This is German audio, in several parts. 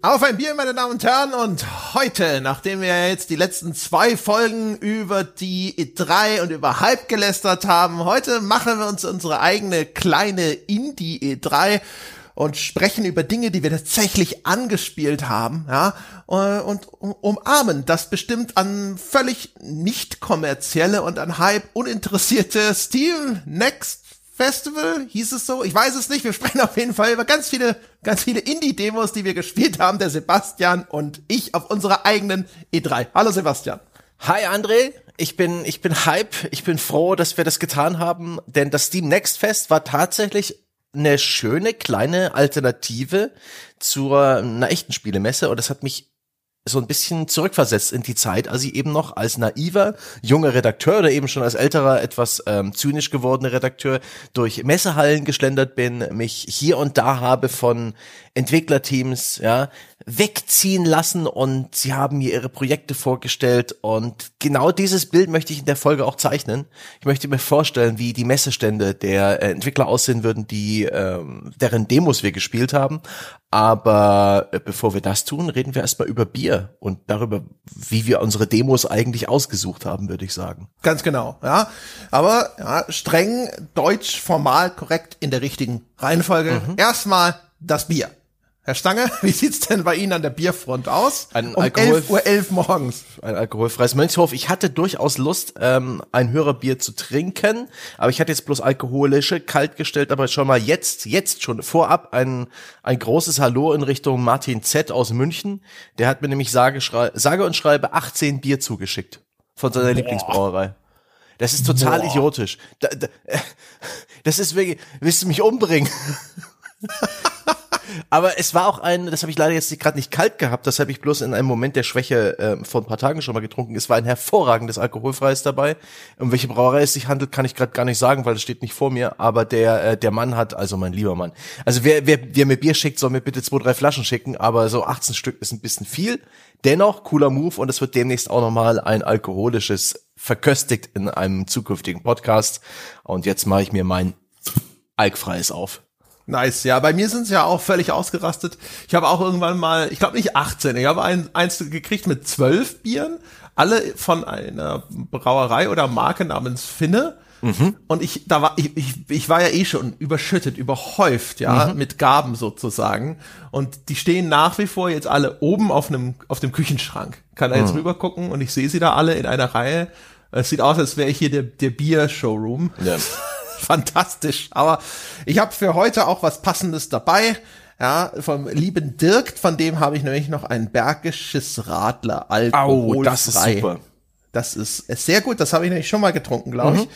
Auf ein Bier, meine Damen und Herren, und heute, nachdem wir jetzt die letzten zwei Folgen über die E3 und über Hype gelästert haben, heute machen wir uns unsere eigene kleine Indie E3 und sprechen über Dinge, die wir tatsächlich angespielt haben, ja, und umarmen das bestimmt an völlig nicht kommerzielle und an Hype uninteressierte Steam Next Festival, hieß es so? Ich weiß es nicht. Wir sprechen auf jeden Fall über ganz viele, ganz viele Indie-Demos, die wir gespielt haben, der Sebastian und ich auf unserer eigenen E3. Hallo Sebastian. Hi André, ich bin, ich bin hype. Ich bin froh, dass wir das getan haben, denn das Steam Next Fest war tatsächlich eine schöne kleine Alternative zur einer echten Spielemesse und das hat mich so ein bisschen zurückversetzt in die Zeit, als ich eben noch als naiver junger Redakteur oder eben schon als älterer, etwas ähm, zynisch gewordener Redakteur durch Messehallen geschlendert bin, mich hier und da habe von Entwicklerteams, ja, wegziehen lassen und sie haben mir ihre Projekte vorgestellt und genau dieses Bild möchte ich in der Folge auch zeichnen. Ich möchte mir vorstellen, wie die Messestände der äh, Entwickler aussehen würden, die ähm, deren Demos wir gespielt haben. Aber äh, bevor wir das tun, reden wir erstmal über Bier und darüber, wie wir unsere Demos eigentlich ausgesucht haben, würde ich sagen. Ganz genau, ja. Aber ja, streng deutsch, formal, korrekt in der richtigen Reihenfolge. Mhm. Erstmal das Bier. Herr Stange, wie sieht's denn bei Ihnen an der Bierfront aus? Ein um Alkohol 11 Uhr 11 morgens. Ein alkoholfreies Mönchshof. Ich hatte durchaus Lust, ähm, ein Hörerbier zu trinken, aber ich hatte jetzt bloß alkoholische, kalt gestellt, aber schon mal jetzt, jetzt schon vorab ein, ein großes Hallo in Richtung Martin Z aus München. Der hat mir nämlich sage, sage und schreibe 18 Bier zugeschickt von seiner Boah. Lieblingsbrauerei. Das ist total Boah. idiotisch. Da, da, das ist wirklich, willst du mich umbringen? Aber es war auch ein, das habe ich leider jetzt gerade nicht kalt gehabt, das habe ich bloß in einem Moment der Schwäche äh, vor ein paar Tagen schon mal getrunken. Es war ein hervorragendes Alkoholfreies dabei. Um welche Brauerei es sich handelt, kann ich gerade gar nicht sagen, weil es steht nicht vor mir. Aber der äh, der Mann hat, also mein lieber Mann, also wer, wer, wer mir Bier schickt, soll mir bitte zwei, drei Flaschen schicken. Aber so 18 Stück ist ein bisschen viel. Dennoch cooler Move und es wird demnächst auch nochmal ein alkoholisches verköstigt in einem zukünftigen Podcast. Und jetzt mache ich mir mein Alkfreies auf. Nice, ja. Bei mir sind sie ja auch völlig ausgerastet. Ich habe auch irgendwann mal, ich glaube nicht 18, ich habe ein, eins gekriegt mit zwölf Bieren, alle von einer Brauerei oder Marke namens Finne. Mhm. Und ich, da war, ich, ich, ich war ja eh schon überschüttet, überhäuft, ja, mhm. mit Gaben sozusagen. Und die stehen nach wie vor jetzt alle oben auf einem, auf dem Küchenschrank. Kann da jetzt mhm. rüber gucken und ich sehe sie da alle in einer Reihe. Es sieht aus, als wäre ich hier der, der Bier-Showroom. Ja. fantastisch. Aber ich habe für heute auch was Passendes dabei. Ja, vom lieben Dirk, von dem habe ich nämlich noch ein bergisches Radler alkoholfrei. Oh, das ist super. Das ist, ist sehr gut. Das habe ich nämlich schon mal getrunken, glaube mhm. ich.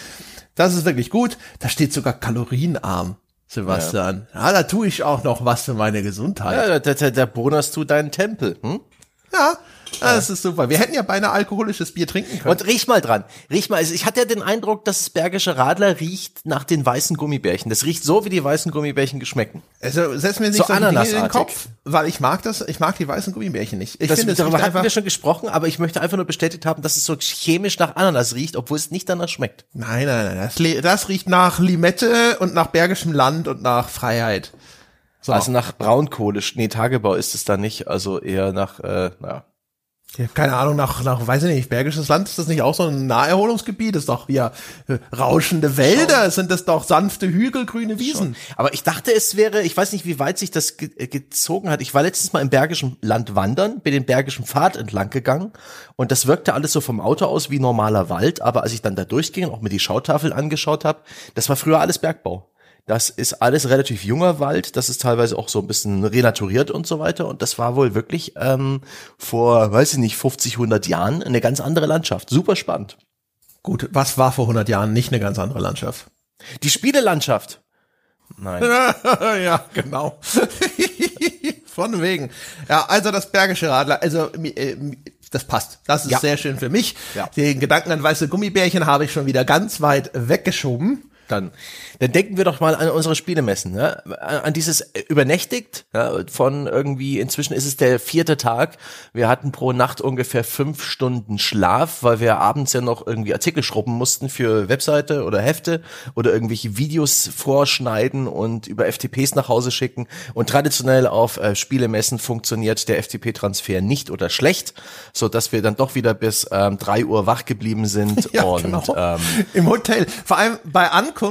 Das ist wirklich gut. Da steht sogar kalorienarm. Sebastian. Ja. ja, da tue ich auch noch was für meine Gesundheit. Ja, da, da, da bonerst du deinen Tempel. Hm? Ja, das ist super. Wir hätten ja beinahe alkoholisches Bier trinken können. Und riech mal dran. Riech mal. Also ich hatte ja den Eindruck, dass das Bergische Radler riecht nach den weißen Gummibärchen. Das riecht so, wie die weißen Gummibärchen geschmecken. Also setz mir nicht so, so in den Kopf, weil ich mag das, ich mag die weißen Gummibärchen nicht. Ich das, finde, darüber hatten wir schon gesprochen, aber ich möchte einfach nur bestätigt haben, dass es so chemisch nach Ananas riecht, obwohl es nicht danach schmeckt. Nein, nein, nein. Das, das riecht nach Limette und nach bergischem Land und nach Freiheit. So. Also nach Braunkohle, nee, Tagebau ist es da nicht, also eher nach, äh, naja. Ja, keine Ahnung, nach, nach, weiß ich nicht, Bergisches Land, ist das nicht auch so ein Naherholungsgebiet? Ist doch hier äh, rauschende Wälder, Schon. sind das doch sanfte Hügel, grüne Wiesen. Schon. Aber ich dachte, es wäre, ich weiß nicht, wie weit sich das ge äh, gezogen hat. Ich war letztens mal im Bergischen Land wandern, bin den Bergischen Pfad entlang gegangen und das wirkte alles so vom Auto aus wie normaler Wald, aber als ich dann da durchging und auch mir die Schautafel angeschaut habe, das war früher alles Bergbau. Das ist alles relativ junger Wald, das ist teilweise auch so ein bisschen renaturiert und so weiter. Und das war wohl wirklich ähm, vor, weiß ich nicht, 50, 100 Jahren eine ganz andere Landschaft. Super spannend. Gut, was war vor 100 Jahren nicht eine ganz andere Landschaft? Die Spielelandschaft. Nein. ja, genau. Von wegen. Ja, also das Bergische Radler, also äh, das passt. Das ist ja. sehr schön für mich. Ja. Den Gedanken an weiße Gummibärchen habe ich schon wieder ganz weit weggeschoben. Dann, dann denken wir doch mal an unsere Spielemessen, ne? an dieses übernächtigt, ja, von irgendwie, inzwischen ist es der vierte Tag, wir hatten pro Nacht ungefähr fünf Stunden Schlaf, weil wir abends ja noch irgendwie Artikel schrubben mussten für Webseite oder Hefte oder irgendwelche Videos vorschneiden und über FTPs nach Hause schicken und traditionell auf äh, Spielemessen funktioniert der FTP-Transfer nicht oder schlecht, so dass wir dann doch wieder bis ähm, drei Uhr wach geblieben sind Ja, und genau. ähm, Im Hotel. Vor allem bei Ankunft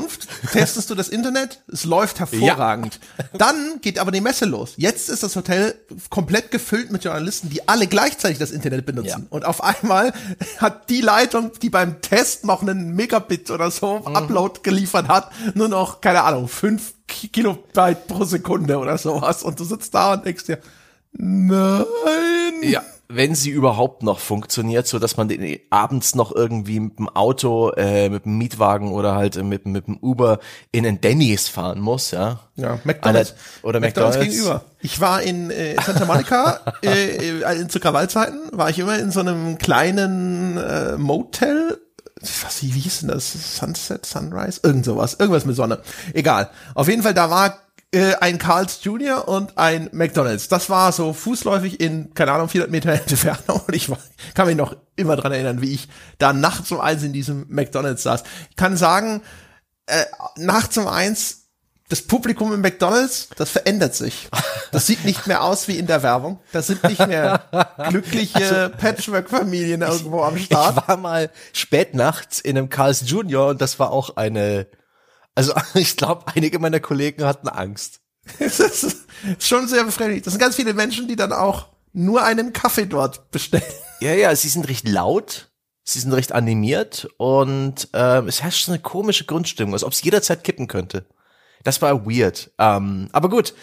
testest du das Internet, es läuft hervorragend. Dann geht aber die Messe los. Jetzt ist das Hotel komplett gefüllt mit Journalisten, die alle gleichzeitig das Internet benutzen. Ja. Und auf einmal hat die Leitung, die beim Test noch einen Megabit oder so Mhm. Upload geliefert hat, nur noch, keine Ahnung, fünf Ki- Kilobyte pro Sekunde oder sowas. Und du sitzt da und denkst dir, nein. Ja, wenn sie überhaupt noch funktioniert, so dass man den abends noch irgendwie mit dem Auto, äh, mit dem Mietwagen oder halt äh, mit, mit dem Uber in den Denny's fahren muss, ja. Ja, McDonald's. Oder McDonald's. gegenüber. Ich war in äh, Santa Monica, äh, äh, in zu Krawallzeiten, war ich immer in so einem kleinen äh, Motel. Was, wie hieß denn das? Sunset, Sunrise? Irgend sowas. Irgendwas mit Sonne. Egal. Auf jeden Fall, da war äh, ein Carl's Jr. und ein McDonald's. Das war so fußläufig in, keine Ahnung, 400 Meter Entfernung. Und ich war, kann mich noch immer dran erinnern, wie ich da nachts um eins in diesem McDonald's saß. Ich kann sagen, äh, nachts um eins das Publikum im McDonalds, das verändert sich. Das sieht nicht mehr aus wie in der Werbung. Das sind nicht mehr glückliche Patchwork-Familien irgendwo am Start. Ich war mal spät nachts in einem Carl's Junior und das war auch eine, also ich glaube, einige meiner Kollegen hatten Angst. Es ist schon sehr befremdlich. Das sind ganz viele Menschen, die dann auch nur einen Kaffee dort bestellen. Ja, ja, sie sind recht laut, sie sind recht animiert und ähm, es herrscht so eine komische Grundstimmung, als ob es jederzeit kippen könnte. Das war weird. Ähm, aber gut,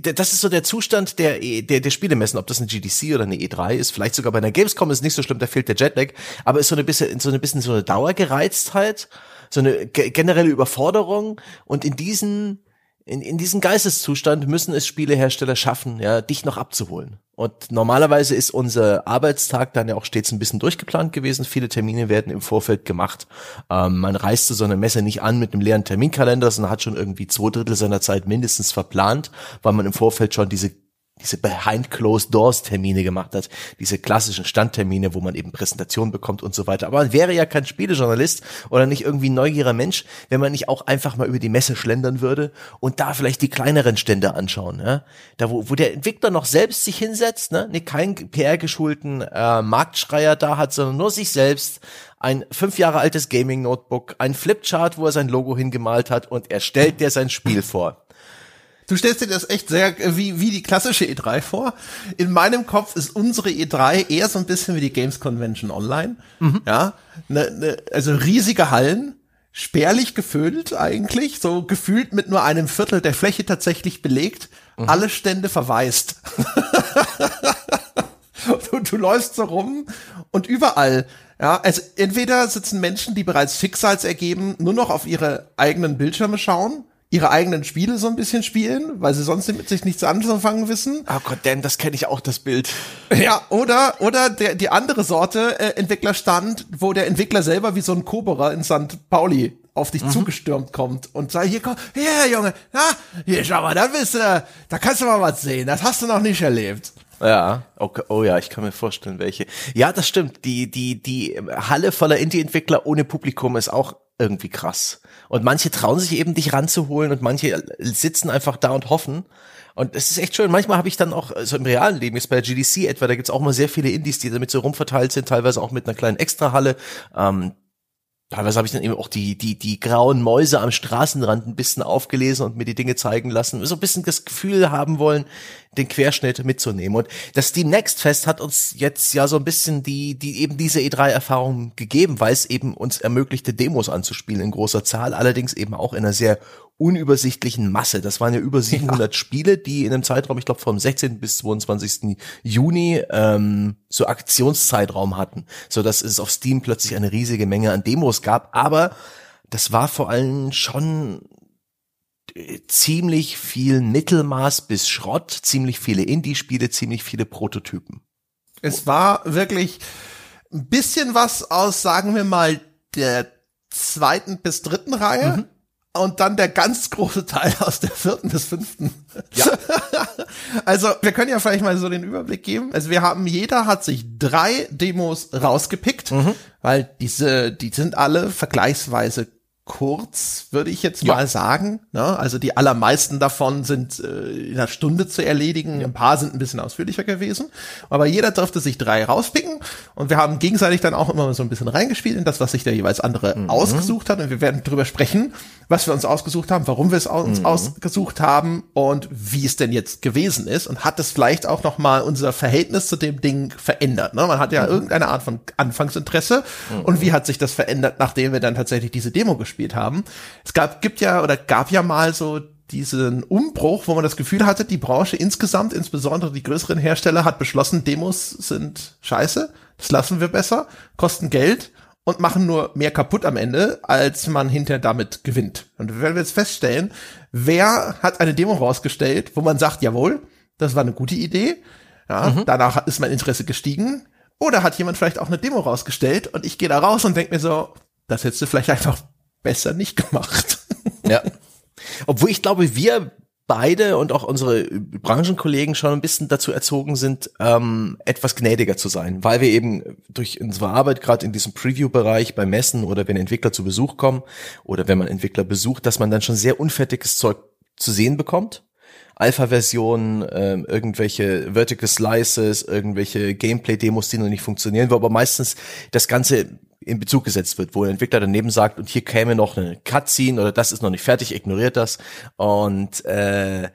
das ist so der Zustand der, E- der, der Spielemessen, ob das eine GDC oder eine E3 ist. Vielleicht sogar bei einer Gamescom ist nicht so schlimm, da fehlt der Jetlag. Aber ist so eine bisschen, so eine bisschen so eine Dauergereiztheit, so eine ge generelle Überforderung. Und in diesen, in, in diesen Geisteszustand müssen es Spielehersteller schaffen, ja, dich noch abzuholen. Und normalerweise ist unser Arbeitstag dann ja auch stets ein bisschen durchgeplant gewesen. Viele Termine werden im Vorfeld gemacht. Ähm, man reist zu so einer Messe nicht an mit einem leeren Terminkalender, sondern hat schon irgendwie zwei Drittel seiner Zeit mindestens verplant, weil man im Vorfeld schon diese diese behind closed doors Termine gemacht hat, diese klassischen Standtermine, wo man eben Präsentationen bekommt und so weiter. Aber man wäre ja kein Spielejournalist oder nicht irgendwie neugieriger Mensch, wenn man nicht auch einfach mal über die Messe schlendern würde und da vielleicht die kleineren Stände anschauen, ja? Da wo, wo der Entwickler noch selbst sich hinsetzt, ne, nee, keinen PR-geschulten äh, Marktschreier da hat, sondern nur sich selbst, ein fünf Jahre altes Gaming-Notebook, ein Flipchart, wo er sein Logo hingemalt hat und er stellt dir sein Spiel vor. Du stellst dir das echt sehr äh, wie, wie die klassische E3 vor. In meinem Kopf ist unsere E3 eher so ein bisschen wie die Games Convention Online. Ja, ne, ne, also riesige Hallen, spärlich gefüllt eigentlich, so gefühlt mit nur einem Viertel der Fläche tatsächlich belegt, alle Stände verwaist. du, du läufst so rum und überall, ja, also entweder sitzen Menschen, die bereits Schicksals ergeben, nur noch auf ihre eigenen Bildschirme schauen, ihre eigenen Spiele so ein bisschen spielen, weil sie sonst mit sich nichts anzufangen wissen. Oh Gott, Dan, das kenne ich auch, das Bild. Ja, oder, oder der, die andere Sorte äh, Entwicklerstand, wo der Entwickler selber wie so ein Koberer in St. Pauli auf dich zugestürmt kommt und sagt, hier komm, hier Junge, na, hier schau mal, da bist du, da kannst du mal was sehen, das hast du noch nicht erlebt. Ja, okay. oh ja, ich kann mir vorstellen, welche. Ja, das stimmt. Die, die, die Halle voller Indie-Entwickler ohne Publikum ist auch irgendwie krass. Und manche trauen sich eben, dich ranzuholen und manche sitzen einfach da und hoffen. Und es ist echt schön. Manchmal habe ich dann auch, so im realen Leben, jetzt bei der GDC etwa, da gibt's auch mal sehr viele Indies, die damit so rumverteilt sind, teilweise auch mit einer kleinen Extrahalle. Ähm, Teilweise habe ich dann eben auch die, die, die grauen Mäuse am Straßenrand ein bisschen aufgelesen und mir die Dinge zeigen lassen. So ein bisschen das Gefühl haben wollen, den Querschnitt mitzunehmen. Und das Steam Next Fest hat uns jetzt ja so ein bisschen die, die eben diese E3-Erfahrung gegeben, weil es eben uns ermöglichte, Demos anzuspielen in großer Zahl, allerdings eben auch in einer sehr unübersichtlichen Masse. Das waren ja über 700 Spiele, die in einem Zeitraum, ich glaube vom 16. bis 22. Juni ähm, so Aktionszeitraum hatten, so dass es auf Steam plötzlich eine riesige Menge an Demos gab. Aber das war vor allem schon äh, ziemlich viel Mittelmaß bis Schrott, ziemlich viele Indie-Spiele, ziemlich viele Prototypen. Es war wirklich ein bisschen was aus, sagen wir mal, der zweiten bis dritten Reihe. Und dann der ganz große Teil aus der vierten bis fünften. Ja. also wir können ja vielleicht mal so den Überblick geben. Also wir haben, jeder hat sich drei Demos rausgepickt, mhm. weil diese, die sind alle vergleichsweise kurz, würde ich jetzt ja. mal sagen. Ne? Also die allermeisten davon sind äh, in einer Stunde zu erledigen. Ein paar sind ein bisschen ausführlicher gewesen. Aber jeder durfte sich drei rauspicken und wir haben gegenseitig dann auch immer so ein bisschen reingespielt in das, was sich der jeweils andere mhm. ausgesucht hat. Und wir werden drüber sprechen, was wir uns ausgesucht haben, warum wir es uns mhm. ausgesucht haben und wie es denn jetzt gewesen ist. Und hat es vielleicht auch noch mal unser Verhältnis zu dem Ding verändert. Ne? Man hat ja mhm. irgendeine Art von Anfangsinteresse. Und wie hat sich das verändert, nachdem wir dann tatsächlich diese Demo gespielt gespielt haben. Es gab, gibt ja oder gab ja mal so diesen Umbruch, wo man das Gefühl hatte, die Branche insgesamt, insbesondere die größeren Hersteller, hat beschlossen, Demos sind scheiße, das lassen wir besser, kosten Geld und machen nur mehr kaputt am Ende, als man hinterher damit gewinnt. Und wir werden jetzt feststellen, wer hat eine Demo rausgestellt, wo man sagt, jawohl, das war eine gute Idee, ja, mhm. danach ist mein Interesse gestiegen, oder hat jemand vielleicht auch eine Demo rausgestellt und ich gehe da raus und denke mir so, das hättest du vielleicht einfach besser nicht gemacht. Ja. Obwohl ich glaube, wir beide und auch unsere Branchenkollegen schon ein bisschen dazu erzogen sind, ähm, etwas gnädiger zu sein, weil wir eben durch unsere Arbeit gerade in diesem Preview-Bereich bei Messen oder wenn Entwickler zu Besuch kommen oder wenn man Entwickler besucht, dass man dann schon sehr unfertiges Zeug zu sehen bekommt. Alpha-Versionen, ähm, irgendwelche Vertical Slices, irgendwelche Gameplay-Demos, die noch nicht funktionieren, wo aber meistens das Ganze in Bezug gesetzt wird, wo der Entwickler daneben sagt, und hier käme noch eine Cutscene oder das ist noch nicht fertig, ignoriert das. Und äh,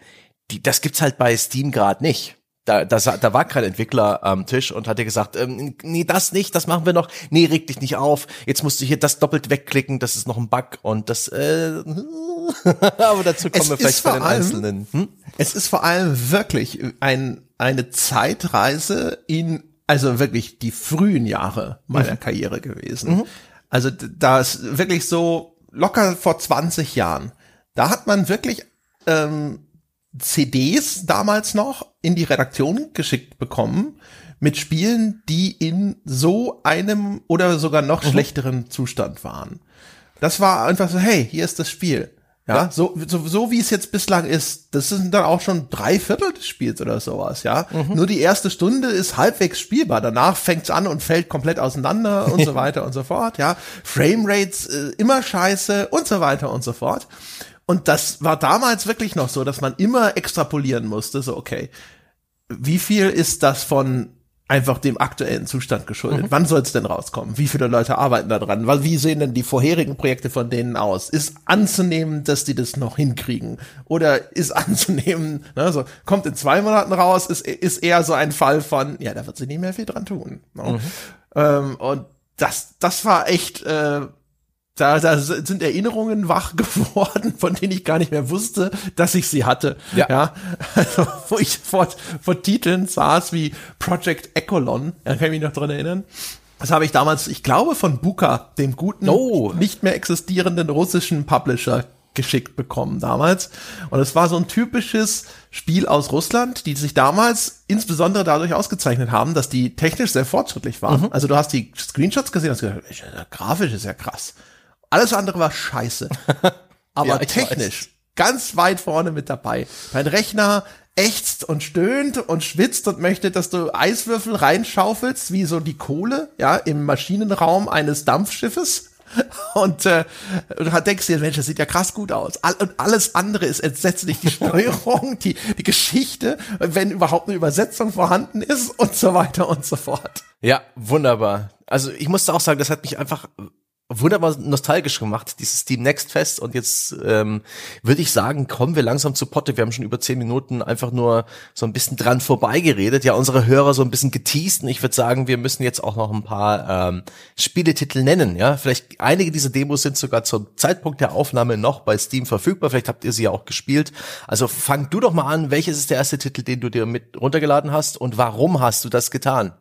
die, das gibt's halt bei Steam gerade nicht. Da, da, da war kein Entwickler am Tisch und hatte gesagt, ähm, nee, das nicht, das machen wir noch. Nee, reg dich nicht auf. Jetzt musst du hier das doppelt wegklicken, das ist noch ein Bug und das äh, aber dazu kommen es wir vielleicht bei den allem, Einzelnen. Hm? Es ist vor allem wirklich ein, eine Zeitreise in also wirklich die frühen Jahre meiner mhm. Karriere gewesen. Mhm. Also da ist wirklich so locker vor 20 Jahren. Da hat man wirklich ähm, CDs damals noch in die Redaktion geschickt bekommen mit Spielen, die in so einem oder sogar noch mhm. schlechteren Zustand waren. Das war einfach so, hey, hier ist das Spiel. Ja, ja, So, so, so wie es jetzt bislang ist, das sind dann auch schon drei Viertel des Spiels oder sowas, ja. Mhm. Nur die erste Stunde ist halbwegs spielbar. Danach fängt's an und fällt komplett auseinander und so weiter und so fort, ja. Framerates äh, immer scheiße und so weiter und so fort. Und das war damals wirklich noch so, dass man immer extrapolieren musste, so okay, wie viel ist das von einfach dem aktuellen Zustand geschuldet. Mhm. Wann soll es denn rauskommen? Wie viele Leute arbeiten da dran? Wie sehen denn die vorherigen Projekte von denen aus? Ist anzunehmen, dass die das noch hinkriegen? Oder ist anzunehmen, ne, so, kommt in zwei Monaten raus, ist, ist eher so ein Fall von, ja, da wird sie nicht mehr viel dran tun. Ne? Mhm. Ähm, und das, das war echt, äh, da, da sind Erinnerungen wach geworden, von denen ich gar nicht mehr wusste, dass ich sie hatte. Ja. ja also, wo ich vor, vor Titeln saß wie Project Echolon, da kann ich mich noch dran erinnern. Das habe ich damals, ich glaube, von Buka, dem guten, oh. nicht mehr existierenden russischen Publisher geschickt bekommen damals. Und es war so ein typisches Spiel aus Russland, die sich damals insbesondere dadurch ausgezeichnet haben, dass die technisch sehr fortschrittlich waren. Mhm. Also du hast die Screenshots gesehen und hast gesagt, grafisch ist ja krass. Alles andere war scheiße. Aber ja, technisch weiß. ganz weit vorne mit dabei. Mein Rechner ächzt und stöhnt und schwitzt und möchte, dass du Eiswürfel reinschaufelst, wie so die Kohle, ja, im Maschinenraum eines Dampfschiffes. Und äh, du denkst dir, Mensch, das sieht ja krass gut aus. All, und alles andere ist entsetzlich. Die Steuerung, die, die Geschichte, wenn überhaupt eine Übersetzung vorhanden ist und so weiter und so fort. Ja, wunderbar. Also ich musste auch sagen, das hat mich einfach wunderbar nostalgisch gemacht, dieses Steam Next Fest. Und jetzt ähm, würde ich sagen, kommen wir langsam zu Potte. Wir haben schon über zehn Minuten einfach nur so ein bisschen dran vorbeigeredet. Ja, unsere Hörer so ein bisschen geteased. Und ich würde sagen, wir müssen jetzt auch noch ein paar ähm, Spieletitel nennen. Ja, vielleicht einige dieser Demos sind sogar zum Zeitpunkt der Aufnahme noch bei Steam verfügbar. Vielleicht habt ihr sie ja auch gespielt. Also fang du doch mal an. Welches ist der erste Titel, den du dir mit runtergeladen hast? Und warum hast du das getan?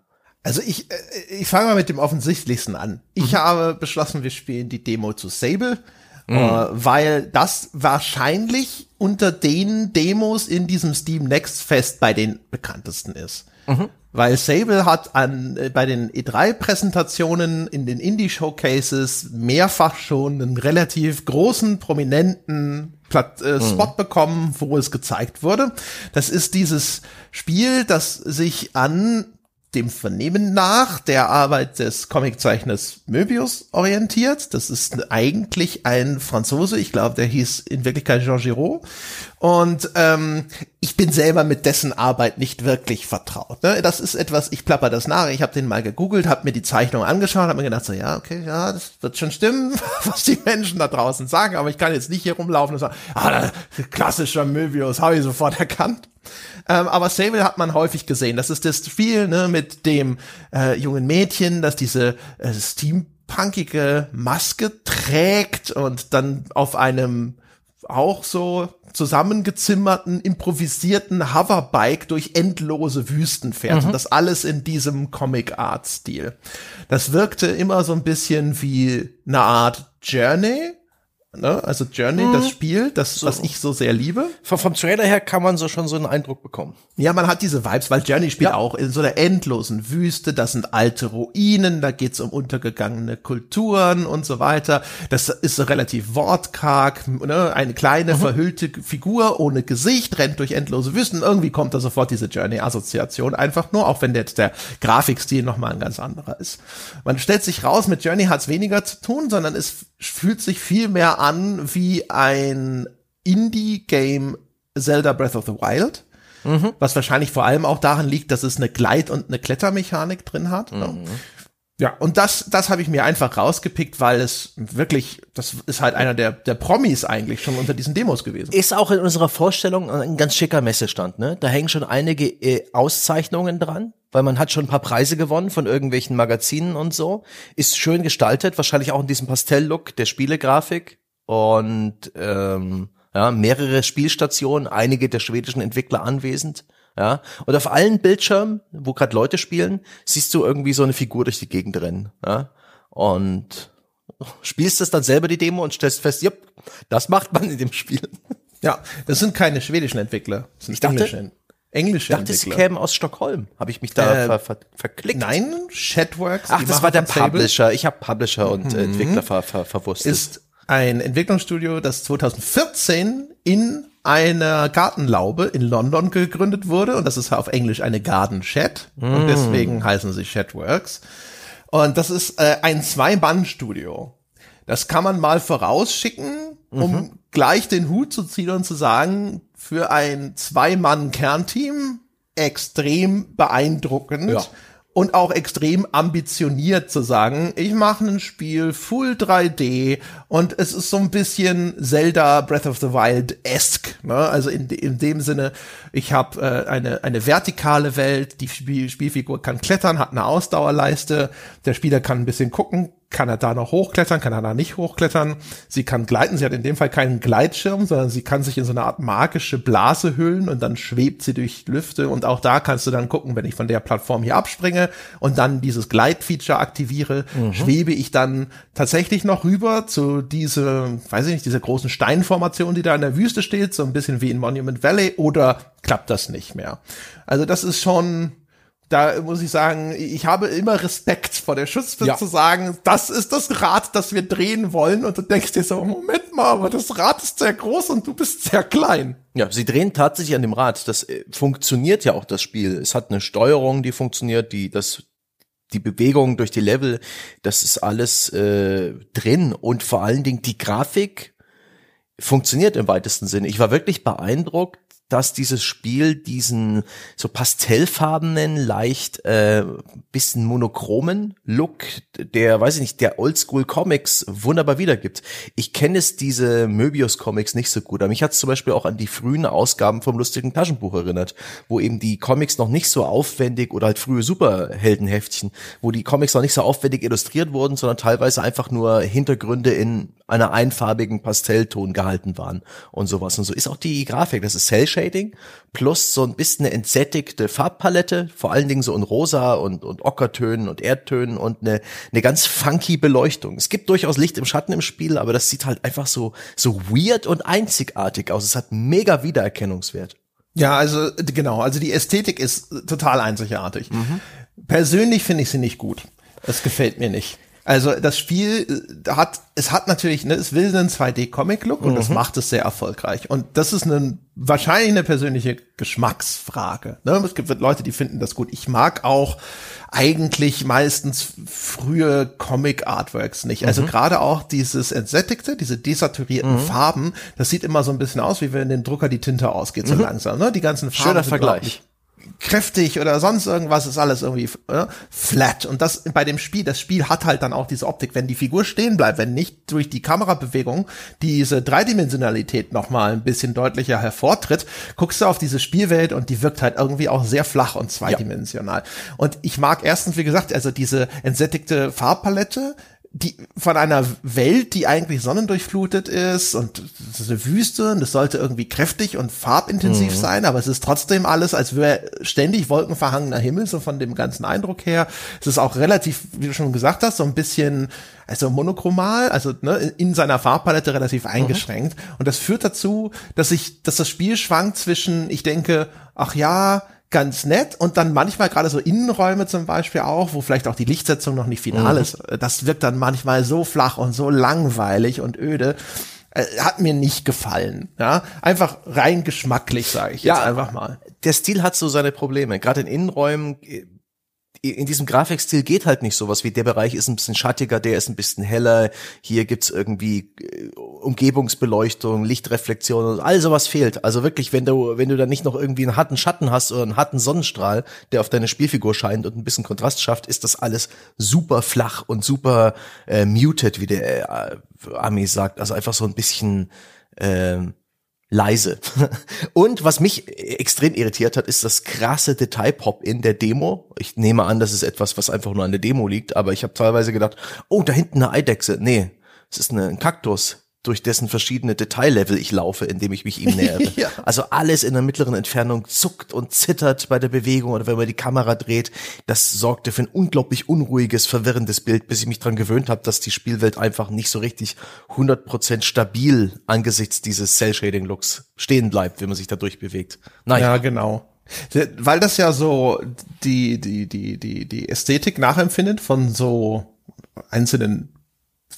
Also ich, äh, ich fange mal mit dem offensichtlichsten an. Ich mhm. habe beschlossen, wir spielen die Demo zu Sable, mhm. äh, weil das wahrscheinlich unter den Demos in diesem Steam Next Fest bei den bekanntesten ist. Mhm. weil Sable hat an äh, bei den E3-Präsentationen in den Indie-Showcases mehrfach schon einen relativ großen, prominenten Plat äh, Spot mhm. bekommen, wo es gezeigt wurde. Das ist dieses Spiel, das sich an dem Vernehmen nach der Arbeit des Comiczeichners Möbius orientiert. Das ist eigentlich ein Franzose, ich glaube, der hieß in Wirklichkeit Jean Giraud. Und ähm, ich bin selber mit dessen Arbeit nicht wirklich vertraut. Ne? Das ist etwas, ich plapper das nach, ich habe den mal gegoogelt, habe mir die Zeichnung angeschaut, habe mir gedacht, so ja, okay, ja, das wird schon stimmen, was die Menschen da draußen sagen, aber ich kann jetzt nicht hier rumlaufen und sagen, ah, klassischer Möbius, habe ich sofort erkannt. Ähm, aber Sable hat man häufig gesehen. Das ist das Spiel ne, mit dem äh, jungen Mädchen, das diese äh, steampunkige Maske trägt und dann auf einem auch so zusammengezimmerten, improvisierten Hoverbike durch endlose Wüsten fährt. Mhm. Und das alles in diesem Comic-Art-Stil. Das wirkte immer so ein bisschen wie eine Art Journey, Ne? Also Journey, mhm. das Spiel, das, so. was ich so sehr liebe. Vom, vom Trailer her kann man so schon so einen Eindruck bekommen. Ja, man hat diese Vibes, weil Journey spielt ja. auch in so einer endlosen Wüste, das sind alte Ruinen, da geht's um untergegangene Kulturen und so weiter. Das ist so relativ wortkarg, ne? eine kleine mhm. verhüllte Figur ohne Gesicht, rennt durch endlose Wüsten. Irgendwie kommt da sofort diese Journey-Assoziation einfach nur, auch wenn jetzt der Grafikstil nochmal ein ganz anderer ist. Man stellt sich raus, mit Journey hat's weniger zu tun, sondern es fühlt sich viel mehr an wie ein Indie-Game Zelda Breath of the Wild. Mhm. Was wahrscheinlich vor allem auch daran liegt, dass es eine Gleit- und eine Klettermechanik drin hat. Ne? Ja, und das, das habe ich mir einfach rausgepickt, weil es wirklich, das ist halt einer der, der Promis eigentlich schon unter diesen Demos gewesen. Ist auch in unserer Vorstellung ein ganz schicker Messestand, ne? Da hängen schon einige äh, Auszeichnungen dran, weil man hat schon ein paar Preise gewonnen von irgendwelchen Magazinen und so. Ist schön gestaltet, wahrscheinlich auch in diesem Pastell-Look der Spielegrafik und ähm, ja, mehrere Spielstationen, einige der schwedischen Entwickler anwesend. Ja, und auf allen Bildschirmen, wo gerade Leute spielen, siehst du irgendwie so eine Figur durch die Gegend rennen. Ja, und spielst das dann selber die Demo und stellst fest, ja, das macht man in dem Spiel. Ja, das sind keine schwedischen Entwickler, das sind ich dachte, englische, englische dachte, Entwickler. sie kämen aus Stockholm. Habe ich mich da äh, ver, ver, verklickt? Nein, Shadworks. Ach, das war der Publisher. Ich habe Publisher und mhm. Entwickler ver, ver, verwurstet. Ist ein Entwicklungsstudio, das 2014 in einer Gartenlaube in London gegründet wurde und das ist auf Englisch eine Garden Shed mm. und deswegen heißen sie Shedworks. Und das ist äh, ein Zwei-Mann-Studio. Das kann man mal vorausschicken, um mhm. gleich den Hut zu ziehen und zu sagen, für ein Zwei-Mann-Kernteam extrem beeindruckend. Ja und auch extrem ambitioniert zu sagen, ich mache ein Spiel Full 3D und es ist so ein bisschen Zelda Breath of the Wild-esque. Ne? Also in, in dem Sinne, ich habe äh, eine, eine vertikale Welt, die Spiel Spielfigur kann klettern, hat eine Ausdauerleiste, der Spieler kann ein bisschen gucken, kann er da noch hochklettern, kann er da nicht hochklettern. Sie kann gleiten, sie hat in dem Fall keinen Gleitschirm, sondern sie kann sich in so eine Art magische Blase hüllen und dann schwebt sie durch Lüfte und auch da kannst du dann gucken, wenn ich von der Plattform hier abspringe und dann dieses Gleitfeature aktiviere, mhm. schwebe ich dann tatsächlich noch rüber zu diese, weiß ich nicht, dieser großen Steinformation, die da in der Wüste steht, so ein bisschen wie in Monument Valley oder klappt das nicht mehr? Also das ist schon da muss ich sagen, ich habe immer Respekt vor der Schutzpflicht ja. zu sagen, das ist das Rad, das wir drehen wollen. Und du denkst dir so, Moment mal, aber das Rad ist sehr groß und du bist sehr klein. Ja, sie drehen tatsächlich an dem Rad. Das äh, funktioniert ja auch, das Spiel. Es hat eine Steuerung, die funktioniert, die, das, die Bewegung durch die Level, das ist alles äh, drin. Und vor allen Dingen die Grafik funktioniert im weitesten Sinne. Ich war wirklich beeindruckt, dass dieses Spiel diesen so pastellfarbenen, leicht äh, bisschen monochromen Look, der, weiß ich nicht, der Oldschool Comics wunderbar wiedergibt. Ich kenne es diese Möbius Comics nicht so gut, aber mich hat es zum Beispiel auch an die frühen Ausgaben vom lustigen Taschenbuch erinnert, wo eben die Comics noch nicht so aufwendig oder halt frühe Superheldenheftchen, wo die Comics noch nicht so aufwendig illustriert wurden, sondern teilweise einfach nur Hintergründe in einer einfarbigen Pastellton gehalten waren und sowas. Und so ist auch die Grafik. Das ist Cell Shading plus so ein bisschen eine entsättigte Farbpalette, vor allen Dingen so in rosa und, und Ockertönen und Erdtönen und eine, eine ganz funky Beleuchtung. Es gibt durchaus Licht im Schatten im Spiel, aber das sieht halt einfach so, so weird und einzigartig aus. Es hat mega Wiedererkennungswert. Ja, also genau, also die Ästhetik ist total einzigartig. Mhm. Persönlich finde ich sie nicht gut. Es gefällt mir nicht. Also das Spiel äh, hat, es hat natürlich, ne, es will einen 2D-Comic-Look und mhm. das macht es sehr erfolgreich. Und das ist eine, wahrscheinlich eine persönliche Geschmacksfrage. Ne? Es gibt Leute, die finden das gut. Ich mag auch eigentlich meistens frühe Comic-Artworks nicht. Also mhm. gerade auch dieses entsättigte, diese desaturierten mhm. Farben, das sieht immer so ein bisschen aus, wie wenn dem Drucker die Tinte ausgeht, so mhm. langsam. Ne? Die ganzen Farben. Schöner Vergleich kräftig oder sonst irgendwas ist alles irgendwie äh, flat und das bei dem Spiel das Spiel hat halt dann auch diese Optik wenn die Figur stehen bleibt wenn nicht durch die Kamerabewegung diese Dreidimensionalität noch mal ein bisschen deutlicher hervortritt guckst du auf diese Spielwelt und die wirkt halt irgendwie auch sehr flach und zweidimensional ja. und ich mag erstens wie gesagt also diese entsättigte Farbpalette die von einer Welt, die eigentlich sonnendurchflutet ist und es ist eine Wüste und es sollte irgendwie kräftig und farbintensiv mhm. sein, aber es ist trotzdem alles, als wäre ständig wolkenverhangener Himmel, so von dem ganzen Eindruck her. Es ist auch relativ, wie du schon gesagt hast, so ein bisschen, also monochromal, also ne, in seiner Farbpalette relativ mhm. eingeschränkt. Mhm. Und das führt dazu, dass ich, dass das Spiel schwankt zwischen, ich denke, ach ja, ganz nett und dann manchmal gerade so Innenräume zum Beispiel auch, wo vielleicht auch die Lichtsetzung noch nicht final mhm. ist. Das wirkt dann manchmal so flach und so langweilig und öde. Äh, hat mir nicht gefallen. Ja, einfach rein geschmacklich, sage ich ja, jetzt einfach mal. Der Stil hat so seine Probleme. Gerade in Innenräumen äh, in diesem Grafikstil geht halt nicht sowas wie der Bereich ist ein bisschen schattiger, der ist ein bisschen heller, hier gibt's irgendwie äh, Umgebungsbeleuchtung, Lichtreflexion und all sowas fehlt. Also wirklich, wenn du, wenn du dann nicht noch irgendwie einen harten Schatten hast oder einen harten Sonnenstrahl, der auf deine Spielfigur scheint und ein bisschen Kontrast schafft, ist das alles super flach und super äh, muted, wie der äh, Ami sagt. Also einfach so ein bisschen äh, leise. Und was mich extrem irritiert hat, ist das krasse Detailpop in der Demo. Ich nehme an, das ist etwas, was einfach nur an der Demo liegt, aber ich habe teilweise gedacht, oh, da hinten eine Eidechse. Nee, es ist ein Kaktus durch dessen verschiedene Detaillevel ich laufe, indem ich mich ihm nähere. ja. Also alles in der mittleren Entfernung zuckt und zittert bei der Bewegung oder wenn man die Kamera dreht. Das sorgte für ein unglaublich unruhiges, verwirrendes Bild, bis ich mich dran gewöhnt habe, dass die Spielwelt einfach nicht so richtig 100% stabil angesichts dieses Cell-Shading-Looks stehen bleibt, wenn man sich da durchbewegt. Naja. Ja, genau. Weil das ja so die, die, die, die, die Ästhetik nachempfindet von so einzelnen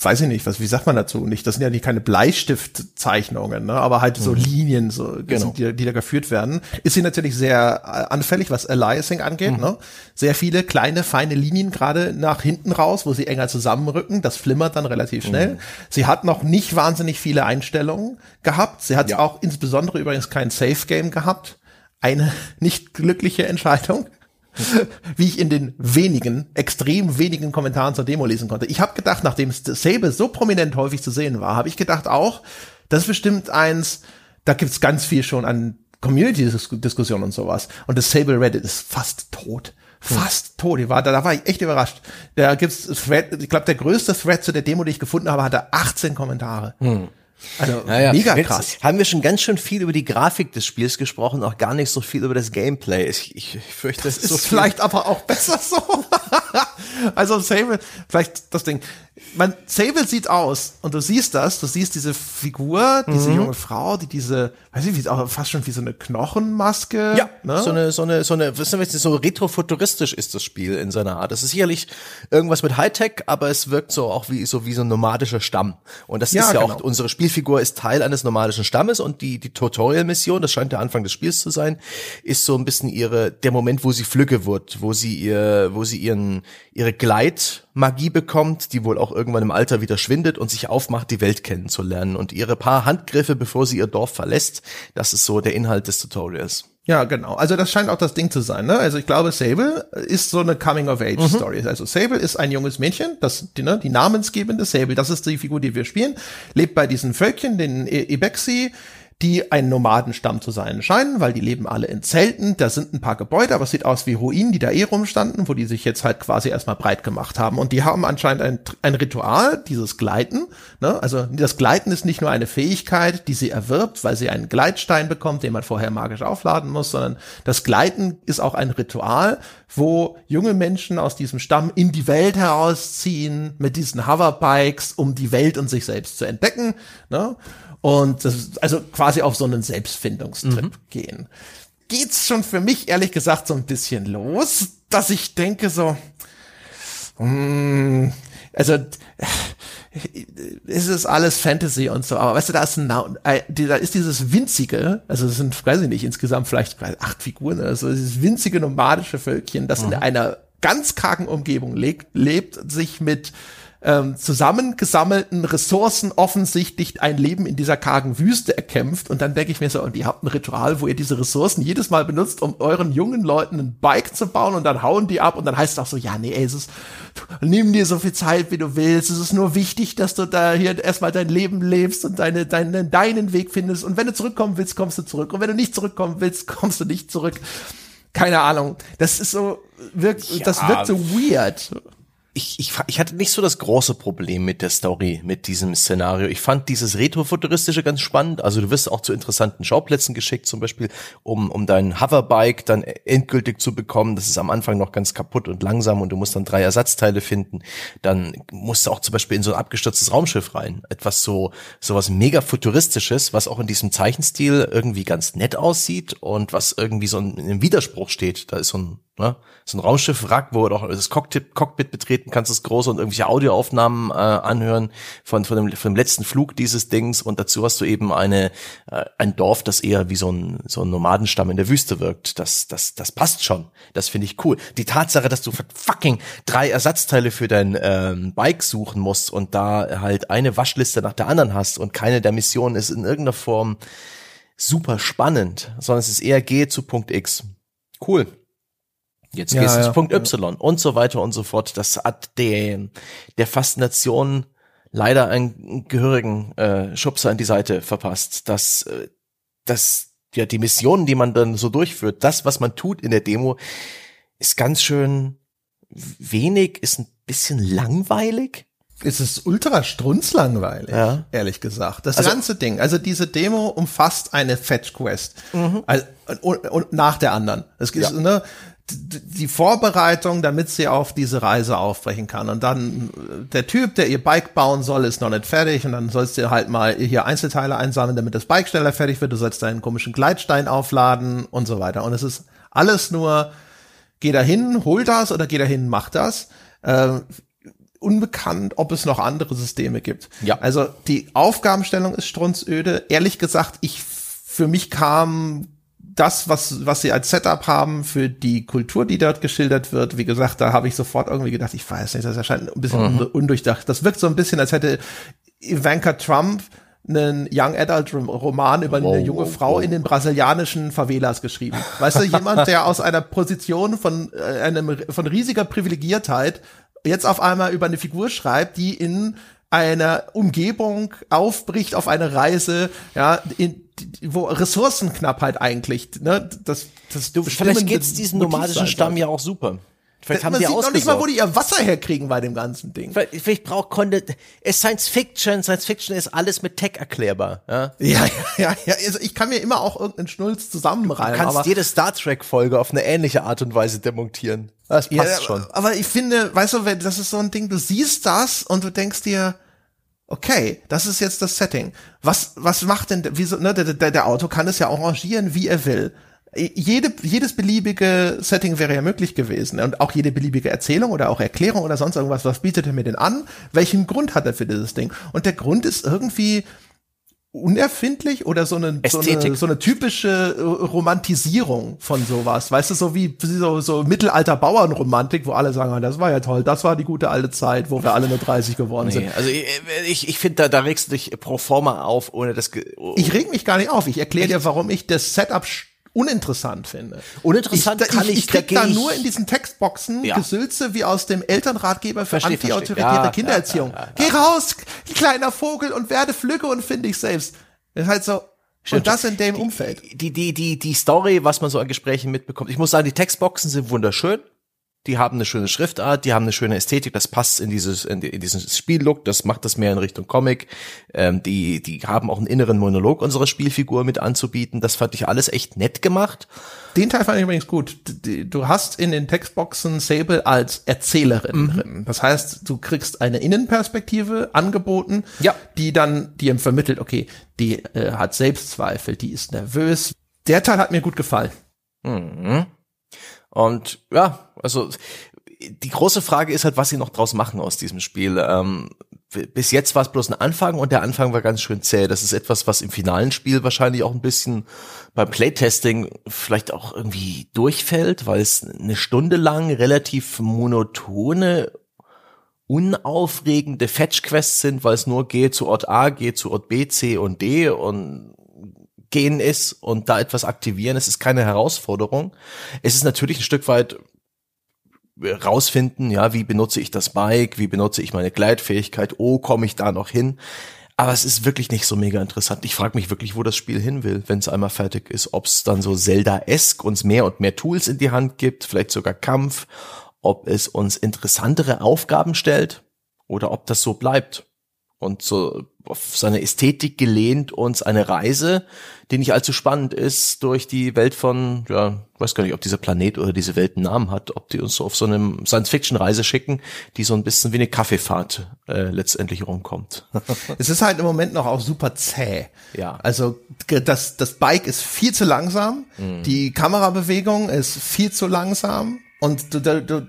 weiß ich nicht, was, wie sagt man dazu? Nicht, das sind ja nicht keine Bleistiftzeichnungen, ne, aber halt so mhm. Linien, so, genau. die, die da geführt werden. Ist sie natürlich sehr äh, anfällig, was Aliasing angeht, mhm. ne? Sehr viele kleine, feine Linien gerade nach hinten raus, wo sie enger zusammenrücken. Das flimmert dann relativ schnell. Mhm. Sie hat noch nicht wahnsinnig viele Einstellungen gehabt. Sie hat ja. auch insbesondere übrigens kein Safe Game gehabt. Eine nicht glückliche Entscheidung. wie ich in den wenigen, extrem wenigen Kommentaren zur Demo lesen konnte. Ich habe gedacht, nachdem Sable so prominent häufig zu sehen war, habe ich gedacht auch, das ist bestimmt eins, da gibt's ganz viel schon an Community-Diskussionen und sowas. Und das Sable Reddit ist fast tot. Fast tot. Ich war, da, da war ich echt überrascht. Da gibt's Thread, ich glaube, der größte Thread zu der Demo, die ich gefunden habe, hatte 18 Kommentare. Hm. Also naja, mega krass. Jetzt haben wir schon ganz schön viel über die Grafik des Spiels gesprochen, auch gar nicht so viel über das Gameplay. Ich, ich, ich fürchte, das ist so vielleicht aber auch besser so. also Sable, vielleicht das Ding man, Sable sieht aus und du siehst das, du siehst diese Figur, diese mhm. junge Frau, die diese, weiß ich, wie auch fast schon wie so eine Knochenmaske. Ja, ne? so eine, so eine, so eine, wissen wir, so retrofuturistisch ist das Spiel in seiner Art. Das ist sicherlich irgendwas mit Hightech, aber es wirkt so auch wie so wie so ein nomadischer Stamm. Und das ja, ist ja genau. auch unsere Spielfigur ist Teil eines nomadischen Stammes und die die Tutorial-Mission, das scheint der Anfang des Spiels zu sein, ist so ein bisschen ihre der Moment, wo sie flügge wird, wo sie ihr, wo sie ihren ihre Gleitmagie bekommt, die wohl auch irgendwann im Alter wieder schwindet und sich aufmacht, die Welt kennenzulernen und ihre paar Handgriffe, bevor sie ihr Dorf verlässt. Das ist so der Inhalt des Tutorials. Ja, genau. Also das scheint auch das Ding zu sein. Ne? Also ich glaube, Sable ist so eine Coming-of-Age-Story. Mhm. Also Sable ist ein junges Mädchen, das die, ne, die namensgebende Sable, das ist die Figur, die wir spielen, lebt bei diesen Völkchen, den Ibexi, die ein Nomadenstamm zu sein scheinen, weil die leben alle in Zelten. Da sind ein paar Gebäude, aber es sieht aus wie Ruinen, die da eh rumstanden, wo die sich jetzt halt quasi erstmal breit gemacht haben. Und die haben anscheinend ein, ein Ritual, dieses Gleiten. Ne? Also das Gleiten ist nicht nur eine Fähigkeit, die sie erwirbt, weil sie einen Gleitstein bekommt, den man vorher magisch aufladen muss, sondern das Gleiten ist auch ein Ritual, wo junge Menschen aus diesem Stamm in die Welt herausziehen mit diesen Hoverbikes, um die Welt und sich selbst zu entdecken. Ne? Und das, also quasi auf so einen Selbstfindungstrip mhm. gehen. geht's schon für mich ehrlich gesagt so ein bisschen los, dass ich denke so, mm, also es ist alles Fantasy und so, aber weißt du, da ist ein, äh, da ist dieses winzige, also es sind, weiß ich nicht, insgesamt vielleicht acht Figuren oder so, dieses winzige nomadische Völkchen, das mhm. in einer ganz kargen Umgebung lebt, lebt sich mit ähm, zusammengesammelten Ressourcen offensichtlich ein Leben in dieser kargen Wüste erkämpft. Und dann denke ich mir so, und ihr habt ein Ritual, wo ihr diese Ressourcen jedes Mal benutzt, um euren jungen Leuten ein Bike zu bauen und dann hauen die ab und dann heißt es auch so, ja, nee, ey, es ist, nimm dir so viel Zeit, wie du willst. Es ist nur wichtig, dass du da hier erstmal dein Leben lebst und deine, deine, deinen Weg findest. Und wenn du zurückkommen willst, kommst du zurück. Und wenn du nicht zurückkommen willst, kommst du nicht zurück. Keine Ahnung. Das ist so, wirkt, ja. das wirkt so weird ich, ich, ich hatte nicht so das große Problem mit der Story, mit diesem Szenario. Ich fand dieses Retrofuturistische ganz spannend. Also du wirst auch zu interessanten Schauplätzen geschickt, zum Beispiel, um, um dein Hoverbike dann endgültig zu bekommen. Das ist am Anfang noch ganz kaputt und langsam und du musst dann drei Ersatzteile finden. Dann musst du auch zum Beispiel in so ein abgestürztes Raumschiff rein. Etwas so, sowas mega futuristisches, was auch in diesem Zeichenstil irgendwie ganz nett aussieht und was irgendwie so in, in Widerspruch steht. Da ist so ein Ne? So ein Raumschiff-Wrack, wo du auch das Cockpit, Cockpit betreten kannst, das große und irgendwelche Audioaufnahmen äh, anhören von, von, dem, von dem letzten Flug dieses Dings und dazu hast du eben eine, äh, ein Dorf, das eher wie so ein, so ein Nomadenstamm in der Wüste wirkt. Das, das, das passt schon. Das finde ich cool. Die Tatsache, dass du fucking drei Ersatzteile für dein ähm, Bike suchen musst und da halt eine Waschliste nach der anderen hast und keine der Missionen ist in irgendeiner Form super spannend, sondern es ist eher G zu Punkt X. Cool. Jetzt ja, gehst du ja, zu Punkt Y und so weiter und so fort. Das hat der, der Faszination leider einen gehörigen äh, Schubser in die Seite verpasst. Dass, äh, dass ja die Missionen, die man dann so durchführt, das, was man tut in der Demo, ist ganz schön wenig, ist ein bisschen langweilig. Es ist ultra strunzlangweilig, ja. ehrlich gesagt. Das also, ganze Ding, also diese Demo umfasst eine Fetch Quest. Mhm. Also, und, und, nach der anderen. Es ist, ja. ne, die Vorbereitung, damit sie auf diese Reise aufbrechen kann. Und dann äh, der Typ, der ihr Bike bauen soll, ist noch nicht fertig und dann sollst du halt mal hier Einzelteile einsammeln, damit das Bike schneller fertig wird. Du sollst deinen komischen Gleitstein aufladen und so weiter. Und es ist alles nur, geh dahin, hol das oder geh dahin, mach das. Äh, unbekannt, ob es noch andere Systeme gibt. Ja. Also die Aufgabenstellung ist strunzöde. Ehrlich gesagt, ich für mich kam das, was, was sie als Setup haben für die Kultur, die dort geschildert wird, wie gesagt, da habe ich sofort irgendwie gedacht, ich weiß nicht, das erscheint ein bisschen mhm. undurchdacht. Das wirkt so ein bisschen, als hätte Ivanka Trump einen Young Adult Roman über eine wow, junge Frau wow. in den brasilianischen Favelas geschrieben. Weißt du, jemand, der aus einer Position von äh, einem von riesiger Privilegiertheit jetzt auf einmal über eine Figur schreibt, die in einer Umgebung aufbricht auf eine Reise, ja, in, wo Ressourcenknappheit eigentlich, ne, das, das du, vielleicht geht's diesem nomadischen Stamm ja auch super. Vielleicht haben Man die sieht noch nicht mal, wo die ihr Wasser herkriegen bei dem ganzen Ding. Vielleicht, vielleicht braucht konnte es Science Fiction, Science Fiction ist alles mit Tech erklärbar. Ja, ja, ja, ja. Also ich kann mir immer auch irgendeinen Schnulz zusammenreimen. Du kannst aber jede Star Trek Folge auf eine ähnliche Art und Weise demontieren. Das passt ja, schon. Aber ich finde, weißt du, das ist so ein Ding, du siehst das und du denkst dir, okay, das ist jetzt das Setting. Was, was macht denn, wieso, ne, der, der, der Autor kann es ja arrangieren, wie er will. Jede, jedes beliebige Setting wäre ja möglich gewesen und auch jede beliebige Erzählung oder auch Erklärung oder sonst irgendwas, was bietet er mir denn an? Welchen Grund hat er für dieses Ding? Und der Grund ist irgendwie, unerfindlich oder so eine, so eine, so eine typische äh, Romantisierung von sowas. Weißt du, so wie so, so Mittelalter Bauernromantik, wo alle sagen, ah, das war ja toll, das war die gute alte Zeit, wo wir alle nur 30 geworden nee, sind. Also ich, ich, ich finde, da, da regst du dich pro forma auf, ohne das. Oh. Ich reg mich gar nicht auf. Ich erkläre dir, warum ich das Setup uninteressant finde. Uninteressant ich, kann ich, ich krieg da nur in diesen Textboxen ja. Gesülze wie aus dem Elternratgeber für anti-autoritäre ja, Kindererziehung. Ja, Geh raus, kleiner Vogel, und werde flügge und finde dich selbst. Das ist halt so. Und das in dem Umfeld. Die, die, die, die Story, was man so an Gesprächen mitbekommt. Ich muss sagen, die Textboxen sind wunderschön die haben eine schöne Schriftart, die haben eine schöne Ästhetik, das passt in dieses in, in diesen Spiellook, das macht das mehr in Richtung Comic. Ähm, die die haben auch einen inneren Monolog unserer Spielfigur mit anzubieten. Das fand ich alles echt nett gemacht. Den Teil fand ich übrigens gut. Du hast in den Textboxen Sable als Erzählerin mhm. drin. Das heißt, du kriegst eine Innenperspektive angeboten, ja. die dann dir vermittelt, okay, die äh, hat Selbstzweifel, die ist nervös. Der Teil hat mir gut gefallen. Mhm. Und ja, also die große Frage ist halt, was sie noch draus machen aus diesem Spiel. Ähm, bis jetzt war es bloß ein Anfang und der Anfang war ganz schön zäh. Das ist etwas, was im finalen Spiel wahrscheinlich auch ein bisschen beim Playtesting vielleicht auch irgendwie durchfällt, weil es eine Stunde lang relativ monotone, unaufregende Fetch-Quests sind, weil es nur geht zu Ort A, geht zu Ort B, C und D und gehen ist und da etwas aktivieren. Es ist keine Herausforderung. Es ist natürlich ein Stück weit rausfinden, ja, wie benutze ich das Bike, wie benutze ich meine Gleitfähigkeit, oh, komme ich da noch hin? Aber es ist wirklich nicht so mega interessant. Ich frage mich wirklich, wo das Spiel hin will, wenn es einmal fertig ist. Ob es dann so Zelda-esk uns mehr und mehr Tools in die Hand gibt, vielleicht sogar Kampf, ob es uns interessantere Aufgaben stellt oder ob das so bleibt und so auf seine Ästhetik gelehnt uns eine Reise, die nicht allzu spannend ist, durch die Welt von, ja, weiß gar nicht, ob dieser Planet oder diese Welt einen Namen hat, ob die uns so auf so einem Science-Fiction-Reise schicken, die so ein bisschen wie eine Kaffeefahrt äh, letztendlich rumkommt. es ist halt im Moment noch auch super zäh. Ja. Also das, das Bike ist viel zu langsam, mhm. die Kamerabewegung ist viel zu langsam und du, du, du,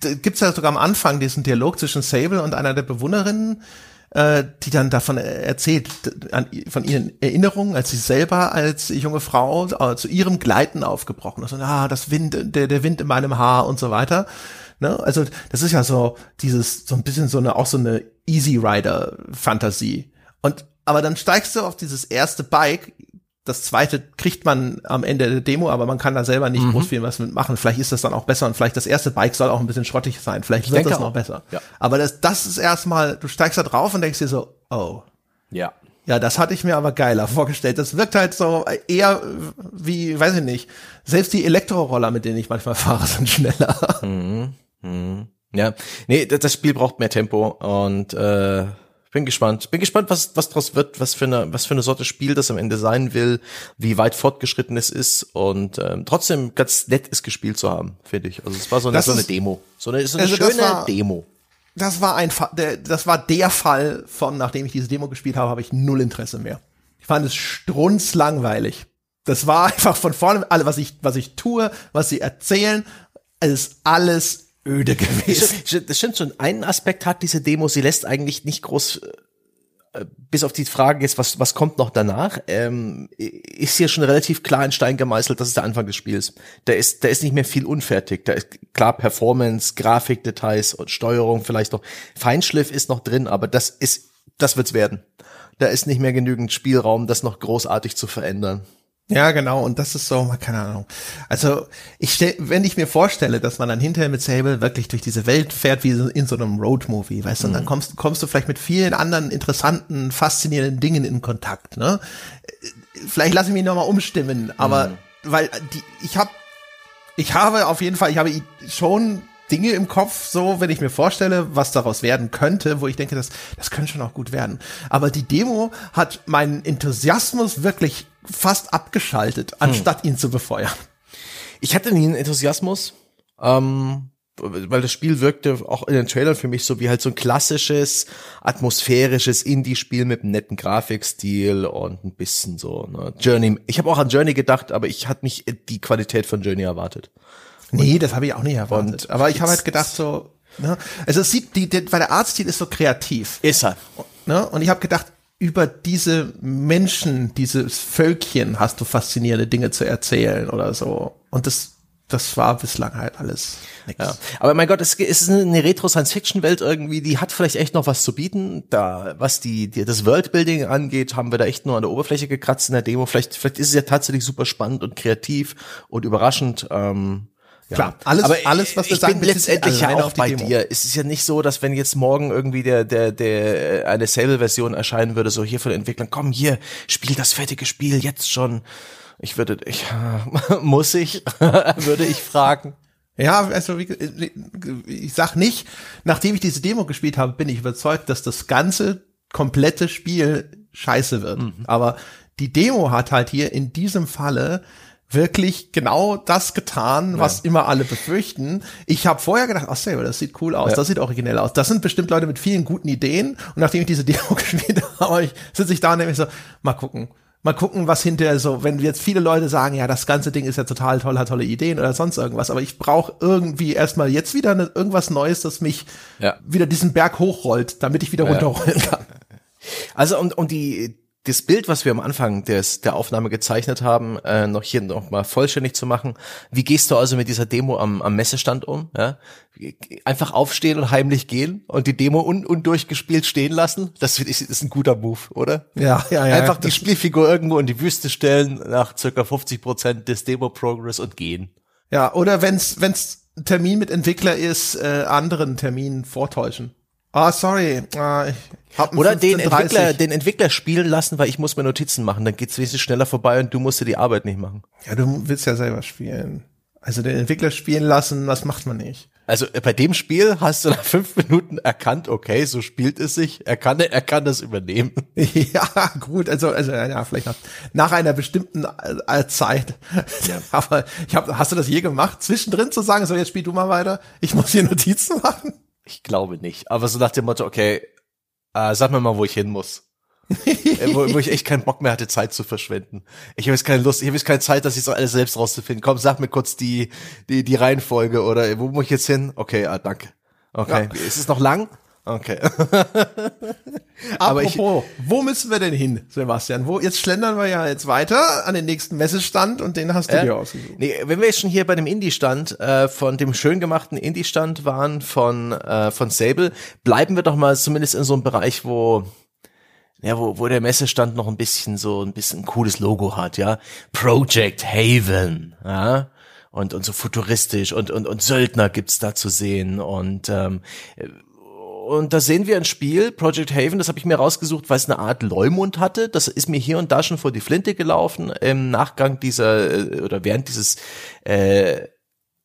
du gibt's ja sogar am Anfang diesen Dialog zwischen Sable und einer der Bewohnerinnen, äh, die dann davon erzählt, an, von ihren Erinnerungen, als sie selber als junge Frau äh, zu ihrem Gleiten aufgebrochen ist. Und ah, das Wind, der, der Wind in meinem Haar und so weiter. Ne? Also das ist ja so dieses, so ein bisschen so eine, auch so eine Easy Rider Fantasie. Und aber dann steigst du auf dieses erste Bike, das zweite kriegt man am Ende der Demo, aber man kann da selber nicht mhm. groß viel was mitmachen. Vielleicht ist das dann auch besser und vielleicht das erste Bike soll auch ein bisschen schrottig sein. Vielleicht wird das noch auch. besser. Ja. Aber das, das ist erstmal, du steigst da drauf und denkst dir so, oh. Ja. Ja, das hatte ich mir aber geiler vorgestellt. Das wirkt halt so eher wie, weiß ich nicht, selbst die Elektroroller, mit denen ich manchmal fahre, sind schneller. Mhm. Mhm. Ja, nee, das Spiel braucht mehr Tempo und äh, bin gespannt. Bin gespannt, was, was draus wird, was für eine, was für eine Sorte Spiel das am Ende sein will, wie weit fortgeschritten es ist und ähm, trotzdem ganz nett ist gespielt zu haben, finde ich. Also es war so eine, so eine Demo. So eine, so eine also schöne war, Demo. Das war ein der, das war der Fall von, nachdem ich diese Demo gespielt habe, habe ich null Interesse mehr. Ich fand es strunzlangweilig. Das war einfach von vorne, alle, was ich, was ich tue, was sie erzählen, es ist alles öde gewesen. Das stimmt schon. Einen Aspekt hat diese Demo, sie lässt eigentlich nicht groß äh, bis auf die Frage jetzt, was, was kommt noch danach, ähm, ist hier schon relativ klar in Stein gemeißelt, das ist der Anfang des Spiels. Da ist, da ist nicht mehr viel unfertig. Da ist klar Performance, Grafikdetails und Steuerung vielleicht noch. Feinschliff ist noch drin, aber das ist, das wird's werden. Da ist nicht mehr genügend Spielraum, das noch großartig zu verändern. Ja, genau. Und das ist so, keine Ahnung. Also, ich stell, wenn ich mir vorstelle, dass man dann hinterher mit Sable wirklich durch diese Welt fährt, wie in so einem Roadmovie, weißt du, mhm. und dann mhm. kommst, kommst du vielleicht mit vielen anderen interessanten, faszinierenden Dingen in Kontakt, ne? Vielleicht lasse ich mich nochmal umstimmen, aber, mhm. weil die, ich habe, ich habe auf jeden Fall, ich habe schon Dinge im Kopf, so, wenn ich mir vorstelle, was daraus werden könnte, wo ich denke, das, das könnte schon auch gut werden. Aber die Demo hat meinen Enthusiasmus wirklich fast abgeschaltet, anstatt hm. ihn zu befeuern. Ich hatte nie einen Enthusiasmus, ähm, weil das Spiel wirkte auch in den Trailern für mich so wie halt so ein klassisches, atmosphärisches Indie-Spiel mit einem netten Grafikstil und ein bisschen so, ne, Journey. Ich habe auch an Journey gedacht, aber ich hatte nicht die Qualität von Journey erwartet. Nee, das habe ich auch nicht erwartet. Und Aber ich habe halt gedacht so, ne? also es sieht, die, die, weil der Artstil ist so kreativ. Ist er. Ne? Und ich habe gedacht, über diese Menschen, dieses Völkchen hast du faszinierende Dinge zu erzählen oder so. Und das, das war bislang halt alles. Nix. Ja. Aber mein Gott, es ist eine Retro-Science-Fiction-Welt irgendwie, die hat vielleicht echt noch was zu bieten. Da, was die, die das Worldbuilding angeht, haben wir da echt nur an der Oberfläche gekratzt in der Demo. Vielleicht, vielleicht ist es ja tatsächlich super spannend und kreativ und überraschend. Ähm, ja. Klar, alles, aber alles, was wir ich sagen, bin letztendlich ja auch bei Demo. dir. Es ist ja nicht so, dass wenn jetzt morgen irgendwie der, der, der, eine Sable-Version erscheinen würde, so hier von den Entwicklern, komm hier, spiel das fertige Spiel jetzt schon. Ich würde, ich, muss ich, würde ich fragen. Ja, also wie, ich sag nicht, nachdem ich diese Demo gespielt habe, bin ich überzeugt, dass das ganze komplette Spiel scheiße wird. Mhm. Aber die Demo hat halt hier in diesem Falle wirklich genau das getan, ja. was immer alle befürchten. Ich habe vorher gedacht, ach selber, das sieht cool aus, ja. das sieht originell aus. Das sind bestimmt Leute mit vielen guten Ideen. Und nachdem ich diese Demo gespielt habe, sitze ich da und denke so, mal gucken. Mal gucken, was hinterher so, wenn jetzt viele Leute sagen, ja, das ganze Ding ist ja total toll, hat tolle Ideen oder sonst irgendwas, aber ich brauche irgendwie erstmal jetzt wieder eine, irgendwas Neues, das mich ja. wieder diesen Berg hochrollt, damit ich wieder runterrollen kann. Also um, um die das Bild, was wir am Anfang des, der Aufnahme gezeichnet haben, äh, noch hier noch mal vollständig zu machen. Wie gehst du also mit dieser Demo am, am Messestand um? Ja? Einfach aufstehen und heimlich gehen und die Demo un, undurchgespielt stehen lassen? Das ist, ist ein guter Move, oder? Ja, ja, ja. Einfach die Spielfigur irgendwo in die Wüste stellen nach circa 50 Prozent des Demo-Progress und gehen. Ja, oder wenn's, wenn's Termin mit Entwickler ist, äh, anderen Termin vortäuschen. Ah, sorry. Ah, ich oder den Entwickler, den Entwickler spielen lassen, weil ich muss mir Notizen machen, dann geht's wesentlich schneller vorbei und du musst dir die Arbeit nicht machen. Ja, du willst ja selber spielen. Also den Entwickler spielen lassen, das macht man nicht. Also äh, bei dem Spiel hast du nach fünf Minuten erkannt, okay, so spielt es sich. Er kann, er kann das übernehmen. Ja, gut, also, also ja, vielleicht nach, nach einer bestimmten äh, Zeit. Ja. Aber ich hab, hast du das je gemacht, zwischendrin zu sagen, so jetzt spiel du mal weiter, ich muss hier Notizen machen? Ich glaube nicht. Aber so nach dem Motto, okay, äh, sag mir mal, wo ich hin muss. äh, wo, wo ich echt keinen Bock mehr hatte, Zeit zu verschwenden. Ich habe jetzt keine Lust, ich habe jetzt keine Zeit, das jetzt alles selbst rauszufinden. Komm, sag mir kurz die, die, die Reihenfolge oder wo muss ich jetzt hin? Okay, ah, danke. Okay. Ja. Ist es noch lang? Okay. Aber Apropos, ich, wo müssen wir denn hin, Sebastian? Wo jetzt schlendern wir ja jetzt weiter an den nächsten Messestand und den hast du äh, dir ausgesucht. Nee, wenn wir jetzt schon hier bei dem Indie-Stand äh, von dem schön gemachten Indie-Stand waren von äh, von Sable, bleiben wir doch mal zumindest in so einem Bereich, wo ja, wo, wo der Messestand noch ein bisschen so ein bisschen ein cooles Logo hat, ja. Project Haven, ja und und so futuristisch und und und Söldner gibt's da zu sehen und ähm, und da sehen wir ein Spiel, Project Haven, das habe ich mir rausgesucht, weil es eine Art Leumund hatte. Das ist mir hier und da schon vor die Flinte gelaufen im Nachgang dieser äh, oder während dieses äh,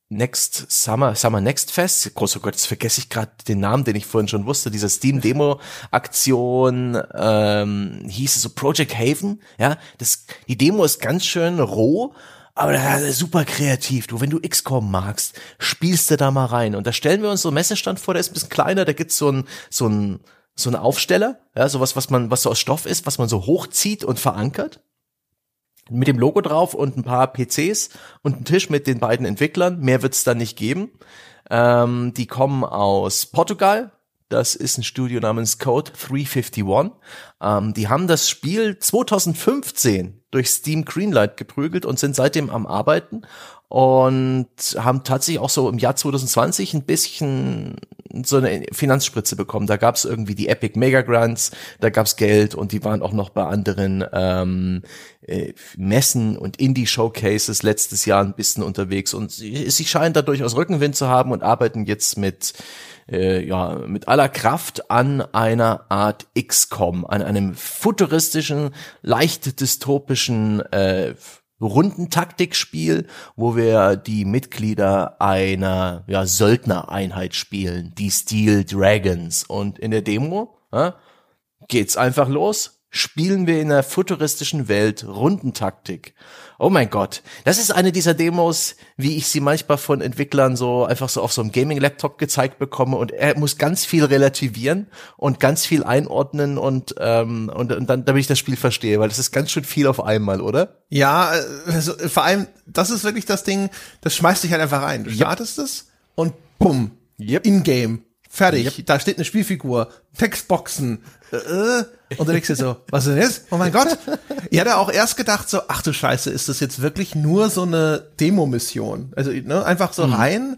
Next Summer, Summer Next Fest. Großer Gott, jetzt vergesse ich gerade den Namen, den ich vorhin schon wusste. Dieser Steam Demo Aktion ähm, hieß es so Project Haven. Ja, das die Demo ist ganz schön roh aber das ist super kreativ. Du, wenn du XCOM magst, spielst du da mal rein. Und da stellen wir uns so einen Messestand vor, der ist ein bisschen kleiner, da gibt's so ein, so ein, so ein Aufsteller, ja, sowas, was man, was so aus Stoff ist, was man so hochzieht und verankert. Mit dem Logo drauf und ein paar PCs und ein Tisch mit den beiden Entwicklern. Mehr wird's da nicht geben. Ähm, die kommen aus Portugal, das ist ein Studio namens Code 351. Ähm, die haben das Spiel 2015 durch Steam Greenlight geprügelt und sind seitdem am Arbeiten und haben tatsächlich auch so im Jahr 2020 ein bisschen so eine Finanzspritze bekommen. Da gab es irgendwie die Epic Mega Grants, da gab es Geld und die waren auch noch bei anderen ähm, äh, Messen und Indie-Showcases letztes Jahr ein bisschen unterwegs und sie, sie scheinen da durchaus Rückenwind zu haben und arbeiten jetzt mit äh, ja, mit aller Kraft an einer Art XCOM, an einem futuristischen, leicht dystopischen äh, Rundentaktikspiel, wo wir die Mitglieder einer ja, Söldnereinheit spielen, die Steel Dragons. Und in der Demo ja, geht's einfach los. Spielen wir in einer futuristischen Welt Rundentaktik. Oh mein Gott, das ist eine dieser Demos, wie ich sie manchmal von Entwicklern so einfach so auf so einem Gaming-Laptop gezeigt bekomme und er muss ganz viel relativieren und ganz viel einordnen und ähm, und, und dann, damit ich das Spiel verstehe, weil das ist ganz schön viel auf einmal, oder? Ja, also, vor allem, das ist wirklich das Ding, das schmeißt dich halt einfach rein. Du startest yep. es und bumm, yep. in-game Fertig. Yep. Da steht eine Spielfigur, Textboxen. Äh, äh, und du denkst dir so, was ist das? Oh mein Gott. Ich hatte auch erst gedacht so, ach du Scheiße, ist das jetzt wirklich nur so eine Demo-Mission? Also ne, einfach so mhm. rein,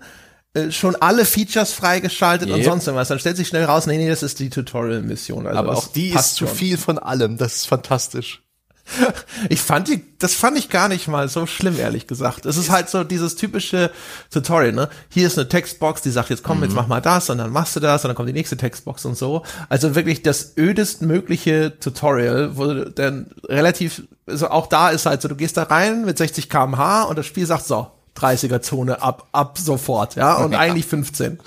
äh, schon alle Features freigeschaltet yep. und sonst irgendwas. Dann stellt sich schnell raus, nee, nee, das ist die Tutorial-Mission. Also Aber auch die ist zu viel von allem. Das ist fantastisch. Ich fand die, das fand ich gar nicht mal so schlimm, ehrlich gesagt. Es ist halt so dieses typische Tutorial, ne? Hier ist eine Textbox, die sagt jetzt komm, mhm. jetzt mach mal das und dann machst du das und dann kommt die nächste Textbox und so. Also wirklich das ödest mögliche Tutorial, wo dann relativ, also auch da ist halt so, du gehst da rein mit 60 kmh und das Spiel sagt so, 30er Zone ab, ab sofort, ja, und ja. eigentlich 15.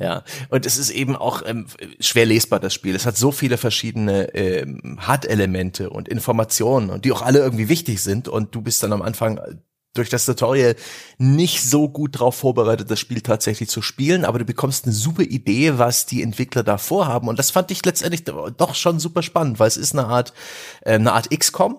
Ja, und es ist eben auch ähm, schwer lesbar, das Spiel. Es hat so viele verschiedene ähm, Hard-Elemente und Informationen und die auch alle irgendwie wichtig sind. Und du bist dann am Anfang durch das Tutorial nicht so gut darauf vorbereitet, das Spiel tatsächlich zu spielen, aber du bekommst eine super Idee, was die Entwickler da vorhaben. Und das fand ich letztendlich doch schon super spannend, weil es ist eine Art, äh, eine Art XCOM,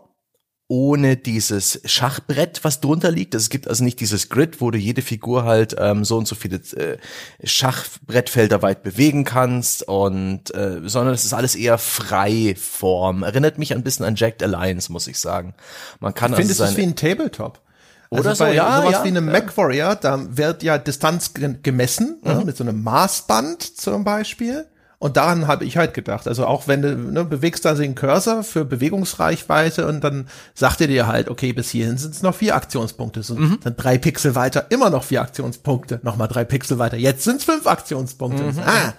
ohne dieses Schachbrett, was drunter liegt. Es gibt also nicht dieses Grid, wo du jede Figur halt ähm, so und so viele äh, Schachbrettfelder weit bewegen kannst und äh, sondern es ist alles eher Freiform. Erinnert mich ein bisschen an Jacked Alliance, muss ich sagen. Man kann ich also finde, es ist wie ein Tabletop. Oder also so, bei ja, sowas ja, wie einem ja. Mac Warrior, da wird ja Distanz ge- gemessen, ne, Mhm. mit so einem Maßband zum Beispiel. Und daran habe ich halt gedacht. Also auch wenn du ne, bewegst da den Cursor für Bewegungsreichweite und dann sagt er dir halt, okay, bis hierhin sind es noch vier Aktionspunkte. So, Mhm. Dann drei Pixel weiter, immer noch vier Aktionspunkte. Nochmal drei Pixel weiter. Jetzt sind es fünf Aktionspunkte. Ah,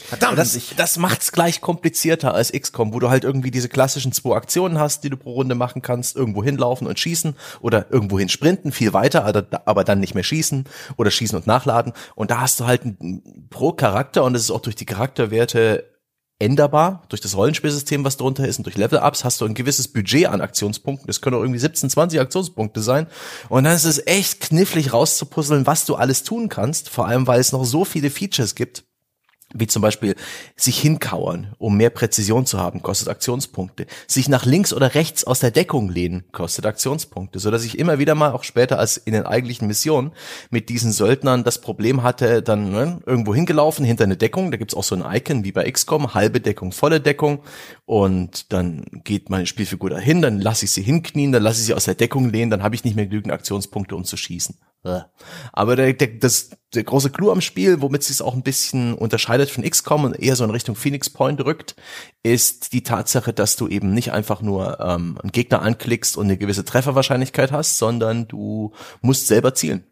verdammt. Das, das macht's gleich komplizierter als XCOM, wo du halt irgendwie diese klassischen zwei Aktionen hast, die du pro Runde machen kannst, irgendwo hinlaufen und schießen oder irgendwo hin sprinten, viel weiter, aber, dann nicht mehr schießen oder schießen und nachladen. Und da hast du halt pro Charakter und es ist auch durch die Charakterwerte änderbar, durch das Rollenspielsystem, was drunter ist und durch Level-Ups hast du ein gewisses Budget an Aktionspunkten. Das können auch irgendwie 17, 20 Aktionspunkte sein. Und dann ist es echt knifflig rauszupuzzeln, was du alles tun kannst, vor allem weil es noch so viele Features gibt wie zum Beispiel sich hinkauern, um mehr Präzision zu haben, kostet Aktionspunkte. Sich nach links oder rechts aus der Deckung lehnen, kostet Aktionspunkte, so dass ich immer wieder mal auch später als in den eigentlichen Missionen mit diesen Söldnern das Problem hatte, dann ne, irgendwo hingelaufen hinter eine Deckung, da gibt's auch so ein Icon wie bei XCOM, halbe Deckung, volle Deckung und dann geht meine Spielfigur dahin, dann lasse ich sie hinknien, dann lasse ich sie aus der Deckung lehnen, dann habe ich nicht mehr genügend Aktionspunkte, um zu schießen. Äh. Aber der, der, das, der große Clou am Spiel, womit es sich auch ein bisschen unterscheidet von XCOM und eher so in Richtung Phoenix Point rückt, ist die Tatsache, dass du eben nicht einfach nur ähm, einen Gegner anklickst und eine gewisse Trefferwahrscheinlichkeit hast, sondern du musst selber zielen.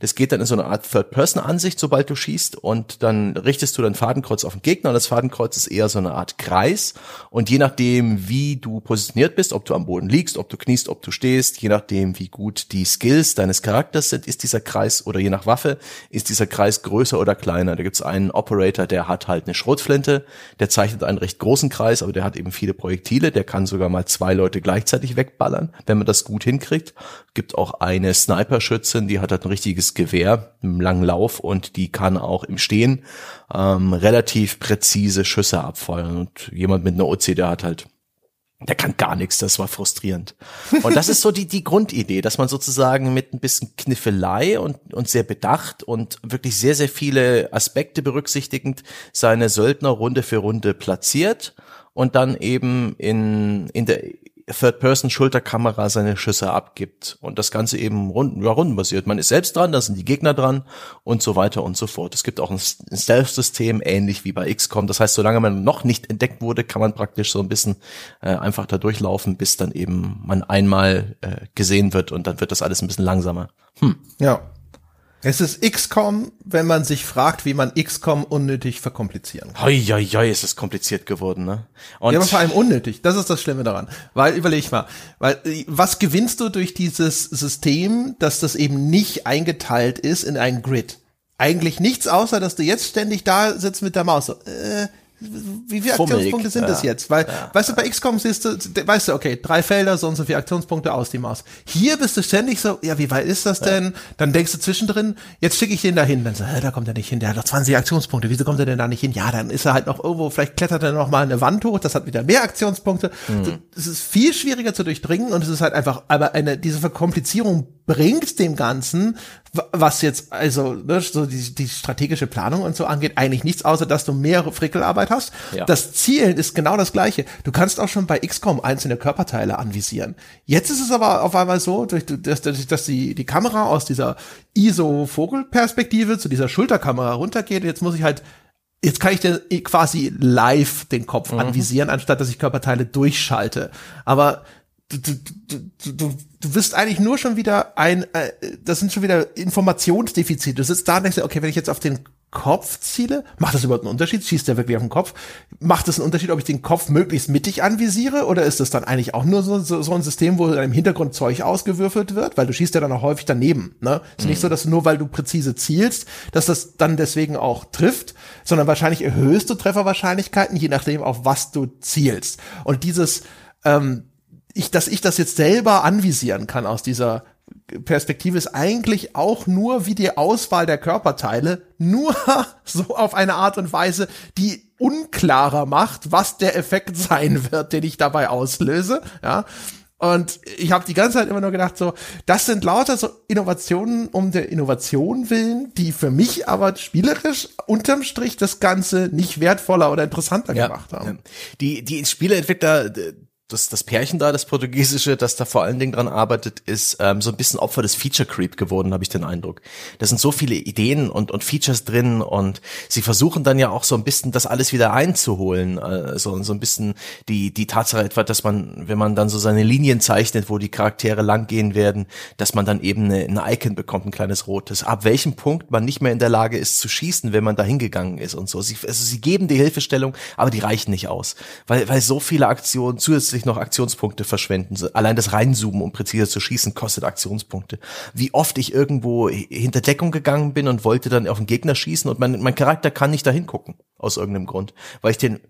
Das geht dann in so eine Art Third-Person-Ansicht, sobald du schießt und dann richtest du dein Fadenkreuz auf den Gegner und das Fadenkreuz ist eher so eine Art Kreis und je nachdem, wie du positioniert bist, ob du am Boden liegst, ob du kniest, ob du stehst, je nachdem, wie gut die Skills deines Charakters sind, ist dieser Kreis oder je nach Waffe, ist dieser Kreis größer oder kleiner. Da gibt's einen Operator, der hat halt eine Schrotflinte, der zeichnet einen recht großen Kreis, aber der hat eben viele Projektile, der kann sogar mal zwei Leute gleichzeitig wegballern, wenn man das gut hinkriegt. Gibt auch eine Sniper-Schützin, die hat halt ein richtiges Gewehr im langen Lauf und die kann auch im Stehen ähm, relativ präzise Schüsse abfeuern. Und jemand mit einer OC, der hat halt der kann gar nichts, das war frustrierend. Und das ist so die, die Grundidee, dass man sozusagen mit ein bisschen Kniffelei und, und sehr bedacht und wirklich sehr, sehr viele Aspekte berücksichtigend seine Söldner Runde für Runde platziert und dann eben in, in der Third-Person-Schulterkamera seine Schüsse abgibt und das Ganze eben runden, ja, rundenbasiert. Man ist selbst dran, da sind die Gegner dran und so weiter und so fort. Es gibt auch ein Stealth-System, ähnlich wie bei XCOM. Das heißt, solange man noch nicht entdeckt wurde, kann man praktisch so ein bisschen äh, einfach da durchlaufen, bis dann eben man einmal äh, gesehen wird und dann wird das alles ein bisschen langsamer. ja. Es ist XCOM, wenn man sich fragt, wie man XCOM unnötig verkomplizieren kann. Hoi, hoi, hoi, ist es kompliziert geworden, ne? Und Ja, aber vor allem unnötig. Das ist das Schlimme daran. Weil, überleg mal, weil, äh, was gewinnst du durch dieses System, dass das eben nicht eingeteilt ist in ein Grid? Eigentlich nichts, außer dass du jetzt ständig da sitzt mit der Maus. So, äh, wie viele Fummelig, Aktionspunkte sind das ja. jetzt? Weil, weißt du, bei XCOM siehst du, weißt du, okay, drei Felder, so und so viele Aktionspunkte aus die Maus. Hier bist du ständig so, ja, wie weit ist das denn? Dann denkst du zwischendrin, jetzt schicke ich den da hin. Dann so, hä, da kommt er nicht hin, der hat noch 20 Aktionspunkte. Wieso kommt er denn da nicht hin? Ja, dann ist er halt noch irgendwo, vielleicht klettert er noch mal eine Wand hoch, das hat wieder mehr Aktionspunkte. Mhm. Es ist viel schwieriger zu durchdringen und es ist halt einfach, aber eine, diese Verkomplizierung bringt dem Ganzen, wa- was jetzt also ne, so die, die strategische Planung und so angeht, eigentlich nichts, außer dass du mehr Frickelarbeit hast. Ja. Das Zielen ist genau das gleiche. Du kannst auch schon bei XCOM einzelne Körperteile anvisieren. Jetzt ist es aber auf einmal so, durch, dass, dass, dass die, die Kamera aus dieser ISO-Vogelperspektive zu dieser Schulterkamera runtergeht. Jetzt muss ich halt Jetzt kann ich den quasi live den Kopf anvisieren, anstatt dass ich Körperteile durchschalte. Aber du, du, du, du, du, wirst eigentlich nur schon wieder ein, äh, das sind schon wieder Informationsdefizite. Du sitzt da und denkst dir, okay, wenn ich jetzt auf den Kopf ziele, macht das überhaupt einen Unterschied? Schießt der wirklich auf den Kopf? Macht das einen Unterschied, ob ich den Kopf möglichst mittig anvisiere? Oder ist das dann eigentlich auch nur so, so, so ein System, wo im Hintergrund Zeug ausgewürfelt wird? Weil du schießt ja dann auch häufig daneben. Ne? Ist nicht so, dass du nur weil du präzise zielst, dass das dann deswegen auch trifft, sondern wahrscheinlich erhöhst du Trefferwahrscheinlichkeiten, je nachdem, auf was du zielst. Und dieses, ähm, ich, dass ich das jetzt selber anvisieren kann aus dieser Perspektive ist eigentlich auch nur wie die Auswahl der Körperteile, nur so auf eine Art und Weise, die unklarer macht, was der Effekt sein wird, den ich dabei auslöse, ja. Und ich habe die ganze Zeit immer nur gedacht, so, das sind lauter so Innovationen um der Innovation willen, die für mich aber spielerisch unterm Strich das Ganze nicht wertvoller oder interessanter ja, gemacht haben. Die, die Spieleentwickler, das, das Pärchen da, das Portugiesische, das da vor allen Dingen dran arbeitet, ist ähm, so ein bisschen Opfer des Feature Creep geworden, habe ich den Eindruck. Da sind so viele Ideen und, und Features drin und sie versuchen dann ja auch so ein bisschen das alles wieder einzuholen. Also so ein bisschen die, die Tatsache etwa, dass man, wenn man dann so seine Linien zeichnet, wo die Charaktere langgehen werden, dass man dann eben eine Icon bekommt, ein kleines rotes. Ab welchem Punkt man nicht mehr in der Lage ist zu schießen, wenn man da hingegangen ist und so. Sie, also sie geben die Hilfestellung, aber die reichen nicht aus. Weil, weil so viele Aktionen zusätzlich zusätzlich noch Aktionspunkte verschwenden. Allein das Reinzoomen, um präziser zu schießen, kostet Aktionspunkte. Wie oft ich irgendwo hinter Deckung gegangen bin und wollte dann auf den Gegner schießen und mein, mein Charakter kann nicht dahin gucken, aus irgendeinem Grund, weil ich den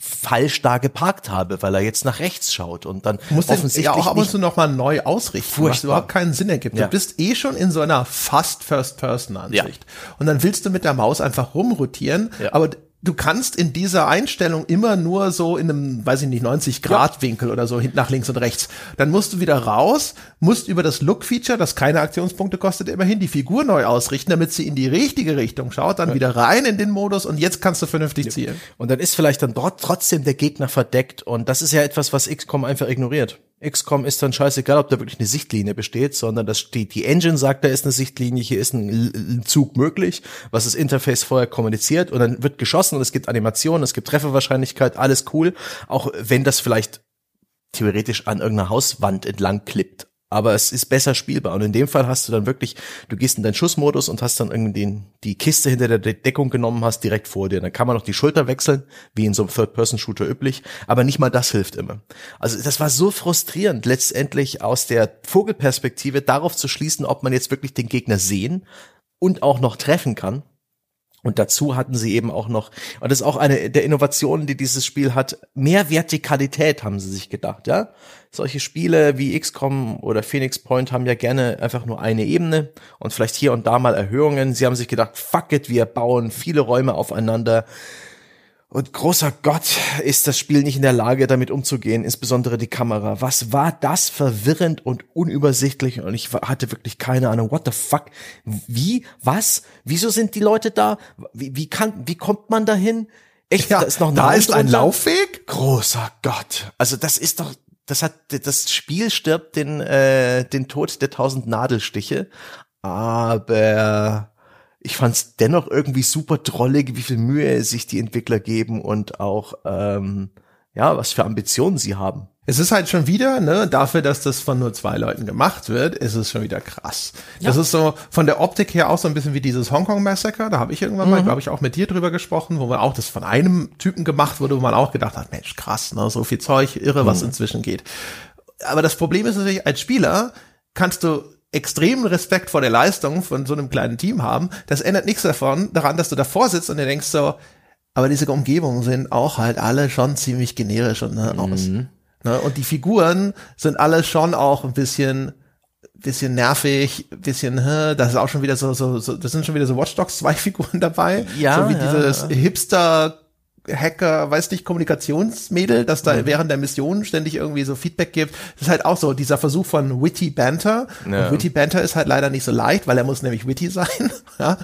falsch da geparkt habe, weil er jetzt nach rechts schaut und dann muss offensichtlich ja auch ab und zu noch mal neu ausrichten, furchtbar. was überhaupt keinen Sinn ergibt. Ja. Du bist eh schon in so einer fast First Person Ansicht ja. und dann willst du mit der Maus einfach rumrotieren, ja. aber du kannst in dieser Einstellung immer nur so in einem, weiß ich nicht, 90 Grad Winkel oder so nach links und rechts. Dann musst du wieder raus, musst über das Look-Feature, das keine Aktionspunkte kostet, immerhin die Figur neu ausrichten, damit sie in die richtige Richtung schaut, dann ja. wieder rein in den Modus und jetzt kannst du vernünftig zielen. Und dann ist vielleicht dann dort trotzdem der Gegner verdeckt und das ist ja etwas, was XCOM einfach ignoriert. XCOM ist dann scheißegal, ob da wirklich eine Sichtlinie besteht, sondern das steht, die Engine sagt, da ist eine Sichtlinie, hier ist ein, Zug möglich, was das Interface vorher kommuniziert und dann wird geschossen und es gibt Animationen, es gibt Trefferwahrscheinlichkeit, alles cool, auch wenn das vielleicht theoretisch an irgendeiner Hauswand entlang klippt aber es ist besser spielbar. Und in dem Fall hast du dann wirklich, du gehst in deinen Schussmodus und hast dann irgendwie die Kiste hinter der Deckung genommen hast direkt vor dir. Dann kann man noch die Schulter wechseln, wie in so einem Third-Person-Shooter üblich, aber nicht mal das hilft immer. Also das war so frustrierend, letztendlich aus der Vogelperspektive darauf zu schließen, ob man jetzt wirklich den Gegner sehen und auch noch treffen kann. Und dazu hatten sie eben auch noch, und das ist auch eine der Innovationen, die dieses Spiel hat, mehr Vertikalität haben sie sich gedacht, ja. Solche Spiele wie XCOM oder Phoenix Point haben ja gerne einfach nur eine Ebene und vielleicht hier und da mal Erhöhungen. Sie haben sich gedacht, fuck it, wir bauen viele Räume aufeinander und großer Gott, ist das Spiel nicht in der Lage, damit umzugehen, insbesondere die Kamera. Was war das verwirrend und unübersichtlich? Und ich hatte wirklich keine Ahnung. What the fuck? Wie? Was? Wieso sind die Leute da? Wie, wie kann, wie kommt man dahin? Echt? Ja, da ist noch ein, da ist ein Laufweg? Großer Gott. Also das ist doch, das hat, das Spiel stirbt den, äh, den Tod der tausend Nadelstiche. Aber ich fand es dennoch irgendwie super drollig, wie viel Mühe sich die Entwickler geben und auch ähm, ja, was für Ambitionen sie haben. Es ist halt schon wieder, ne, dafür, dass das von nur zwei Leuten gemacht wird, ist es schon wieder krass. Ja. Das ist so von der Optik her auch so ein bisschen wie dieses Hongkong Massacre. Da habe ich irgendwann mhm. mal, glaube ich, auch mit dir drüber gesprochen, wo man auch das von einem Typen gemacht wurde, wo man auch gedacht hat, Mensch, krass, ne, so viel Zeug, irre, was mhm. inzwischen geht. Aber das Problem ist natürlich, als Spieler kannst du extremen Respekt vor der Leistung von so einem kleinen Team haben, das ändert nichts davon, daran, dass du davor sitzt und dir denkst so, aber diese Umgebungen sind auch halt alle schon ziemlich generisch und ne, aus. Mhm. Ne, und die Figuren sind alle schon auch ein bisschen bisschen nervig, bisschen, das ist auch schon wieder so, so, so das sind schon wieder so Watch Dogs 2 Figuren dabei. Ja. So wie ja, dieses ja. Hipster Hacker, weiß nicht, Kommunikationsmädel, das da mhm. während der Mission ständig irgendwie so Feedback gibt. Das ist halt auch so dieser Versuch von Witty Banter. Ja. Und Witty Banter ist halt leider nicht so leicht, weil er muss nämlich witty sein. ja.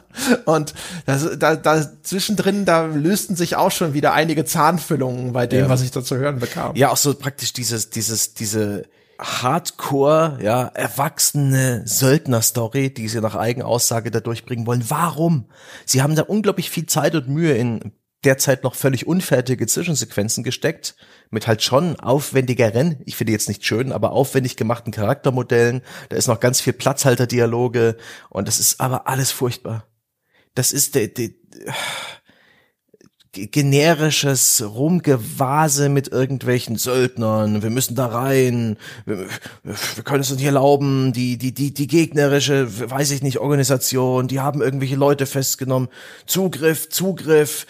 Und das, da, da zwischendrin, da lösten sich auch schon wieder einige Zahnfüllungen bei dem, ja. was ich da zu hören bekam. Ja, auch so praktisch dieses, dieses, diese Hardcore, ja, erwachsene Söldner-Story, die sie nach Eigenaussage da durchbringen wollen. Warum? Sie haben da unglaublich viel Zeit und Mühe in derzeit noch völlig unfertige Zwischensequenzen gesteckt, mit halt schon aufwendigeren, ich finde jetzt nicht schön, aber aufwendig gemachten Charaktermodellen. Da ist noch ganz viel Platzhalterdialoge und das ist aber alles furchtbar. Das ist der, der generisches Rumgewase mit irgendwelchen Söldnern. Wir müssen da rein. Wir, wir können es uns nicht erlauben. Die, die, die, die gegnerische, weiß ich nicht, Organisation, die haben irgendwelche Leute festgenommen. Zugriff, Zugriff.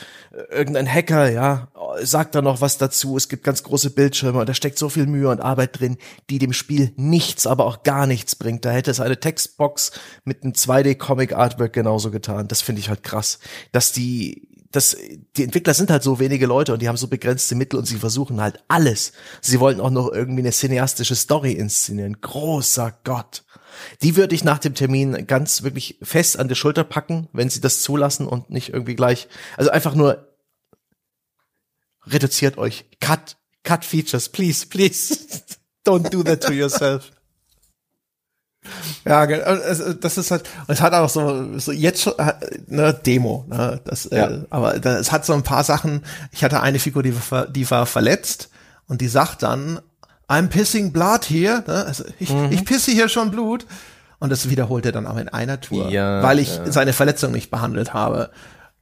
Irgendein Hacker, ja, sagt da noch was dazu. Es gibt ganz große Bildschirme und da steckt so viel Mühe und Arbeit drin, die dem Spiel nichts, aber auch gar nichts bringt. Da hätte es eine Textbox mit einem 2D-Comic-Artwork genauso getan. Das finde ich halt krass. Dass die das, die Entwickler sind halt so wenige Leute und die haben so begrenzte Mittel und sie versuchen halt alles. Sie wollten auch noch irgendwie eine cineastische Story inszenieren. Großer Gott. Die würde ich nach dem Termin ganz wirklich fest an die Schulter packen, wenn sie das zulassen und nicht irgendwie gleich, also einfach nur reduziert euch. Cut, cut features, please, please. Don't do that to yourself. Ja, das ist halt, es hat auch so, so jetzt schon, ne, Demo, ne, das, äh, ja. äh, aber es hat so ein paar Sachen, ich hatte eine Figur, die war, die war verletzt und die sagt dann, I'm pissing blood here, ne, also ich, mhm. ich pisse hier schon Blut und das wiederholt er dann auch in einer Tour, ja, weil ich ja. seine Verletzung nicht behandelt habe.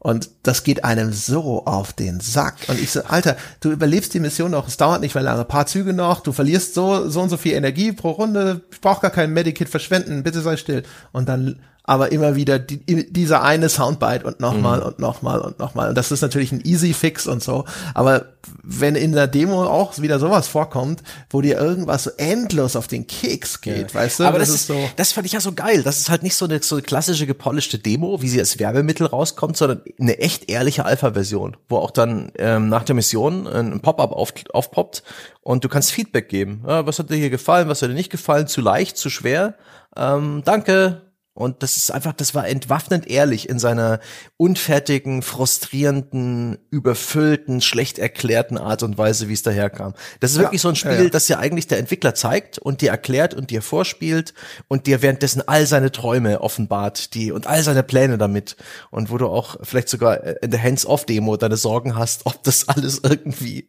Und das geht einem so auf den Sack. Und ich so, Alter, du überlebst die Mission noch, es dauert nicht mehr lange, ein paar Züge noch, du verlierst so, so und so viel Energie pro Runde, ich brauch gar kein Medikit verschwenden, bitte sei still. Und dann aber immer wieder die, dieser eine Soundbite und nochmal mhm. und nochmal und nochmal. Und das ist natürlich ein easy Fix und so. Aber wenn in der Demo auch wieder sowas vorkommt, wo dir irgendwas so endlos auf den Keks geht, ja. weißt du? Aber das, das ist, so. Das fand ich ja so geil. Das ist halt nicht so eine, so eine klassische gepolischte Demo, wie sie als Werbemittel rauskommt, sondern eine echt ehrliche Alpha-Version, wo auch dann ähm, nach der Mission ein Pop-up auf, aufpoppt und du kannst Feedback geben. Ja, was hat dir hier gefallen, was hat dir nicht gefallen, zu leicht, zu schwer? Ähm, danke, und das ist einfach, das war entwaffnend ehrlich in seiner unfertigen, frustrierenden, überfüllten, schlecht erklärten Art und Weise, wie es daherkam. Das ist ja, wirklich so ein Spiel, ja, ja. das ja eigentlich der Entwickler zeigt und dir erklärt und dir vorspielt und dir währenddessen all seine Träume offenbart, die und all seine Pläne damit. Und wo du auch vielleicht sogar in der Hands-off-Demo deine Sorgen hast, ob das alles irgendwie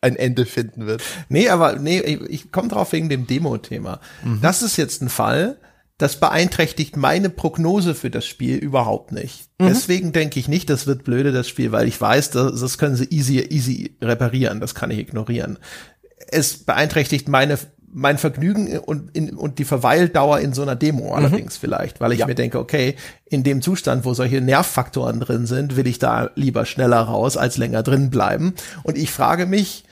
ein Ende finden wird. Nee, aber nee, ich, ich komme drauf wegen dem Demo-Thema. Mhm. Das ist jetzt ein Fall, das beeinträchtigt meine Prognose für das Spiel überhaupt nicht. Mhm. Deswegen denke ich nicht, das wird blöde, das Spiel, weil ich weiß, das, das können sie easy, easy reparieren, das kann ich ignorieren. Es beeinträchtigt meine mein Vergnügen und, in, und die Verweildauer in so einer Demo mhm. allerdings vielleicht, weil ich ja. mir denke, okay, in dem Zustand, wo solche Nervfaktoren drin sind, will ich da lieber schneller raus als länger drin bleiben. Und ich frage mich,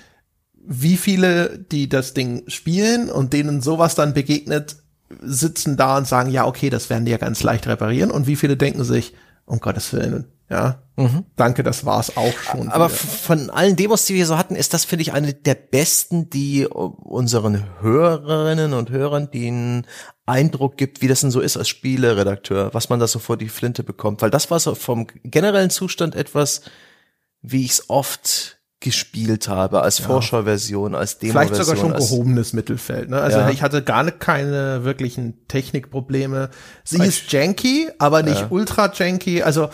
wie viele, die das Ding spielen und denen sowas dann begegnet, sitzen da und sagen, ja, okay, das werden die ja ganz leicht reparieren. Und wie viele denken sich, um Gottes Willen, ja, mhm. danke, das war's auch schon. Aber wieder. von allen Demos, die wir so hatten, ist das, finde ich, eine der besten, die unseren Hörerinnen und Hörern den Eindruck gibt, wie das denn so ist als Spieleredakteur, was man da so vor die Flinte bekommt. Weil das war so vom generellen Zustand etwas, wie ich es oft gespielt habe, als ja. Vorschauversion, als Demo Vielleicht sogar schon gehobenes Mittelfeld. Ne? Also ja. ich hatte gar ne, keine wirklichen Technikprobleme. Sie ich, ist janky, aber nicht ja. ultra janky. Also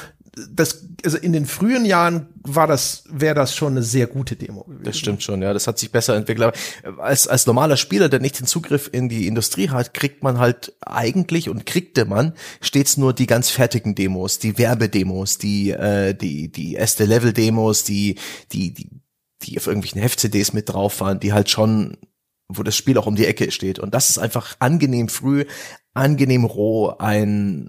das, also in den frühen Jahren war das, wäre das schon eine sehr gute Demo. Gewesen. Das stimmt schon, ja. Das hat sich besser entwickelt. Aber als, als normaler Spieler, der nicht den Zugriff in die Industrie hat, kriegt man halt eigentlich und kriegte man stets nur die ganz fertigen Demos, die Werbedemos, die, äh, die, die erste Level-Demos, die, die, die, die auf irgendwelchen Heft-CDs mit drauf waren, die halt schon, wo das Spiel auch um die Ecke steht. Und das ist einfach angenehm früh, angenehm roh, ein,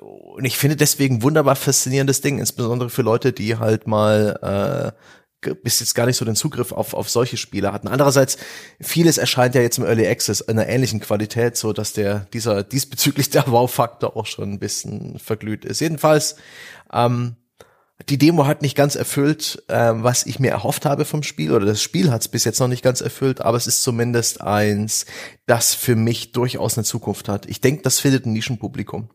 und ich finde deswegen wunderbar faszinierendes Ding, insbesondere für Leute, die halt mal, äh, bis jetzt gar nicht so den Zugriff auf, auf solche Spiele hatten. Andererseits, vieles erscheint ja jetzt im Early Access in einer ähnlichen Qualität, so dass der, dieser, diesbezüglich der Wow-Faktor auch schon ein bisschen verglüht ist. Jedenfalls, ähm, die Demo hat nicht ganz erfüllt, äh, was ich mir erhofft habe vom Spiel, oder das Spiel hat es bis jetzt noch nicht ganz erfüllt, aber es ist zumindest eins, das für mich durchaus eine Zukunft hat. Ich denke, das findet ein Nischenpublikum.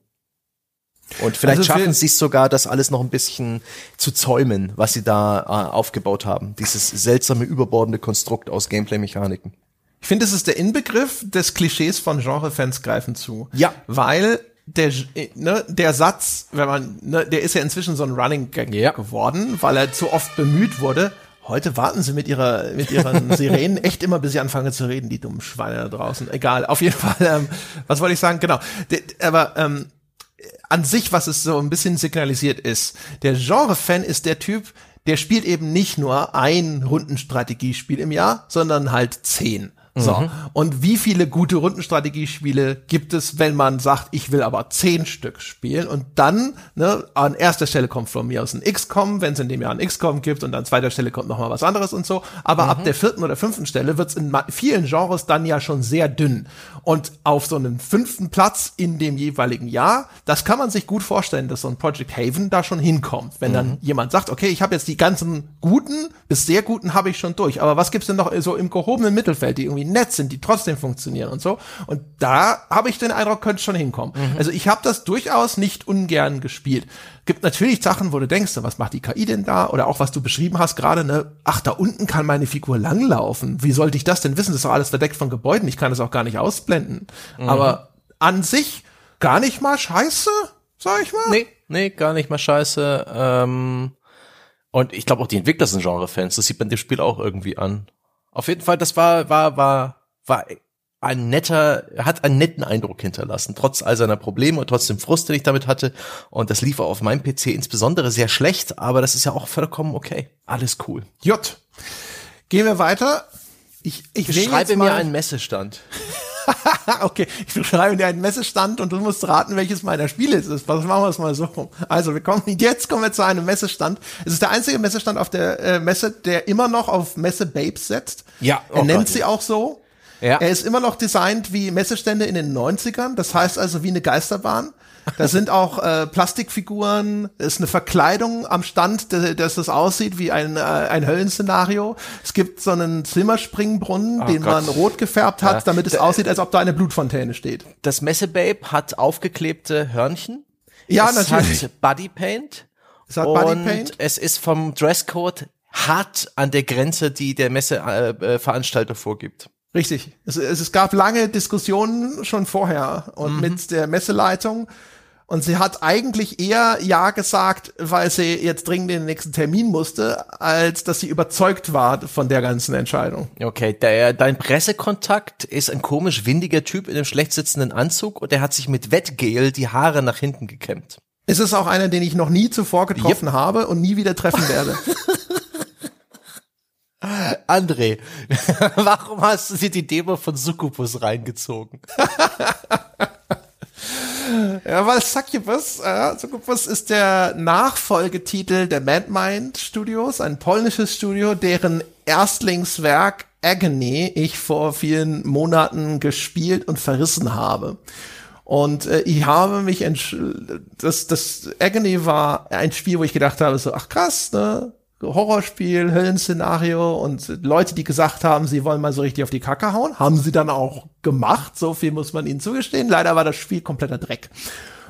Und vielleicht also schaffen sie es sogar, das alles noch ein bisschen zu zäumen, was sie da äh, aufgebaut haben. Dieses seltsame, überbordende Konstrukt aus Gameplay-Mechaniken. Ich finde, es ist der Inbegriff des Klischees von Genre-Fans greifen zu. Ja. Weil der, ne, der Satz, wenn man, ne, der ist ja inzwischen so ein Running Gag ja. geworden, weil er zu oft bemüht wurde. Heute warten sie mit ihrer, mit ihren Sirenen echt immer, bis sie anfangen zu reden, die dummen Schweine da draußen. Egal, auf jeden Fall, ähm, was wollte ich sagen? Genau. De, aber ähm, an sich, was es so ein bisschen signalisiert ist, der Genre-Fan ist der Typ, der spielt eben nicht nur ein Rundenstrategiespiel im Jahr, sondern halt zehn. So. Mhm. Und wie viele gute Rundenstrategiespiele gibt es, wenn man sagt, ich will aber zehn Stück spielen und dann, ne, an erster Stelle kommt von mir aus ein XCOM, wenn es in dem Jahr ein XCOM gibt und an zweiter Stelle kommt noch mal was anderes und so. Aber mhm. ab der vierten oder fünften Stelle wird es in vielen Genres dann ja schon sehr dünn. Und auf so einen fünften Platz in dem jeweiligen Jahr, das kann man sich gut vorstellen, dass so ein Project Haven da schon hinkommt. Wenn mhm. dann jemand sagt, okay, ich habe jetzt die ganzen guten bis sehr guten habe ich schon durch. Aber was gibt's denn noch so im gehobenen Mittelfeld, die irgendwie nett sind, die trotzdem funktionieren und so. Und da habe ich den Eindruck, könnte schon hinkommen. Mhm. Also ich habe das durchaus nicht ungern gespielt. Gibt natürlich Sachen, wo du denkst, was macht die KI denn da? Oder auch was du beschrieben hast gerade, ne? Ach, da unten kann meine Figur langlaufen. Wie sollte ich das denn wissen? Das ist doch alles verdeckt von Gebäuden. Ich kann das auch gar nicht ausblenden. Mhm. Aber an sich gar nicht mal scheiße, sag ich mal. Nee, nee, gar nicht mal scheiße. Ähm und ich glaube auch die Entwickler sind Genre-Fans. Das sieht man dem Spiel auch irgendwie an. Auf jeden Fall, das war, war, war, war ein netter, hat einen netten Eindruck hinterlassen, trotz all seiner Probleme und trotz dem Frust, den ich damit hatte. Und das lief auf meinem PC insbesondere sehr schlecht, aber das ist ja auch vollkommen okay. Alles cool. J. Gehen wir weiter. Ich, ich schreibe mir einen Messestand. okay, ich beschreibe dir einen Messestand und du musst raten, welches meiner Spiele es ist. Was machen wir es mal so? Also, wir kommen, jetzt kommen wir zu einem Messestand. Es ist der einzige Messestand auf der äh, Messe, der immer noch auf Messe Babes setzt. Ja. Oh er nennt Gott, sie auch so. Ja. Er ist immer noch designt wie Messestände in den 90ern. Das heißt also wie eine Geisterbahn. Da sind auch äh, Plastikfiguren, ist eine Verkleidung am Stand, dass das aussieht wie ein, äh, ein Höllenszenario. Es gibt so einen Zimmerspringbrunnen, oh den Gott. man rot gefärbt hat, ja. damit es da, aussieht, als ob da eine Blutfontäne steht. Das Messebabe hat aufgeklebte Hörnchen. Ja, es natürlich. Hat Bodypaint. Es hat Bodypaint. Es ist vom Dresscode hart an der Grenze, die der Messeveranstalter äh, vorgibt. Richtig. Es, es, es gab lange Diskussionen schon vorher und mhm. mit der Messeleitung. Und sie hat eigentlich eher Ja gesagt, weil sie jetzt dringend den nächsten Termin musste, als dass sie überzeugt war von der ganzen Entscheidung. Okay, der, dein Pressekontakt ist ein komisch windiger Typ in einem schlecht sitzenden Anzug und der hat sich mit Wettgel die Haare nach hinten gekämmt. Es ist auch einer, den ich noch nie zuvor getroffen yep. habe und nie wieder treffen werde. André, warum hast du dir die Demo von Succubus reingezogen? Ja, weil Succubus, äh, Succubus ist der Nachfolgetitel der Madmind Studios, ein polnisches Studio, deren Erstlingswerk Agony ich vor vielen Monaten gespielt und verrissen habe. Und äh, ich habe mich das das Agony war ein Spiel, wo ich gedacht habe so ach krass, ne? Horrorspiel, Höllenszenario und Leute, die gesagt haben, sie wollen mal so richtig auf die Kacke hauen, haben sie dann auch gemacht. So viel muss man ihnen zugestehen. Leider war das Spiel kompletter Dreck.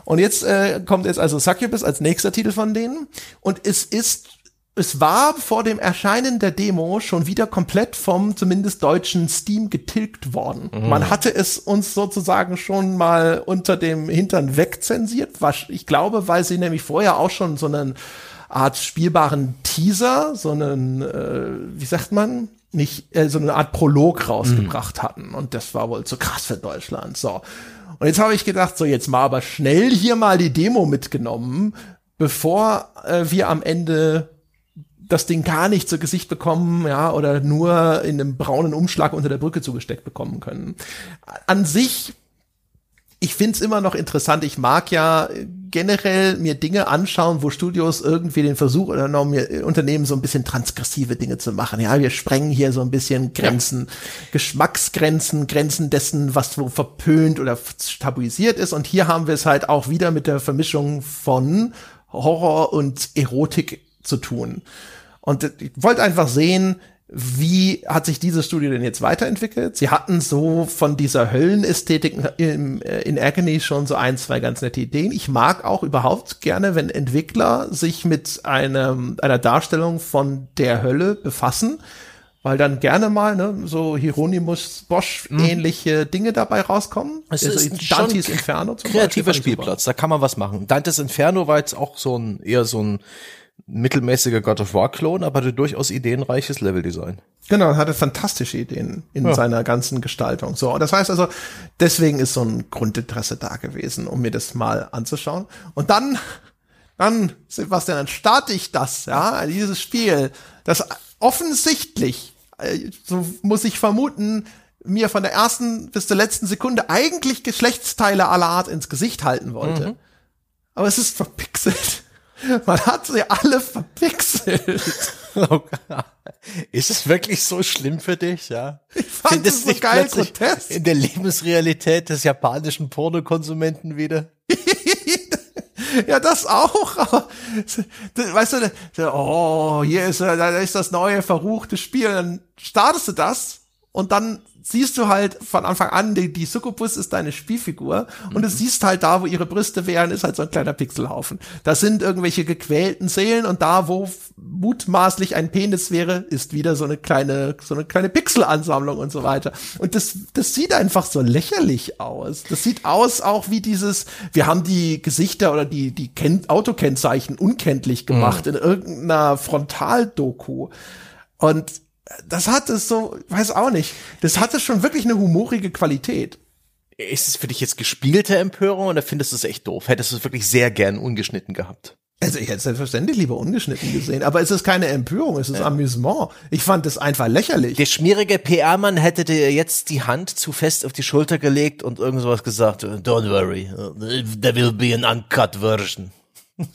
Und jetzt äh, kommt jetzt also Succubus als nächster Titel von denen. Und es ist, es war vor dem Erscheinen der Demo schon wieder komplett vom zumindest deutschen Steam getilgt worden. Mhm. Man hatte es uns sozusagen schon mal unter dem Hintern wegzensiert. Ich glaube, weil sie nämlich vorher auch schon so einen Art spielbaren Teaser, so einen, äh, wie sagt man, nicht äh, so eine Art Prolog rausgebracht mhm. hatten. Und das war wohl zu krass für Deutschland. So. Und jetzt habe ich gedacht, so jetzt mal aber schnell hier mal die Demo mitgenommen, bevor äh, wir am Ende das Ding gar nicht zu Gesicht bekommen, ja, oder nur in einem braunen Umschlag unter der Brücke zugesteckt bekommen können. An sich ich find's immer noch interessant. Ich mag ja generell mir Dinge anschauen, wo Studios irgendwie den Versuch unternehmen, unternehmen so ein bisschen transgressive Dinge zu machen. Ja, wir sprengen hier so ein bisschen Grenzen, ja. Geschmacksgrenzen, Grenzen dessen, was so verpönt oder tabuisiert ist. Und hier haben wir es halt auch wieder mit der Vermischung von Horror und Erotik zu tun. Und ich wollte einfach sehen, wie hat sich dieses Studio denn jetzt weiterentwickelt? Sie hatten so von dieser Höllenästhetik in, äh, in Agony schon so ein, zwei ganz nette Ideen. Ich mag auch überhaupt gerne, wenn Entwickler sich mit einem, einer Darstellung von der Hölle befassen, weil dann gerne mal ne, so Hieronymus Bosch mhm. ähnliche mhm. Dinge dabei rauskommen. Es also ist Dantes Inferno zum kreativer Spielplatz, da kann man was machen. Dantes Inferno war jetzt auch so ein eher so ein mittelmäßiger God of War Klon, aber hatte durchaus ideenreiches Leveldesign. Genau, hatte fantastische Ideen in ja. seiner ganzen Gestaltung. So, das heißt also, deswegen ist so ein Grundinteresse da gewesen, um mir das mal anzuschauen. Und dann, dann, Sebastian, dann starte ich das, ja, dieses Spiel, das offensichtlich, äh, so muss ich vermuten, mir von der ersten bis zur letzten Sekunde eigentlich Geschlechtsteile aller Art ins Gesicht halten wollte. Mhm. Aber es ist verpixelt. Man hat sie alle verpixelt. Ist es wirklich so schlimm für dich, ja? Ich fand Findest es so geil grotesk. In der Lebensrealität des japanischen Pornokonsumenten wieder? ja, das auch, aber weißt du, oh, hier ist, da ist das neue verruchte Spiel, dann startest du das und dann siehst du halt von Anfang an, die, die Succubus ist deine Spielfigur und du mhm. siehst halt da, wo ihre Brüste wären, ist halt so ein kleiner Pixelhaufen. Das sind irgendwelche gequälten Seelen und da, wo mutmaßlich ein Penis wäre, ist wieder so eine kleine, so eine kleine Pixelansammlung und so weiter. Und das, das sieht einfach so lächerlich aus. Das sieht aus auch wie dieses, wir haben die Gesichter oder die, die Ken Autokennzeichen unkenntlich gemacht mhm. in irgendeiner Frontaldoku. Und das hat es so, weiß auch nicht, das hatte schon wirklich eine humorige Qualität. Ist es für dich jetzt gespielte Empörung oder findest du es echt doof? Hättest du es wirklich sehr gern ungeschnitten gehabt? Also ich hätte selbstverständlich lieber ungeschnitten gesehen, aber es ist keine Empörung, es ist ja. Amüsement. Ich fand es einfach lächerlich. Der schmierige PR-Mann hätte dir jetzt die Hand zu fest auf die Schulter gelegt und irgend sowas gesagt, don't worry, there will be an uncut version.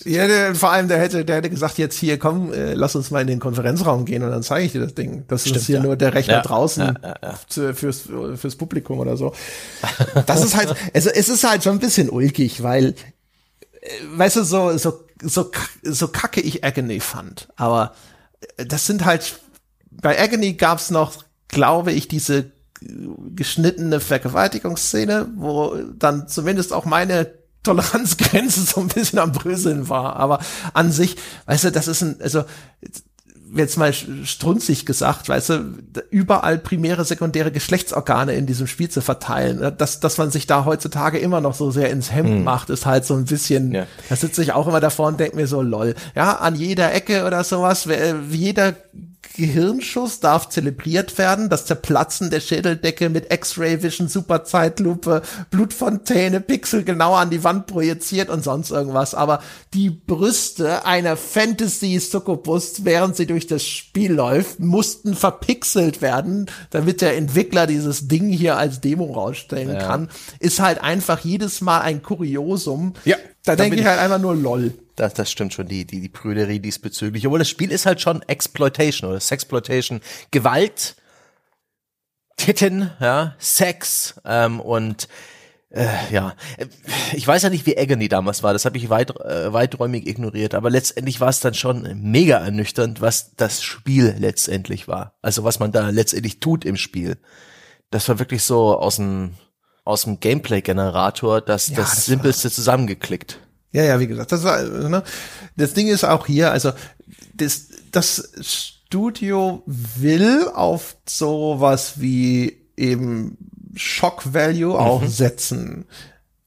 Ja, der, vor allem, der hätte, der hätte gesagt, jetzt hier, komm, äh, lass uns mal in den Konferenzraum gehen und dann zeige ich dir das Ding. Das Stimmt, ist hier ja. nur der Rechner ja, draußen ja, fürs, fürs Publikum oder so. Das ist halt, also es ist halt schon ein bisschen ulkig, weil, äh, weißt du, so, so, so, so kacke ich Agony fand. Aber äh, das sind halt, bei Agony gab's noch, glaube ich, diese geschnittene Vergewaltigungsszene, wo dann zumindest auch meine Toleranzgrenze so ein bisschen am Bröseln war. Aber an sich, weißt du, das ist ein, also jetzt mal strunzig gesagt, weißt du, überall primäre, sekundäre Geschlechtsorgane in diesem Spiel zu verteilen, ne, dass, dass man sich da heutzutage immer noch so sehr ins Hemd mhm. macht, ist halt so ein bisschen, ja. da sitze ich auch immer davor und denke mir so, lol, ja, an jeder Ecke oder sowas, jeder Gehirnschuss darf zelebriert werden. Das Zerplatzen der Schädeldecke mit X-Ray Vision, Superzeitlupe, Blutfontäne, Pixel genau an die Wand projiziert und sonst irgendwas. Aber die Brüste einer Fantasy Succubus, während sie durch das Spiel läuft, mussten verpixelt werden, damit der Entwickler dieses Ding hier als Demo rausstellen ja. kann. Ist halt einfach jedes Mal ein Kuriosum. Ja. Da, da denke ich halt einfach nur lol. Das, das stimmt schon, die, die, die Prüderie diesbezüglich. Obwohl das Spiel ist halt schon Exploitation oder Sexploitation. Gewalt, Titten, ja, Sex ähm, und äh, ja, ich weiß ja nicht, wie Agony damals war, das habe ich weit, äh, weiträumig ignoriert, aber letztendlich war es dann schon mega ernüchternd, was das Spiel letztendlich war. Also was man da letztendlich tut im Spiel. Das war wirklich so aus dem, aus dem Gameplay-Generator das, ja, das, das Simpelste zusammengeklickt. Ja, ja, wie gesagt, das war, ne? Das Ding ist auch hier, also das, das Studio will auf sowas wie eben Shock Value auch mhm. setzen.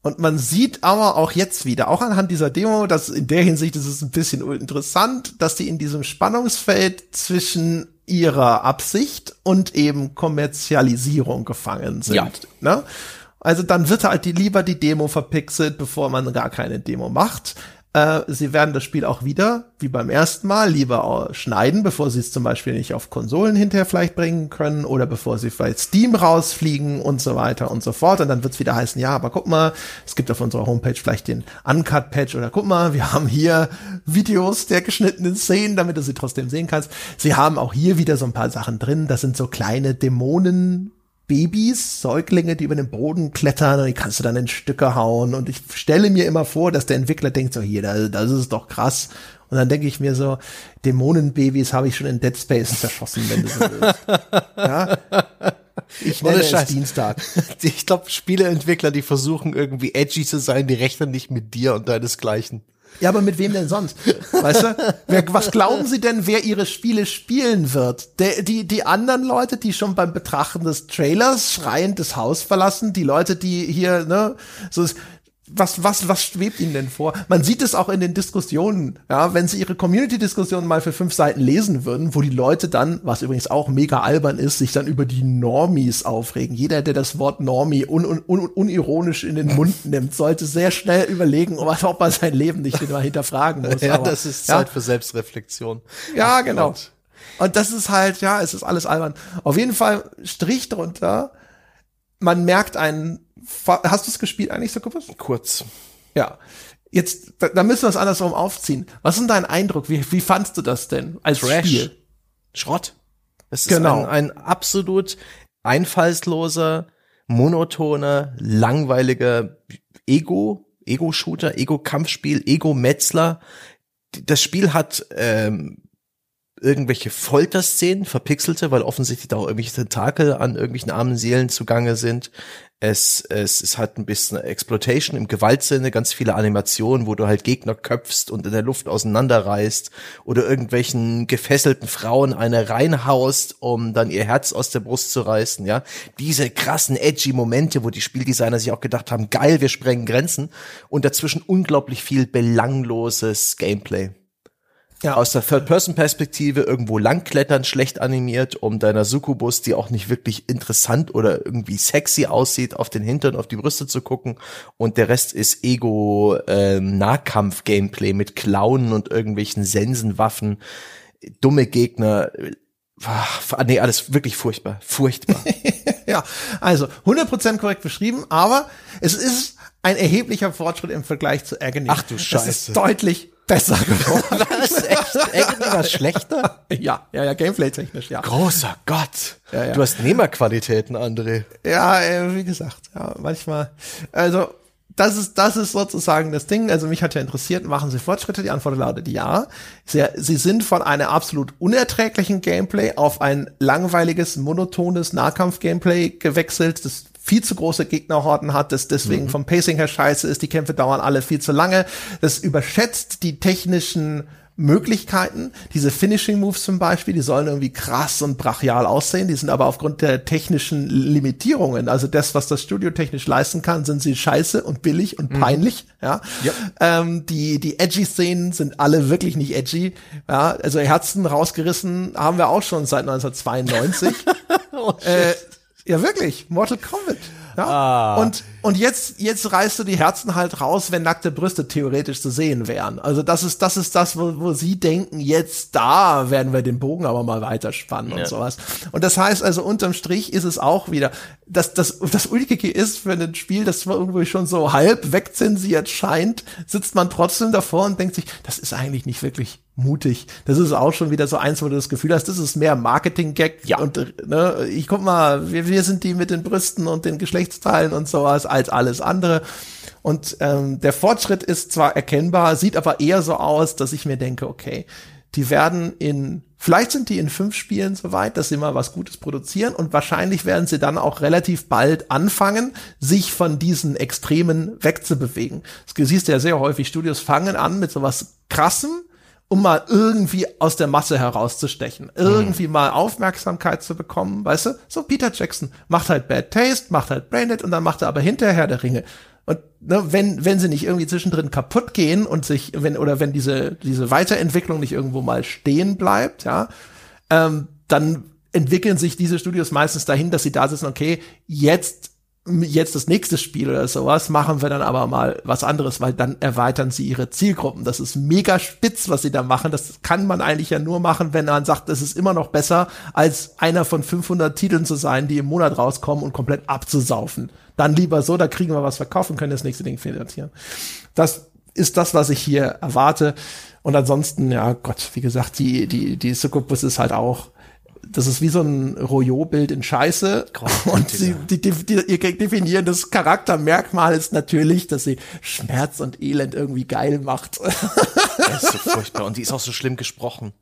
Und man sieht aber auch jetzt wieder, auch anhand dieser Demo, dass in der Hinsicht ist es ein bisschen interessant, dass die in diesem Spannungsfeld zwischen ihrer Absicht und eben Kommerzialisierung gefangen sind. Ja. Ne? Also dann wird halt die, lieber die Demo verpixelt, bevor man gar keine Demo macht. Äh, sie werden das Spiel auch wieder, wie beim ersten Mal, lieber schneiden, bevor sie es zum Beispiel nicht auf Konsolen hinterher vielleicht bringen können oder bevor sie vielleicht Steam rausfliegen und so weiter und so fort. Und dann wird es wieder heißen, ja, aber guck mal, es gibt auf unserer Homepage vielleicht den Uncut-Patch oder guck mal, wir haben hier Videos der geschnittenen Szenen, damit du sie trotzdem sehen kannst. Sie haben auch hier wieder so ein paar Sachen drin. Das sind so kleine Dämonen, Babys, Säuglinge, die über den Boden klettern und die kannst du dann in Stücke hauen. Und ich stelle mir immer vor, dass der Entwickler denkt so, hier, das, das ist doch krass. Und dann denke ich mir so, Dämonenbabys habe ich schon in Dead Space zerschossen, wenn du so willst. ja? Ich nenne es Scheiß. Dienstag. Ich glaube, Spieleentwickler, die versuchen irgendwie edgy zu sein, die rechnen nicht mit dir und deinesgleichen. Ja, aber mit wem denn sonst? Weißt du? Wer, was glauben Sie denn, wer Ihre Spiele spielen wird? Der, die, die anderen Leute, die schon beim Betrachten des Trailers schreiend das Haus verlassen, die Leute, die hier, ne, so, was, was, was schwebt Ihnen denn vor? Man sieht es auch in den Diskussionen, ja, wenn Sie Ihre Community-Diskussionen mal für fünf Seiten lesen würden, wo die Leute dann, was übrigens auch mega albern ist, sich dann über die Normies aufregen. Jeder, der das Wort Normie un, un, un, unironisch in den Mund nimmt, sollte sehr schnell überlegen, ob er sein Leben nicht mal hinterfragen muss. ja, Aber, das ist Zeit ja. für Selbstreflexion. Ja, Ach, genau. Gott. Und das ist halt, ja, es ist alles albern. Auf jeden Fall Strich drunter man merkt einen, hast du es gespielt eigentlich, Succubus? Kurz. Ja. Jetzt, da, da müssen wir es andersrum aufziehen. Was ist denn dein Eindruck? Wie, wie fandst du das denn als Trash. Spiel? Schrott. Es ist Genau. ein, ein absolut einfallsloser, monotoner, langweiliger Ego, Ego-Shooter, Ego-Kampfspiel, Ego-Metzler. Das Spiel hat ähm, irgendwelche Folterszenen, verpixelte, weil offensichtlich da auch irgendwelche Tentakel an irgendwelchen armen Seelen zugange sind. Es, es, es hat ein bisschen Exploitation im Gewaltsinne, ganz viele Animationen, wo du halt Gegner köpfst und in der Luft auseinanderreißt oder irgendwelchen gefesselten Frauen eine reinhaust, um dann ihr Herz aus der Brust zu reißen, ja. Diese krassen, edgy Momente, wo die Spieldesigner sich auch gedacht haben, geil, wir sprengen Grenzen und dazwischen unglaublich viel belangloses Gameplay Ja. aus der Third-Person-Perspektive irgendwo langklettern, schlecht animiert, um deiner Succubus, die auch nicht wirklich interessant oder irgendwie sexy aussieht, auf den Hintern, auf die Brüste zu gucken. Und der Rest ist Ego-Nahkampf-Gameplay mit Klauen und irgendwelchen Sensenwaffen, dumme Gegner. Ah, Nee, alles wirklich furchtbar. Furchtbar. ja, also 100% korrekt beschrieben, aber es ist ein erheblicher Fortschritt im Vergleich zu Agony. Ach du Scheiße. ist deutlich besser geworden. Was? Echt? War schlechter? ja, ja, ja, Gameplay-technisch, ja. Großer Gott. Ja, ja. Du hast Nehmerqualitäten, André. Ja, äh, wie gesagt, ja, manchmal. Also, das ist, das ist sozusagen das Ding. Also, mich hat ja interessiert, machen Sie Fortschritte? Die Antwort lautet ja. Sie, sie sind von einem absolut unerträglichen Gameplay auf ein langweiliges, monotones Nahkampf-Gameplay gewechselt, das viel zu große Gegnerhorden hat, das deswegen vom Pacing her scheiße ist, die Kämpfe dauern alle viel zu lange, das überschätzt die technischen Möglichkeiten. Diese Finishing Moves zum Beispiel, die sollen irgendwie krass und brachial aussehen, die sind aber aufgrund der technischen Limitierungen, also das, was das Studio technisch leisten kann, sind sie scheiße und billig und peinlich. Ja, ähm, die die edgy Szenen sind alle wirklich nicht edgy. Ja, also Herzen rausgerissen haben wir auch schon seit 1992. äh, ja, wirklich. Mortal Kombat. Ja. Ah. Und, und jetzt, jetzt reißt du die Herzen halt raus, wenn nackte Brüste theoretisch zu sehen wären. Also das ist, das ist das, wo, wo sie denken, jetzt da werden wir den Bogen aber mal weiterspannen und sowas. Und das heißt also, unterm Strich ist es auch wieder, dass das, das Ulkige ist für ein Spiel, das irgendwie schon so halb wegzensiert scheint, sitzt man trotzdem davor und denkt sich, das ist eigentlich nicht wirklich mutig. Das ist auch schon wieder so eins, wo du das Gefühl hast, das ist mehr Marketing-Gag. Ja. Und ne, ich guck mal, wir, wir sind die mit den Brüsten und den Geschlechtsteilen und sowas als alles andere. Und ähm, der Fortschritt ist zwar erkennbar, sieht aber eher so aus, dass ich mir denke, okay, die werden in, vielleicht sind die in fünf Spielen soweit, dass sie mal was Gutes produzieren und wahrscheinlich werden sie dann auch relativ bald anfangen, sich von diesen Extremen wegzubewegen. Das siehst du ja sehr häufig, Studios fangen an mit sowas krassem, um mal irgendwie aus der Masse herauszustechen, irgendwie mal Aufmerksamkeit zu bekommen, weißt du? So Peter Jackson macht halt Bad Taste, macht halt Braindead und dann macht er aber hinterher der Ringe. Und ne, wenn wenn sie nicht irgendwie zwischendrin kaputt gehen und sich wenn oder wenn diese diese Weiterentwicklung nicht irgendwo mal stehen bleibt, ja, ähm, dann entwickeln sich diese Studios meistens dahin, dass sie da sitzen, okay, jetzt jetzt das nächste Spiel oder sowas, machen wir dann aber mal was anderes, weil dann erweitern sie ihre Zielgruppen. Das ist mega spitz, was sie da machen. Das kann man eigentlich ja nur machen, wenn man sagt, es ist immer noch besser, als einer von 500 Titeln zu sein, die im Monat rauskommen und komplett abzusaufen. Dann lieber so, da kriegen wir was verkaufen, können das nächste Ding finanzieren. Das ist das, was ich hier erwarte. Und ansonsten, ja Gott, wie gesagt, die, die, die Succubus ist halt auch, das ist wie so ein Royot-Bild in Scheiße. Und sie, die, die, die, ihr definierendes Charaktermerkmal ist natürlich, dass sie Schmerz und Elend irgendwie geil macht. Das ist so furchtbar. Und die ist auch so schlimm gesprochen.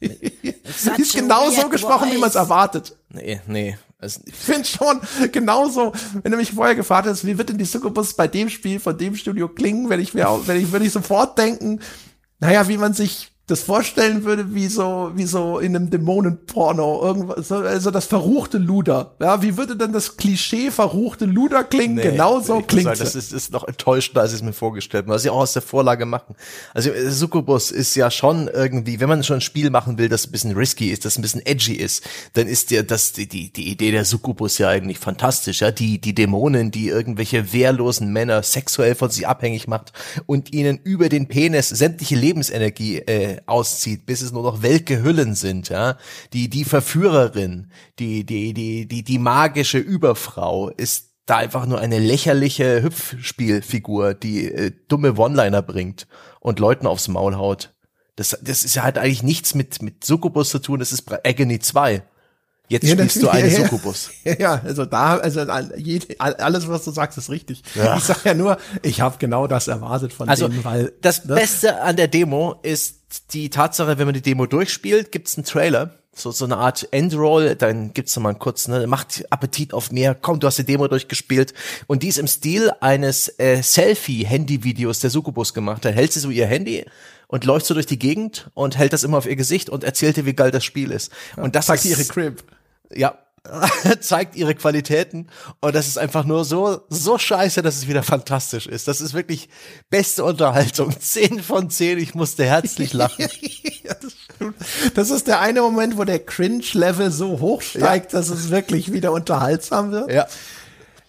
Sie ist genau so gesprochen, wie man es erwartet. Nee, nee. Also, Ich finde schon genauso, wenn du mich vorher gefragt hast, wie wird denn die Succubus bei dem Spiel von dem Studio klingen, wenn ich mir, auch- wenn ich, würde ich sofort denken, naja, wie man sich das vorstellen würde, wie so, wie so in einem Dämonenporno, irgendwas, so- also das verruchte Luder. Ja, wie würde denn das Klischee verruchte Luder klingen? nee, genau so klingt sagen, Das ist, ist noch enttäuschender, als ich es mir vorgestellt habe, was sie auch aus der Vorlage machen. Also äh, Succubus ist ja schon irgendwie, wenn man schon ein Spiel machen will, das ein bisschen risky ist, das ein bisschen edgy ist, dann ist ja das die, die, die Idee der Succubus ja eigentlich fantastisch. Ja, die die Dämonen, die irgendwelche wehrlosen Männer sexuell von sich abhängig macht und ihnen über den Penis sämtliche Lebensenergie äh, Auszieht, bis es nur noch welke Hüllen sind, ja. Die, die Verführerin, die, die, die, die, die magische Überfrau ist da einfach nur eine lächerliche Hüpfspielfigur, die äh, dumme One-Liner bringt und Leuten aufs Maul haut. Das, das ist ja halt eigentlich nichts mit, mit Succubus zu tun, das ist Agony 2. Jetzt ja, spielst du eine ja, Succubus. Ja, ja, also da, also alles, was du sagst, ist richtig. Ja. Ich sag ja nur, ich habe genau das erwartet von also, denen, weil. Das ne? Beste an der Demo ist die Tatsache, wenn man die Demo durchspielt, gibt's einen Trailer, so, so eine Art Endroll, dann gibt's noch mal kurz, ne, macht Appetit auf mehr, komm, du hast die Demo durchgespielt. Und die ist im Stil eines äh, Selfie-Handy-Videos der Succubus gemacht. Da hält sie so ihr Handy und läuft so durch die Gegend und hält das immer auf ihr Gesicht und erzählt ihr, wie geil das Spiel ist. und das zeigt ihre Crib ja, zeigt ihre Qualitäten und das ist einfach nur so so scheiße, dass es wieder fantastisch ist. Das ist wirklich beste Unterhaltung. Zehn von zehn. Ich musste herzlich lachen. ja, das, das, ist der eine Moment, wo der Cringe-Level so hoch steigt, ja. dass es wirklich wieder unterhaltsam wird. Ja.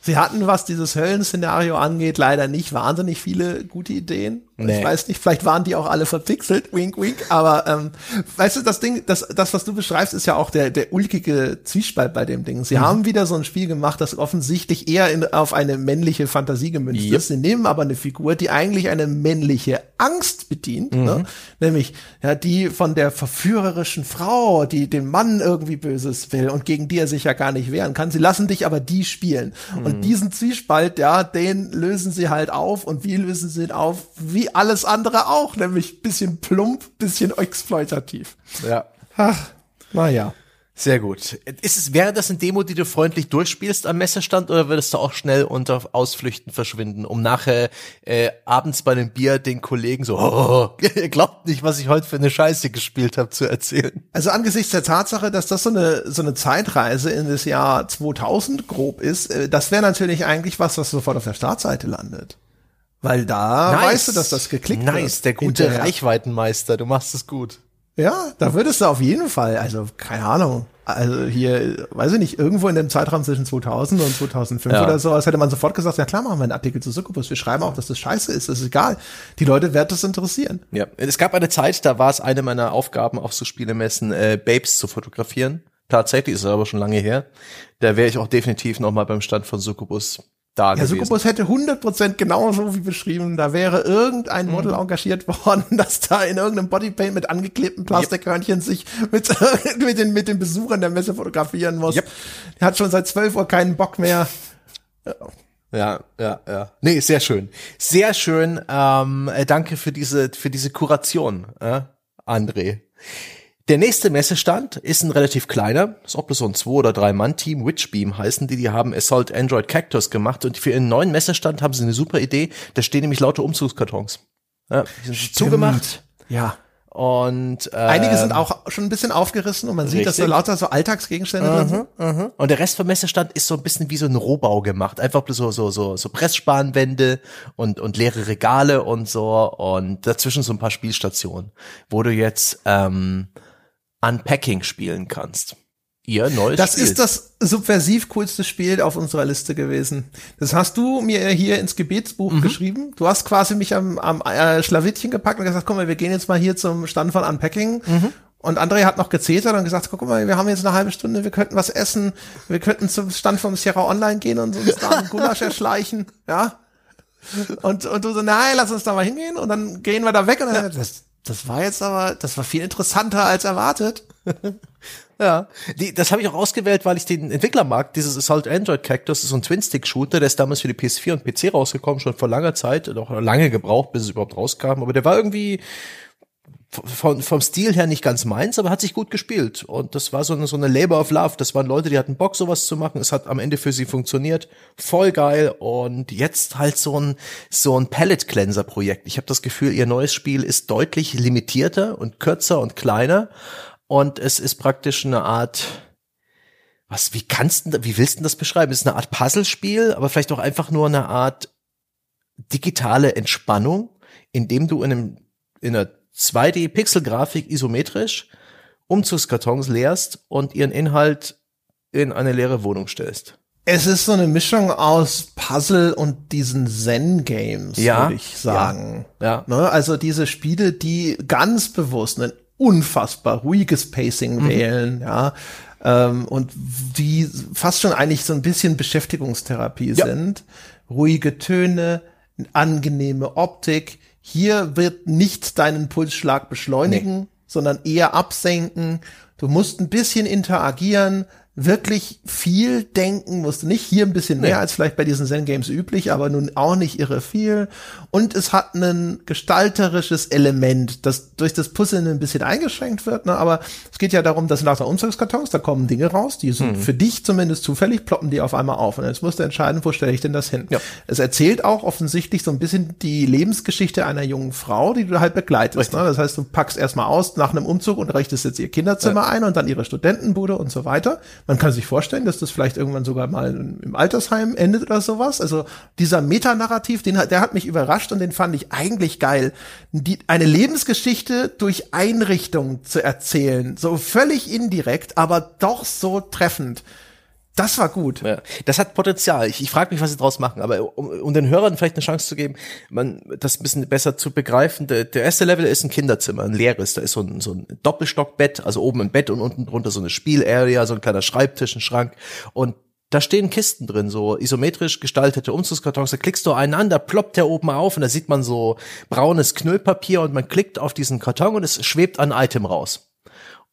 Sie hatten, was dieses Höllenszenario angeht, leider nicht wahnsinnig viele gute Ideen. Nee. Ich weiß nicht, vielleicht waren die auch alle verpixelt, wink, wink, aber ähm, weißt du, das Ding, das, das, was du beschreibst, ist ja auch der, der ulkige Zwiespalt bei dem Ding. Sie mhm. haben wieder so ein Spiel gemacht, das offensichtlich eher in, auf eine männliche Fantasie gemünzt yep. ist. Sie nehmen aber eine Figur, die eigentlich eine männliche Angst bedient, mhm. ne? nämlich ja die von der verführerischen Frau, die den Mann irgendwie Böses will und gegen die er sich ja gar nicht wehren kann. Sie lassen dich aber die spielen. Mhm. Und diesen Zwiespalt, ja, den lösen sie halt auf. Und wie lösen sie ihn auf? Wie alles andere auch, nämlich bisschen plump, bisschen exploitativ. Ja. Ach, naja. Sehr gut. Ist es, wäre das ein Demo, die du freundlich durchspielst am Messestand oder würdest du auch schnell unter Ausflüchten verschwinden, um nachher äh, abends bei einem Bier den Kollegen so, oh, ihr glaubt nicht, was ich heute für eine Scheiße gespielt habe, zu erzählen? Also angesichts der Tatsache, dass das so eine, so eine Zeitreise in das Jahr 2000 grob ist, äh, das wäre natürlich eigentlich was, was sofort auf der Startseite landet. Weil da nice. weißt du, dass das geklickt nice, wird. Nice, der gute hinterher. Reichweitenmeister, du machst es gut. Ja, da würdest du auf jeden Fall, also keine Ahnung, also hier, weiß ich nicht, irgendwo in dem Zeitraum zwischen 2000 und 2005 ja. oder so, als hätte man sofort gesagt, ja klar machen wir einen Artikel zu Succubus, wir schreiben auch, dass das scheiße ist, das ist egal. Die Leute werden das interessieren. Ja, es gab eine Zeit, da war es eine meiner Aufgaben auf so Spielemessen, äh, Babes zu fotografieren. Tatsächlich ist es aber schon lange her. Da wäre ich auch definitiv noch mal beim Stand von Succubus da ja, gewesen. Succubus hätte 100% genauso wie beschrieben, da wäre irgendein mhm. Model mhm. engagiert worden, das da in irgendeinem Bodypaint mit angeklebten Plastikhörnchen yep. sich mit, mit, den, mit den Besuchern der Messe fotografieren muss. Yep. Er hat schon seit 12 Uhr keinen Bock mehr. Ja, ja, ja. Nee, sehr schön. Sehr schön. Ähm, äh, danke für diese, für diese Kuration, äh, André. Der nächste Messestand ist ein relativ kleiner, ist auch bloß so ein zwei oder drei Mann Team, Witchbeam heißen die, die haben Assault Android Cactus gemacht und für ihren neuen Messestand haben sie eine super Idee, da stehen nämlich lauter Umzugskartons. Ja, die sind zugemacht. Ja. Und äh, einige sind auch schon ein bisschen aufgerissen und man sieht, richtig. dass da lauter so Alltagsgegenstände -huh, drin sind. -huh. Und der Rest vom Messestand ist so ein bisschen wie so ein Rohbau gemacht, einfach so so so so Pressspanwände und und leere Regale und so und dazwischen so ein paar Spielstationen, wo du jetzt ähm, Unpacking spielen kannst. Ihr neues das Spiel. ist das subversiv coolste Spiel auf unserer Liste gewesen. Das hast du mir hier ins Gebetsbuch mhm. geschrieben. Du hast quasi mich am, am äh, Schlawittchen gepackt und gesagt, guck mal, wir gehen jetzt mal hier zum Stand von Unpacking. Mhm. Und André hat noch gezetert und gesagt, guck mal, wir haben jetzt eine halbe Stunde, wir könnten was essen, wir könnten zum Stand vom Sierra Online gehen und uns da einen Gulasch erschleichen, ja. Und, und du so, nein, lass uns da mal hingehen und dann gehen wir da weg und dann, das, das war jetzt aber, das war viel interessanter als erwartet. ja, die, das habe ich auch ausgewählt, weil ich den Entwickler mag. Dieses Assault Android Cactus ist so ein Twin-Stick-Shooter, der ist damals für die PS4 und PC rausgekommen, schon vor langer Zeit, noch lange gebraucht, bis es überhaupt rauskam. Aber der war irgendwie von, vom Stil her nicht ganz meins, aber hat sich gut gespielt. Und das war so eine, so eine Labor of Love. Das waren Leute, die hatten Bock, sowas zu machen. Es hat am Ende für sie funktioniert. Voll geil. Und jetzt halt so ein, so ein Palette Cleanser Projekt. Ich habe das Gefühl, ihr neues Spiel ist deutlich limitierter und kürzer und kleiner. Und es ist praktisch eine Art, was, wie kannst du, wie willst du das beschreiben? Es ist eine Art Puzzlespiel, aber vielleicht auch einfach nur eine Art digitale Entspannung, indem du in einem, in einer 2D-Pixel-Grafik isometrisch Umzugskartons leerst und ihren Inhalt in eine leere Wohnung stellst. Es ist so eine Mischung aus Puzzle und diesen Zen-Games, Ja, würde ich sagen. ja, Ne? Also diese Spiele, die ganz bewusst ein unfassbar ruhiges Pacing Mhm. wählen, ja, ähm, und die fast schon eigentlich so ein bisschen Beschäftigungstherapie Ja. sind. Ruhige Töne, angenehme Optik. Hier wird nicht deinen Pulsschlag beschleunigen, sondern eher absenken. Du musst ein bisschen interagieren, wirklich viel denken, musst du nicht hier ein bisschen mehr als vielleicht bei diesen Zen Games üblich, aber nun auch nicht irre viel. Und es hat ein gestalterisches Element, das durch das Puzzeln ein bisschen eingeschränkt wird, ne? aber es geht ja darum, dass nach der Umzugskartons, da kommen Dinge raus, die sind für dich zumindest zufällig, ploppen die auf einmal auf. Und jetzt musst du entscheiden, wo stelle ich denn das hin. Ja. Es erzählt auch offensichtlich so ein bisschen die Lebensgeschichte einer jungen Frau, die du halt begleitest. Ne? Das heißt, du packst erstmal aus nach einem Umzug und richtest jetzt ihr Kinderzimmer ein und dann ihre Studentenbude und so weiter. Man kann sich vorstellen, dass das vielleicht irgendwann sogar mal im Altersheim endet oder sowas. Also dieser Metanarrativ, den der hat mich überrascht und den fand ich eigentlich geil. Die, eine Lebensgeschichte durch Einrichtung zu erzählen, so völlig indirekt, aber doch so treffend. Das war gut. Ja, das hat Potenzial. Ich, ich frage mich, was sie draus machen. Aber um, um den Hörern vielleicht eine Chance zu geben, man das ein bisschen besser zu begreifen, der, der erste Level ist ein Kinderzimmer, ein leeres. Da ist so ein, so ein Doppelstockbett, also oben ein Bett und unten drunter so eine Spielarea, so ein kleiner Schreibtisch, ein Schrank. Und da stehen Kisten drin, so isometrisch gestaltete Umzugskartons. Da klickst du einen an, da ploppt der oben auf und da sieht man so braunes Knüllpapier und man klickt auf diesen Karton und es schwebt ein Item raus.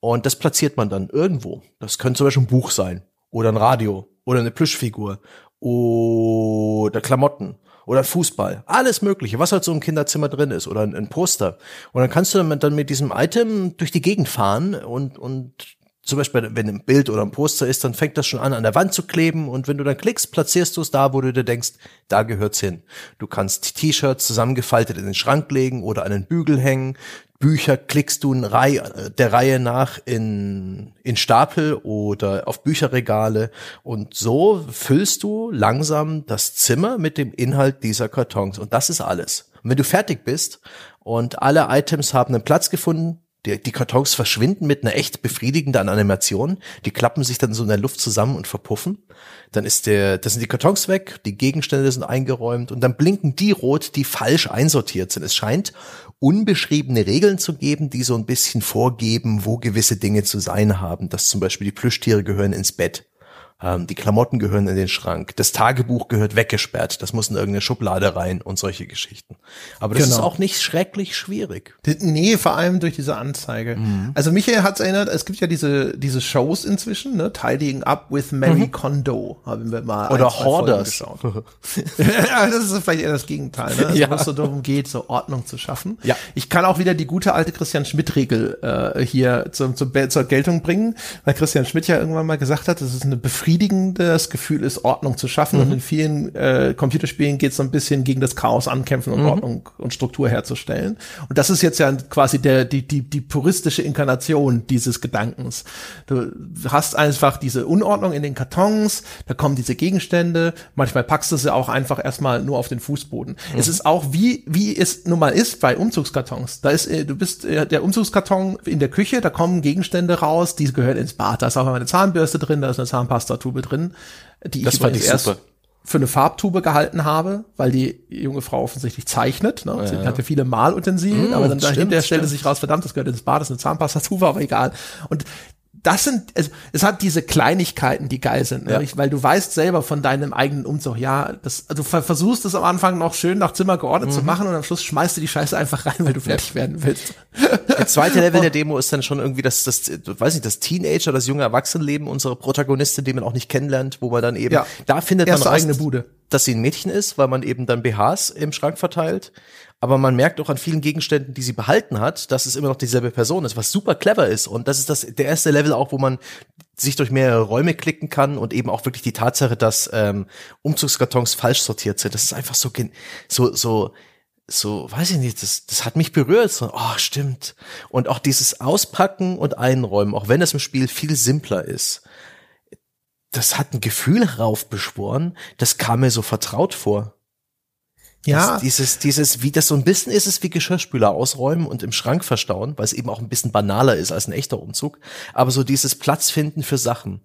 Und das platziert man dann irgendwo. Das könnte zum Beispiel ein Buch sein oder ein Radio oder eine Plüschfigur oder Klamotten oder Fußball. Alles Mögliche, was halt so im Kinderzimmer drin ist oder ein, ein Poster. Und dann kannst du dann mit, dann mit diesem Item durch die Gegend fahren und, und zum Beispiel, wenn ein Bild oder ein Poster ist, dann fängt das schon an, an der Wand zu kleben und wenn du dann klickst, platzierst du es da, wo du dir denkst, da gehört's hin. Du kannst T-Shirts zusammengefaltet in den Schrank legen oder an den Bügel hängen. Bücher klickst du Reihe, der Reihe nach in, in Stapel oder auf Bücherregale und so füllst du langsam das Zimmer mit dem Inhalt dieser Kartons und das ist alles. Und wenn du fertig bist und alle Items haben einen Platz gefunden, die, die Kartons verschwinden mit einer echt befriedigenden Animation. Die klappen sich dann so in der Luft zusammen und verpuffen. Dann ist der, das sind die Kartons weg, die Gegenstände sind eingeräumt und dann blinken die rot, die falsch einsortiert sind. Es scheint unbeschriebene Regeln zu geben, die so ein bisschen vorgeben, wo gewisse Dinge zu sein haben. Dass zum Beispiel die Plüschtiere gehören ins Bett. Ähm, die Klamotten gehören in den Schrank. Das Tagebuch gehört weggesperrt. Das muss in irgendeine Schublade rein und solche Geschichten. Aber das Genau. ist auch nicht schrecklich schwierig. Nee, vor allem durch diese Anzeige. Also Michael hat's erinnert, es gibt ja diese, diese Shows inzwischen, ne? Tidying Up with Mary Kondo, haben wir mal. Oder ein, Hoarders. ja, das ist vielleicht eher das Gegenteil, ne? Also, Ja. wo es so darum geht, so Ordnung zu schaffen. Ja. Ich kann auch wieder die gute alte Christian Schmidt-Regel äh, hier zum, zum, zur Geltung bringen, weil Christian Schmidt ja irgendwann mal gesagt hat, dass es ein befriedigendes Gefühl ist, Ordnung zu schaffen. Und in vielen äh, Computerspielen geht es so ein bisschen gegen das Chaos ankämpfen und Ordnung und Struktur herzustellen. Und das ist jetzt ja quasi der, die, die, die puristische Inkarnation dieses Gedankens. Du hast einfach diese Unordnung in den Kartons, da kommen diese Gegenstände, manchmal packst du sie auch einfach erstmal nur auf den Fußboden. Es ist auch wie, wie es nun mal ist bei Umzugskartons. Da ist, äh, du bist äh, der Umzugskarton in der Küche, da kommen Gegenstände raus, die gehören ins Bad. Da ist auch eine Zahnbürste drin, da ist eine Zahnpastatube drin, die Das ich fand übrigens ich erst super. für eine Farbtube gehalten habe, weil die junge Frau offensichtlich zeichnet. Ne? Sie hatte viele Malutensilien, aber dann stimmt, dahinter stellte sich raus, verdammt, das gehört ins Bad, das ist eine Zahnpastatube, aber egal. Und das sind, es, es hat diese Kleinigkeiten, die geil sind, ne? Ja. Ich- weil du weißt selber von deinem eigenen Umzug, ja, das, also du ver- versuchst es am Anfang noch schön nach Zimmer geordnet Mhm. zu machen und am Schluss schmeißt du die Scheiße einfach rein, weil du fertig werden willst. Der zweite Level der Demo ist dann schon irgendwie das, das, weiß nicht, das Teenager, das junge Erwachsenenleben unserer Protagonistin, die man auch nicht kennenlernt, wo man dann eben, Ja. da findet man Erste raus, eigene Bude. dass sie ein Mädchen ist, weil man eben dann BHs im Schrank verteilt. Aber man merkt auch an vielen Gegenständen, die sie behalten hat, dass es immer noch dieselbe Person ist, was super clever ist. Und das ist das, der erste Level auch, wo man sich durch mehrere Räume klicken kann und eben auch wirklich die Tatsache, dass ähm, Umzugskartons falsch sortiert sind. Das ist einfach so, so, so, so, weiß ich nicht, das, das hat mich berührt. So, oh, stimmt. Und auch dieses Auspacken und Einräumen, auch wenn das im Spiel viel simpler ist, das hat ein Gefühl heraufbeschworen, das kam mir so vertraut vor. Ja. Dieses, dieses, wie das so ein bisschen ist es wie Geschirrspüler ausräumen und im Schrank verstauen, weil es eben auch ein bisschen banaler ist als ein echter Umzug. Aber so dieses Platz finden für Sachen,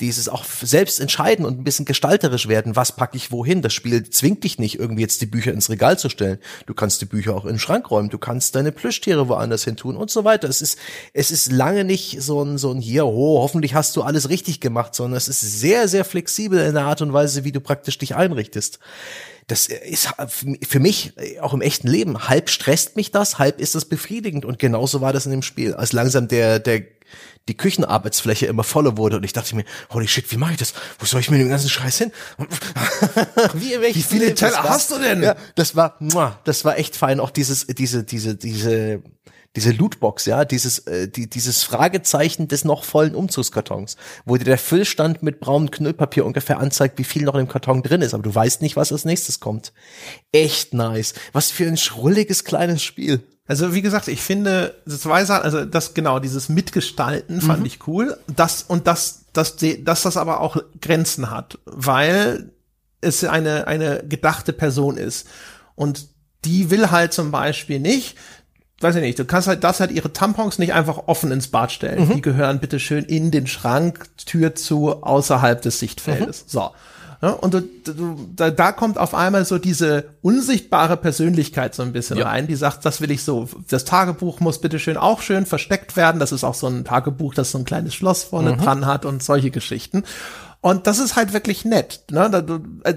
dieses auch selbst entscheiden und ein bisschen gestalterisch werden, was packe ich wohin. Das Spiel zwingt dich nicht, irgendwie jetzt die Bücher ins Regal zu stellen. Du kannst die Bücher auch in den Schrank räumen, du kannst deine Plüschtiere woanders hin tun und so weiter. Es ist, es ist lange nicht so ein, so ein hier, oh, hoffentlich hast du alles richtig gemacht, sondern es ist sehr, sehr flexibel in der Art und Weise, wie du praktisch dich einrichtest das ist für mich auch im echten Leben halb stresst mich das, halb ist das befriedigend und genauso war das in dem Spiel. Als langsam der der die Küchenarbeitsfläche immer voller wurde und ich dachte mir, holy shit, wie mache ich das? Wo soll ich mir den ganzen Scheiß hin? wie, wie viele Teller hast du denn? Ja, das war, das war echt fein. Auch dieses, diese, diese, diese diese Lootbox, ja, dieses, äh, die, dieses Fragezeichen des noch vollen Umzugskartons, wo dir der Füllstand mit braunem Knüllpapier ungefähr anzeigt, wie viel noch im Karton drin ist, aber du weißt nicht, was als nächstes kommt. Echt nice. Was für ein schrulliges kleines Spiel. Also wie gesagt, ich finde zwei Sachen, also das genau dieses Mitgestalten fand mhm. ich cool. Das und das, das, dass das aber auch Grenzen hat, weil es eine eine gedachte Person ist und die will halt zum Beispiel nicht, weiß ich nicht, du kannst halt, das halt ihre Tampons nicht einfach offen ins Bad stellen. Mhm. Die gehören bitte schön in den Schrank, Tür zu, außerhalb des Sichtfeldes. Mhm. So. Ja, und du, du, da, da kommt auf einmal so diese unsichtbare Persönlichkeit so ein bisschen ja. rein, die sagt, das will ich so. Das Tagebuch muss bitte schön auch schön versteckt werden. Das ist auch so ein Tagebuch, das so ein kleines Schloss vorne mhm. dran hat und solche Geschichten. Und das ist halt wirklich nett. Ne?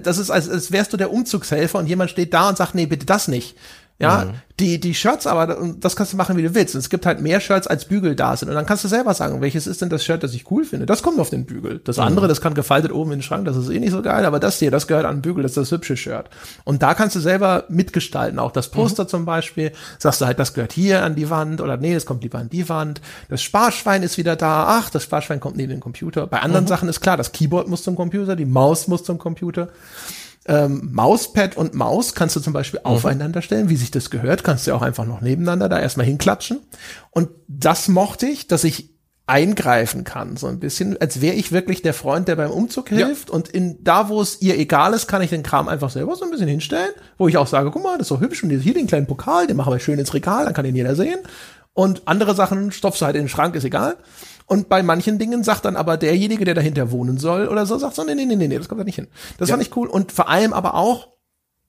Das ist, als, als wärst du der Umzugshelfer und jemand steht da und sagt, nee, bitte das nicht. Ja, mhm. die, die Shirts aber, das kannst du machen, wie du willst. Und es gibt halt mehr Shirts, als Bügel da sind. Und dann kannst du selber sagen, welches ist denn das Shirt, das ich cool finde. Das kommt auf den Bügel. Das mhm. andere, das kann gefaltet oben in den Schrank, das ist eh nicht so geil. Aber das hier, das gehört an den Bügel, das ist das hübsche Shirt. Und da kannst du selber mitgestalten. Auch das Poster mhm. zum Beispiel. Sagst du halt, das gehört hier an die Wand. Oder nee, das kommt lieber an die Wand. Das Sparschwein ist wieder da. Ach, das Sparschwein kommt neben den Computer. Bei anderen mhm. Sachen ist klar, das Keyboard muss zum Computer, die Maus muss zum Computer ähm, Mauspad und Maus kannst du zum Beispiel mhm. aufeinander stellen, wie sich das gehört, kannst du auch einfach noch nebeneinander da erstmal hinklatschen. Und das mochte ich, dass ich eingreifen kann, so ein bisschen, als wäre ich wirklich der Freund, der beim Umzug hilft. Ja. Und in da, wo es ihr egal ist, kann ich den Kram einfach selber so ein bisschen hinstellen, wo ich auch sage, guck mal, das ist so hübsch und hier den kleinen Pokal, den machen wir schön ins Regal, dann kann ihn jeder sehen. Und andere Sachen halt in den Schrank, ist egal. Und bei manchen Dingen sagt dann aber derjenige, der dahinter wohnen soll oder so, sagt so, nee, nee, nee, nee, das kommt da nicht hin. Das ja. fand ich cool. Und vor allem aber auch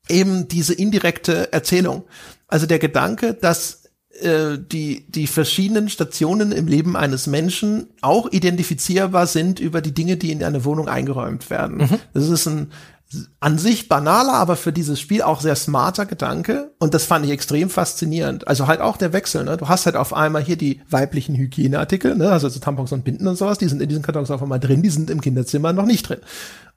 eben diese indirekte Erzählung. Also der Gedanke, dass äh, die, die verschiedenen Stationen im Leben eines Menschen auch identifizierbar sind über die Dinge, die in eine Wohnung eingeräumt werden. Mhm. Das ist ein an sich banaler, aber für dieses Spiel auch sehr smarter Gedanke. Und das fand ich extrem faszinierend. Also halt auch der Wechsel, ne? Du hast halt auf einmal hier die weiblichen Hygieneartikel, ne? Also so Tampons und Binden und sowas, die sind in diesen Kartons auf einmal drin, die sind im Kinderzimmer noch nicht drin.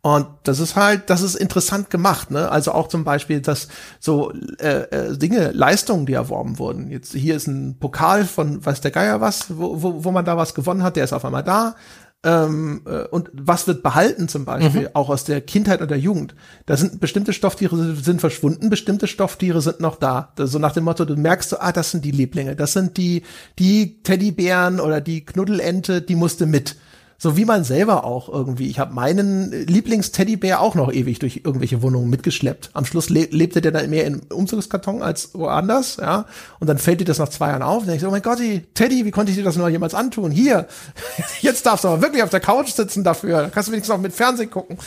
Und das ist halt, das ist interessant gemacht, ne? Also auch zum Beispiel, dass so äh, äh, Dinge, Leistungen, die erworben wurden. Jetzt hier ist ein Pokal von weiß der Geier was, wo, wo, wo man da was gewonnen hat, der ist auf einmal da ähm, äh, und was wird behalten zum Beispiel, mhm. auch aus der Kindheit und der Jugend. Da sind bestimmte Stofftiere sind verschwunden, bestimmte Stofftiere sind noch da. Das so nach dem Motto, du merkst so, ah, das sind die Lieblinge, das sind die, die Teddybären oder die Knuddelente, die musste mit. So wie man selber auch irgendwie. Ich habe meinen Lieblingsteddybär auch noch ewig durch irgendwelche Wohnungen mitgeschleppt. Am Schluss le lebte der dann mehr im Umzugskarton als woanders, ja. Und dann fällt dir das nach zwei Jahren auf. Und dann ich so, oh mein Gott, Teddy, wie konnte ich dir das nur jemals antun? Hier, jetzt darfst du aber wirklich auf der Couch sitzen dafür. Da kannst du wenigstens auch mit Fernsehen gucken.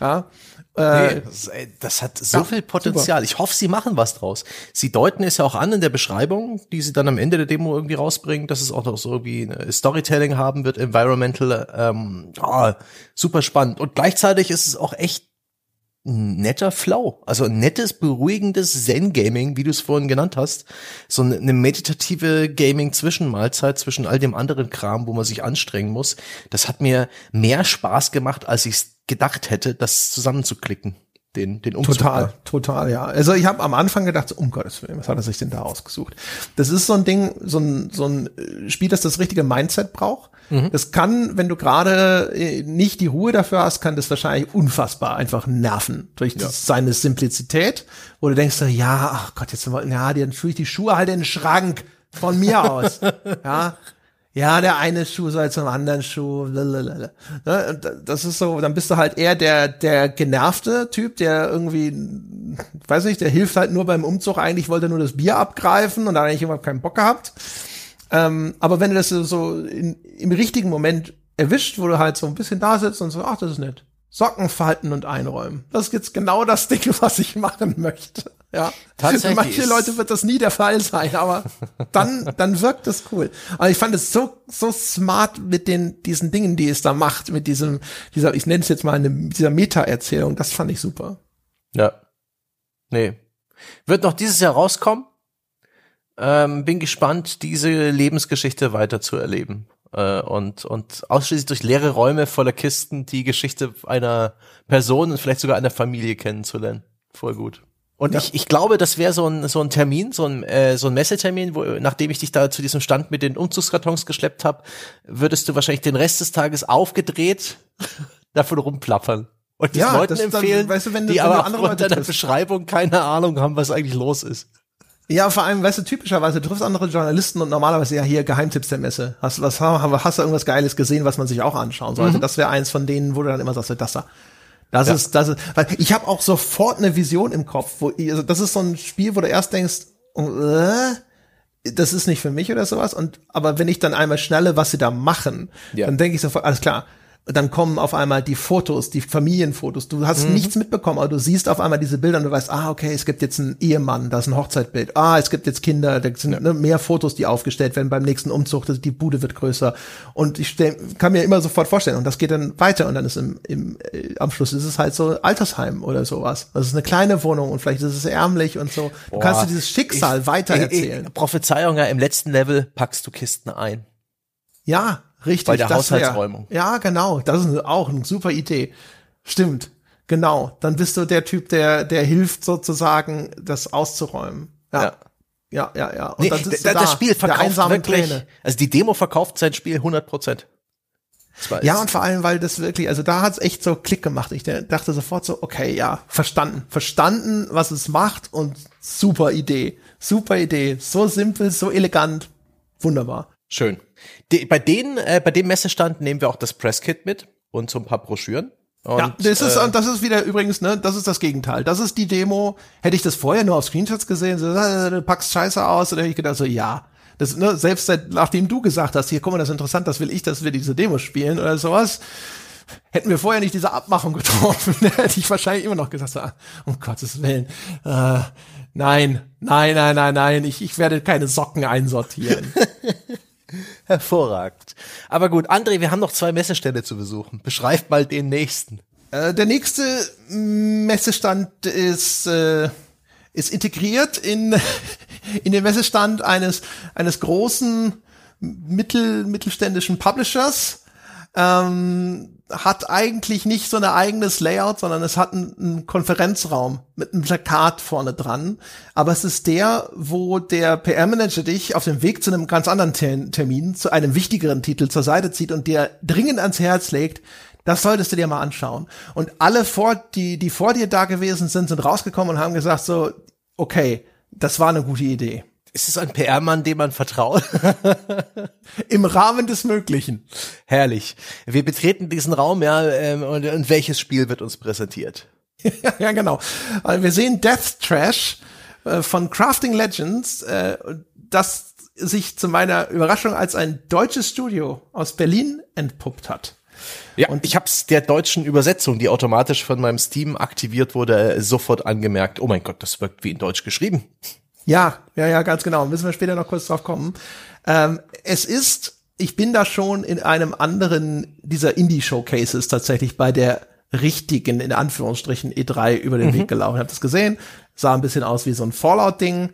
Ja. Äh, nee, das, das, hat so ja, viel Potenzial. Super. Ich hoffe, sie machen was draus. Sie deuten es ja auch an in der Beschreibung, die sie dann am Ende der Demo irgendwie rausbringen, dass es auch noch so irgendwie Storytelling haben wird, Environmental. Ähm, oh, super spannend. Und gleichzeitig ist es auch echt ein netter Flow. Also ein nettes, beruhigendes Zen-Gaming, wie du es vorhin genannt hast. So eine meditative Gaming-Zwischenmahlzeit zwischen all dem anderen Kram, wo man sich anstrengen muss. Das hat mir mehr Spaß gemacht, als ich es gedacht hätte, das zusammenzuklicken. Den, den Umzug. Total, total, ja. Also ich habe am Anfang gedacht, so, um Gottes Willen, was hat er sich denn da ausgesucht? Das ist so ein Ding, so ein, so ein Spiel, das das richtige Mindset braucht. Mhm. Das kann, wenn du gerade äh, nicht die Ruhe dafür hast, kann das wahrscheinlich unfassbar einfach nerven durch ja. seine Simplizität, wo du denkst, ja, ach Gott, jetzt ja, dann tue ich die Schuhe halt in den Schrank von mir aus. ja, ja, der eine Schuh soll zum anderen Schuh. Lalalala. Ne, das ist so, dann bist du halt eher der, der genervte Typ, der irgendwie weiß nicht, der hilft halt nur beim Umzug. Eigentlich wollte er nur das Bier abgreifen und da hat eigentlich überhaupt keinen Bock gehabt. Ähm, aber wenn du das so in, im richtigen Moment erwischt, wo du halt so ein bisschen da sitzt und so, ach, das ist nett. Socken falten und einräumen. Das ist jetzt genau das Ding, was ich machen möchte. Ja. Tatsächlich. Für manche Leute wird das nie der Fall sein, aber dann, dann wirkt das cool. Aber ich fand es so, so smart mit den, diesen Dingen, die es da macht, mit diesem, dieser, ich nenne es jetzt mal eine, dieser Meta-Erzählung. Das fand ich super. Ja. Nee. Wird noch dieses Jahr rauskommen. Ähm, bin gespannt, diese Lebensgeschichte weiter zu erleben äh, und, und ausschließlich durch leere Räume voller Kisten die Geschichte einer Person und vielleicht sogar einer Familie kennenzulernen. Voll gut. Und ja. ich, ich glaube, das wäre so ein, so ein Termin, so ein, äh, so ein Messetermin, wo, nachdem ich dich da zu diesem Stand mit den Umzugskartons geschleppt habe, würdest du wahrscheinlich den Rest des Tages aufgedreht davon rumplappern. Und ja, Leuten empfehlen, dann, weißt du, wenn du, die wenn aber aufgrund deiner Beschreibung keine Ahnung haben, was eigentlich los ist. Ja, vor allem, weißt du, typischerweise, du triffst andere Journalisten und normalerweise ja hier Geheimtipps der Messe. Hast, was, hast du irgendwas Geiles gesehen, was man sich auch anschauen sollte? Mhm. Das wäre eins von denen, wo du dann immer sagst, das da. Das ja. ist, das ist, weil ich habe auch sofort eine Vision im Kopf, wo, also das ist so ein Spiel, wo du erst denkst, äh, das ist nicht für mich oder sowas. Und aber wenn ich dann einmal schnalle, was sie da machen, ja. dann denke ich sofort, alles klar, dann kommen auf einmal die Fotos, die Familienfotos. Du hast mhm. nichts mitbekommen, aber du siehst auf einmal diese Bilder und du weißt, ah, okay, es gibt jetzt einen Ehemann, da ist ein Hochzeitbild. Ah, es gibt jetzt Kinder, da sind ne, mehr Fotos, die aufgestellt werden beim nächsten Umzug, die Bude wird größer. Und ich stell, kann mir immer sofort vorstellen, und das geht dann weiter und dann ist im, im äh, am Schluss ist es halt so Altersheim oder sowas. Das ist eine kleine Wohnung und vielleicht ist es ärmlich und so. Du Boah, kannst du dieses Schicksal ich, weiter erzählen. Prophezeiung ja, im letzten Level packst du Kisten ein. Ja, Richtig. Bei der Haushaltsräumung. Wär, ja, genau. Das ist auch eine super Idee. Stimmt. Genau. Dann bist du der Typ, der, der hilft sozusagen, das auszuräumen. Ja. ja. Ja, ja, ja. Und nee, dann da, da, das Spiel verkauft wirklich, Pläne. also die Demo verkauft sein Spiel 100 Prozent. Ja, und vor allem, weil das wirklich, also da hat's echt so Klick gemacht. Ich dachte sofort so, okay, ja, verstanden. Verstanden, was es macht und super Idee. Super Idee. So simpel, so elegant. Wunderbar. Schön. De, bei denen, äh, bei dem Messestand nehmen wir auch das Presskit mit und so ein paar Broschüren. Und, ja, das ist, äh, das ist wieder übrigens, ne, das ist das Gegenteil. Das ist die Demo. Hätte ich das vorher nur auf Screenshots gesehen, so, äh, du packst Scheiße aus, oder hätte ich gedacht so, ja. Das, ne, selbst seit, nachdem du gesagt hast, hier, guck mal, das ist interessant, das will ich, dass wir diese Demo spielen oder sowas. Hätten wir vorher nicht diese Abmachung getroffen, hätte ich wahrscheinlich immer noch gesagt, so, ah, um Gottes Willen, äh, nein, nein, nein, nein, nein, ich, ich werde keine Socken einsortieren. Hervorragend. Aber gut, André, wir haben noch zwei Messestände zu besuchen. Beschreib mal den nächsten. Äh, der nächste Messestand ist, äh, ist integriert in, in den Messestand eines, eines großen mittel, mittelständischen Publishers. Ähm, hat eigentlich nicht so ein eigenes Layout, sondern es hat einen, einen, Konferenzraum mit einem Plakat vorne dran. Aber es ist der, wo der PR-Manager dich auf dem Weg zu einem ganz anderen Termin, zu einem wichtigeren Titel zur Seite zieht und dir dringend ans Herz legt, das solltest du dir mal anschauen. Und alle vor, die, die vor dir da gewesen sind, sind rausgekommen und haben gesagt so, okay, das war eine gute Idee. Ist es ein PR-Mann, dem man vertraut? Im Rahmen des Möglichen. Herrlich. Wir betreten diesen Raum, ja, ähm, und, und welches Spiel wird uns präsentiert? ja, genau. Wir sehen Death Trash äh, von Crafting Legends, äh, das sich zu meiner Überraschung als ein deutsches Studio aus Berlin entpuppt hat. Ja, und ich habe es der deutschen Übersetzung, die automatisch von meinem Steam aktiviert wurde, sofort angemerkt. Oh mein Gott, das wirkt wie in Deutsch geschrieben. Ja, ja, ja, ganz genau. Müssen wir später noch kurz drauf kommen. Ähm, es ist, ich bin da schon in einem anderen dieser Indie-Showcases tatsächlich bei der richtigen, in Anführungsstrichen, E3 über den mhm. Weg gelaufen. Ich habe das gesehen, sah ein bisschen aus wie so ein Fallout-Ding.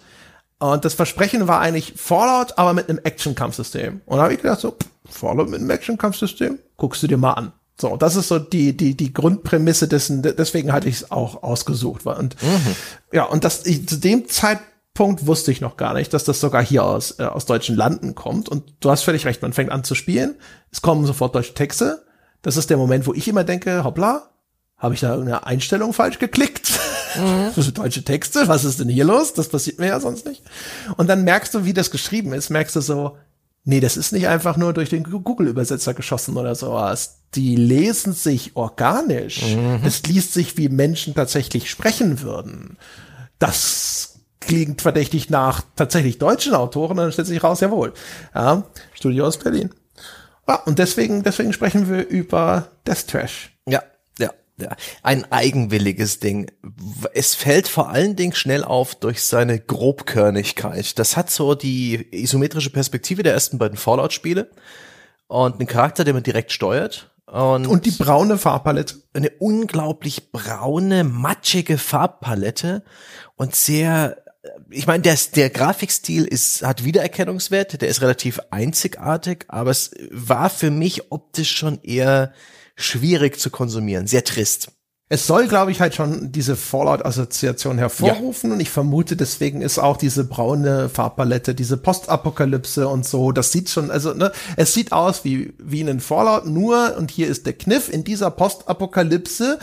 Und das Versprechen war eigentlich Fallout, aber mit einem Action-Kampfsystem. Und da habe ich gedacht, so, Fallout mit einem Action-Kampfsystem, guckst du dir mal an. So, das ist so die, die, die Grundprämisse dessen, deswegen hatte ich es auch ausgesucht. Und mhm. ja, und das, ich, zu dem Zeitpunkt Punkt wusste ich noch gar nicht, dass das sogar hier aus, äh, aus deutschen Landen kommt. Und du hast völlig recht, man fängt an zu spielen, es kommen sofort deutsche Texte. Das ist der Moment, wo ich immer denke, hoppla, habe ich da irgendeine Einstellung falsch geklickt? Mhm. deutsche Texte, was ist denn hier los? Das passiert mir ja sonst nicht. Und dann merkst du, wie das geschrieben ist, merkst du so, Nee, das ist nicht einfach nur durch den Google-Übersetzer geschossen oder sowas. Die lesen sich organisch. Mhm. Das liest sich, wie Menschen tatsächlich sprechen würden. Das klingt verdächtig nach tatsächlich deutschen Autoren, dann stellt sich raus, jawohl. Ja, Studio aus Berlin. Ja, und deswegen, deswegen sprechen wir über Death Trash. Ja, ja, ja. Ein eigenwilliges Ding. Es fällt vor allen Dingen schnell auf durch seine Grobkörnigkeit. Das hat so die isometrische Perspektive der ersten beiden Fallout-Spiele und einen Charakter, den man direkt steuert. Und, und die braune Farbpalette. Eine unglaublich braune, matschige Farbpalette und sehr ich meine, der, der Grafikstil ist, hat Wiedererkennungswert, der ist relativ einzigartig, aber es war für mich optisch schon eher schwierig zu konsumieren, sehr trist. Es soll, glaube ich, halt schon diese Fallout-Assoziation hervorrufen ja. und ich vermute, deswegen ist auch diese braune Farbpalette, diese Postapokalypse und so, das sieht schon, also ne, es sieht aus wie wie in Fallout, nur und hier ist der Kniff, in dieser Postapokalypse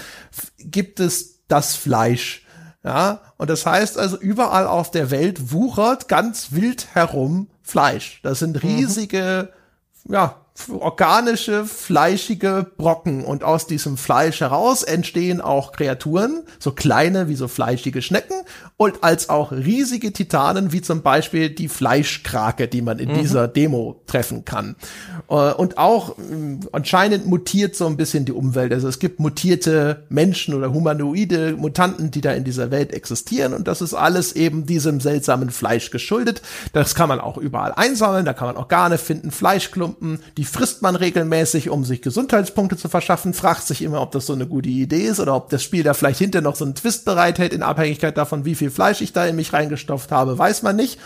gibt es das Fleisch ja, und das heißt also, überall auf der Welt wuchert ganz wild herum Fleisch. Das sind mhm. riesige, mhm. ja, organische, fleischige Brocken und aus diesem Fleisch heraus entstehen auch Kreaturen, so kleine wie so fleischige Schnecken und als auch riesige Titanen wie zum Beispiel die Fleischkrake, die man in mhm. dieser Demo treffen kann. Äh, und auch äh, anscheinend mutiert so ein bisschen die Umwelt. Also es gibt mutierte Menschen oder humanoide Mutanten, die da in dieser Welt existieren und das ist alles eben diesem seltsamen Fleisch geschuldet. Das kann man auch überall einsammeln, da kann man Organe finden, Fleischklumpen, die die frisst man regelmäßig, um sich Gesundheitspunkte zu verschaffen, fragt sich immer, ob das so eine gute Idee ist oder ob das Spiel da vielleicht hinter noch so einen Twist bereithält, in Abhängigkeit davon, wie viel Fleisch ich da in mich reingestopft habe, weiß man nicht.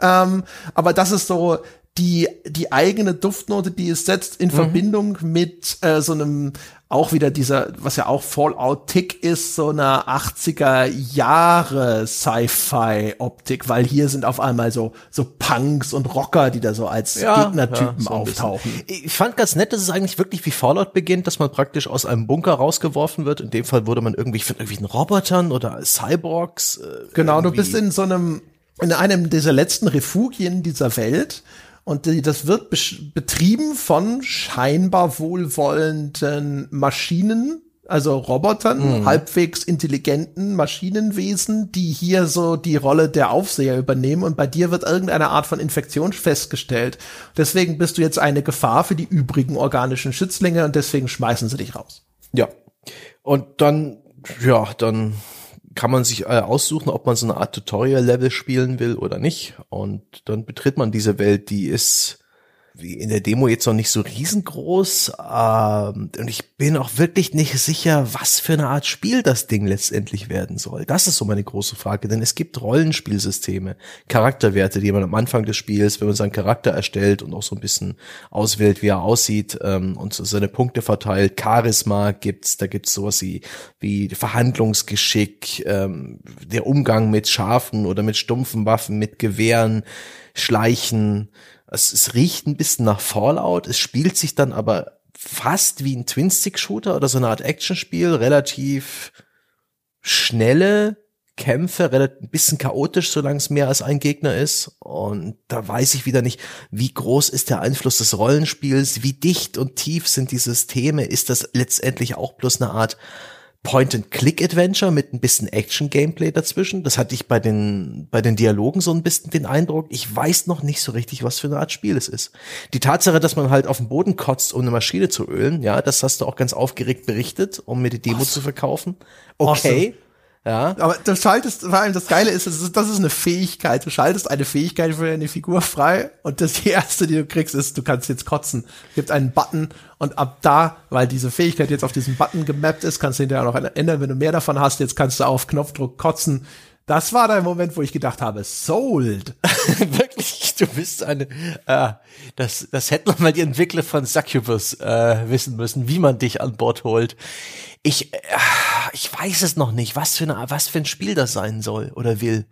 Ähm, aber das ist so die, die eigene Duftnote, die es setzt in mhm. Verbindung mit äh, so einem auch wieder dieser, was ja auch Fallout-Tick ist, so eine 80er Jahre Sci-Fi-Optik, weil hier sind auf einmal so, so Punks und Rocker, die da so als ja, Gegnertypen ja, so auftauchen. Ich fand ganz nett, dass es eigentlich wirklich wie Fallout beginnt, dass man praktisch aus einem Bunker rausgeworfen wird. In dem Fall wurde man irgendwie von irgendwelchen Robotern oder Cyborgs. Äh, genau, du bist in so einem, in einem dieser letzten Refugien dieser Welt und das wird betrieben von scheinbar wohlwollenden Maschinen, also Robotern, mhm. halbwegs intelligenten Maschinenwesen, die hier so die Rolle der Aufseher übernehmen und bei dir wird irgendeine Art von Infektion festgestellt. Deswegen bist du jetzt eine Gefahr für die übrigen organischen Schützlinge und deswegen schmeißen sie dich raus. Ja. Und dann, ja, dann kann man sich äh, aussuchen, ob man so eine Art Tutorial-Level spielen will oder nicht. Und dann betritt man diese Welt, die ist in der Demo jetzt noch nicht so riesengroß. Ähm, und ich bin auch wirklich nicht sicher, was für eine Art Spiel das Ding letztendlich werden soll. Das ist so meine große Frage, denn es gibt Rollenspielsysteme, Charakterwerte, die man am Anfang des Spiels, wenn man seinen Charakter erstellt und auch so ein bisschen auswählt, wie er aussieht ähm, und so seine Punkte verteilt. Charisma gibt's, da gibt's sowas wie, wie Verhandlungsgeschick, ähm, der Umgang mit scharfen oder mit stumpfen Waffen, mit Gewehren, Schleichen, es, es riecht ein bisschen nach Fallout, es spielt sich dann aber fast wie ein Twin-Stick-Shooter oder so eine Art Actionspiel, relativ schnelle Kämpfe, ein bisschen chaotisch, solange es mehr als ein Gegner ist. Und da weiß ich wieder nicht, wie groß ist der Einfluss des Rollenspiels, wie dicht und tief sind die Systeme, ist das letztendlich auch bloß eine Art Point-and-Click-Adventure mit ein bisschen Action-Gameplay dazwischen. Das hatte ich bei den, bei den Dialogen so ein bisschen den Eindruck. Ich weiß noch nicht so richtig, was für eine Art Spiel es ist. Die Tatsache, dass man halt auf den Boden kotzt, um eine Maschine zu ölen, ja, das hast du auch ganz aufgeregt berichtet, um mir die Demo awesome. zu verkaufen. Okay. Awesome. Ja. Aber du schaltest, vor allem das Geile ist, das ist, eine Fähigkeit. Du schaltest eine Fähigkeit für deine Figur frei und das erste, die du kriegst, ist, du kannst jetzt kotzen. Es gibt einen Button und ab da, weil diese Fähigkeit jetzt auf diesen Button gemappt ist, kannst du hinterher noch ändern, wenn du mehr davon hast. Jetzt kannst du auf Knopfdruck kotzen. Das war der Moment, wo ich gedacht habe, sold. Wirklich, du bist eine, äh, das, das hätten mal die Entwickler von Succubus äh, wissen müssen, wie man dich an Bord holt. Ich, äh, ich weiß es noch nicht, was für eine, was für ein Spiel das sein soll oder will.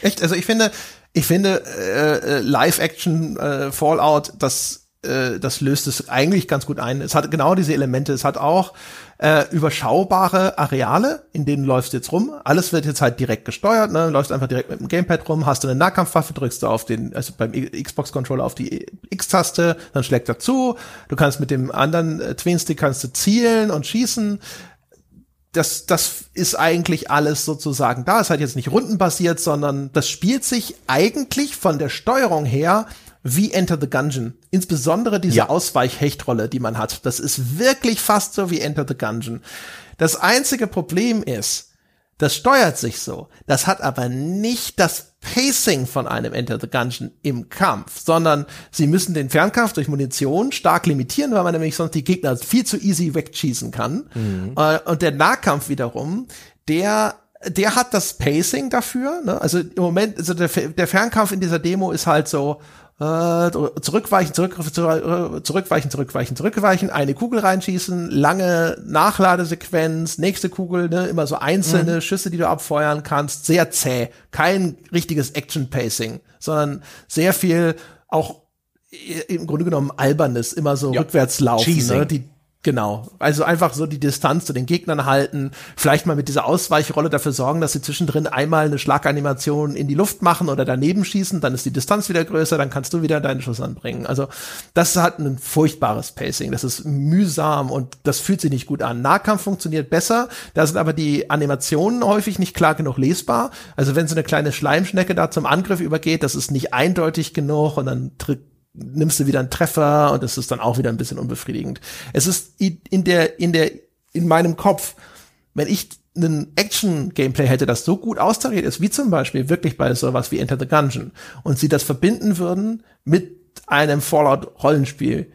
Echt? Also ich finde, ich finde äh, äh Live-Action äh, Fallout, das äh, das löst es eigentlich ganz gut ein. Es hat genau diese Elemente. Es hat auch äh, überschaubare Areale, in denen läufst du jetzt rum. Alles wird jetzt halt direkt gesteuert. Ne? Läufst einfach direkt mit dem Gamepad rum, hast du eine Nahkampfwaffe, drückst du auf den, also beim Xbox-Controller auf die X-Taste, dann schlägt er zu. Du kannst mit dem anderen äh, Twin-Stick kannst du zielen und schießen das, das ist eigentlich alles sozusagen da. Es halt jetzt nicht rundenbasiert, sondern das spielt sich eigentlich von der Steuerung her wie Enter the Gungeon. Insbesondere diese ja. Ausweichhechtrolle, die man hat. Das ist wirklich fast so wie Enter the Gungeon. Das einzige Problem ist, das steuert sich so. Das hat aber nicht das Pacing von einem Enter the Gungeon im Kampf, sondern sie müssen den Fernkampf durch Munition stark limitieren, weil man nämlich sonst die Gegner viel zu easy wegschießen kann. Mhm. Äh, und der Nahkampf wiederum, der der hat das Pacing dafür. Ne? Also im Moment, also der, der Fernkampf in dieser Demo ist halt so, äh, zurückweichen, zurück, äh, zurückweichen, zurückweichen, zurückweichen, eine Kugel reinschießen, lange Nachladesequenz, nächste Kugel, ne, immer so einzelne mhm. Schüsse, die du abfeuern kannst, sehr zäh, kein richtiges Action-Pacing, sondern sehr viel auch im Grunde genommen albernes, immer so ja. rückwärts laufen, ne, die Genau. Also einfach so die Distanz zu den Gegnern halten, vielleicht mal mit dieser Ausweichrolle dafür sorgen, dass sie zwischendrin einmal eine Schlaganimation in die Luft machen oder daneben schießen, dann ist die Distanz wieder größer, dann kannst du wieder deinen Schuss anbringen. Also das hat ein furchtbares Pacing, das ist mühsam und das fühlt sich nicht gut an. Nahkampf funktioniert besser, da sind aber die Animationen häufig nicht klar genug lesbar. Also wenn so eine kleine Schleimschnecke da zum Angriff übergeht, das ist nicht eindeutig genug und dann tritt nimmst du wieder einen Treffer und das ist dann auch wieder ein bisschen unbefriedigend. Es ist in der, in der, in meinem Kopf, wenn ich einen Action-Gameplay hätte, das so gut austariert ist, wie zum Beispiel wirklich bei sowas wie Enter the Gungeon, und sie das verbinden würden mit einem Fallout-Rollenspiel,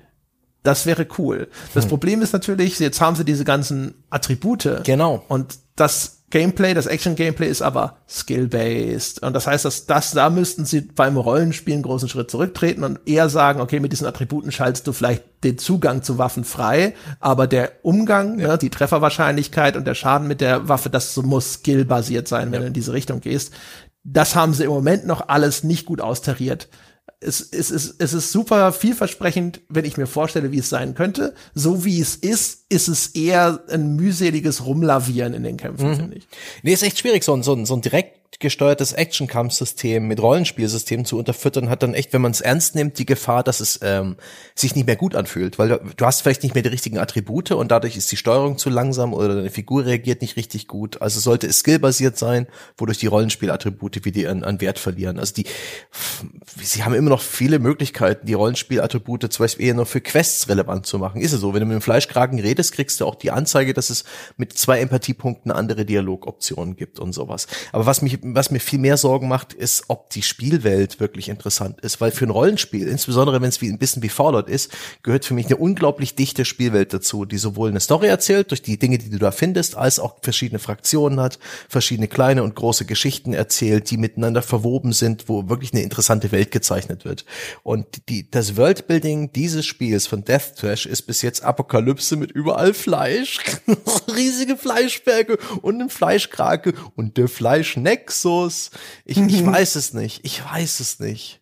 das wäre cool. Das hm. Problem ist natürlich, jetzt haben sie diese ganzen Attribute. Genau. Und das Gameplay, das Action-Gameplay ist aber skill-based. Und das heißt, dass das, da müssten sie beim Rollenspiel einen großen Schritt zurücktreten und eher sagen, okay, mit diesen Attributen schaltest du vielleicht den Zugang zu Waffen frei, aber der Umgang, ja. ne, die Trefferwahrscheinlichkeit und der Schaden mit der Waffe, das muss skill-basiert sein, wenn ja. du in diese Richtung gehst. Das haben sie im Moment noch alles nicht gut austariert es, es, es, es ist super vielversprechend, wenn ich mir vorstelle, wie es sein könnte. So wie es ist, ist es eher ein mühseliges Rumlavieren in den Kämpfen, mhm. finde ich. Nee, ist echt schwierig, so ein, so ein, so ein direkt gesteuertes Action-Kampfsystem mit Rollenspielsystem zu unterfüttern, hat dann echt, wenn man es ernst nimmt, die Gefahr, dass es ähm, sich nicht mehr gut anfühlt, weil du, hast vielleicht nicht mehr die richtigen Attribute und dadurch ist die Steuerung zu langsam oder deine Figur reagiert nicht richtig gut. Also sollte es skillbasiert sein, wodurch die Rollenspielattribute wieder an, an Wert verlieren. Also die, sie haben immer noch viele Möglichkeiten, die Rollenspielattribute zum Beispiel eher noch für Quests relevant zu machen. Ist es so, wenn du mit dem Fleischkragen redest, kriegst du auch die Anzeige, dass es mit zwei Empathiepunkten andere Dialogoptionen gibt und sowas. Aber was mich was mir viel mehr Sorgen macht, ist, ob die Spielwelt wirklich interessant ist. Weil für ein Rollenspiel, insbesondere wenn es wie, ein bisschen wie Fallout ist, gehört für mich eine unglaublich dichte Spielwelt dazu, die sowohl eine Story erzählt, durch die Dinge, die du da findest, als auch verschiedene Fraktionen hat, verschiedene kleine und große Geschichten erzählt, die miteinander verwoben sind, wo wirklich eine interessante Welt gezeichnet wird. Und die, das Worldbuilding dieses Spiels von Death Trash ist bis jetzt Apokalypse mit überall Fleisch, riesige Fleischberge und ein Fleischkrake und der Fleischneck Nexus. Ich, ich weiß es nicht. Ich weiß es nicht.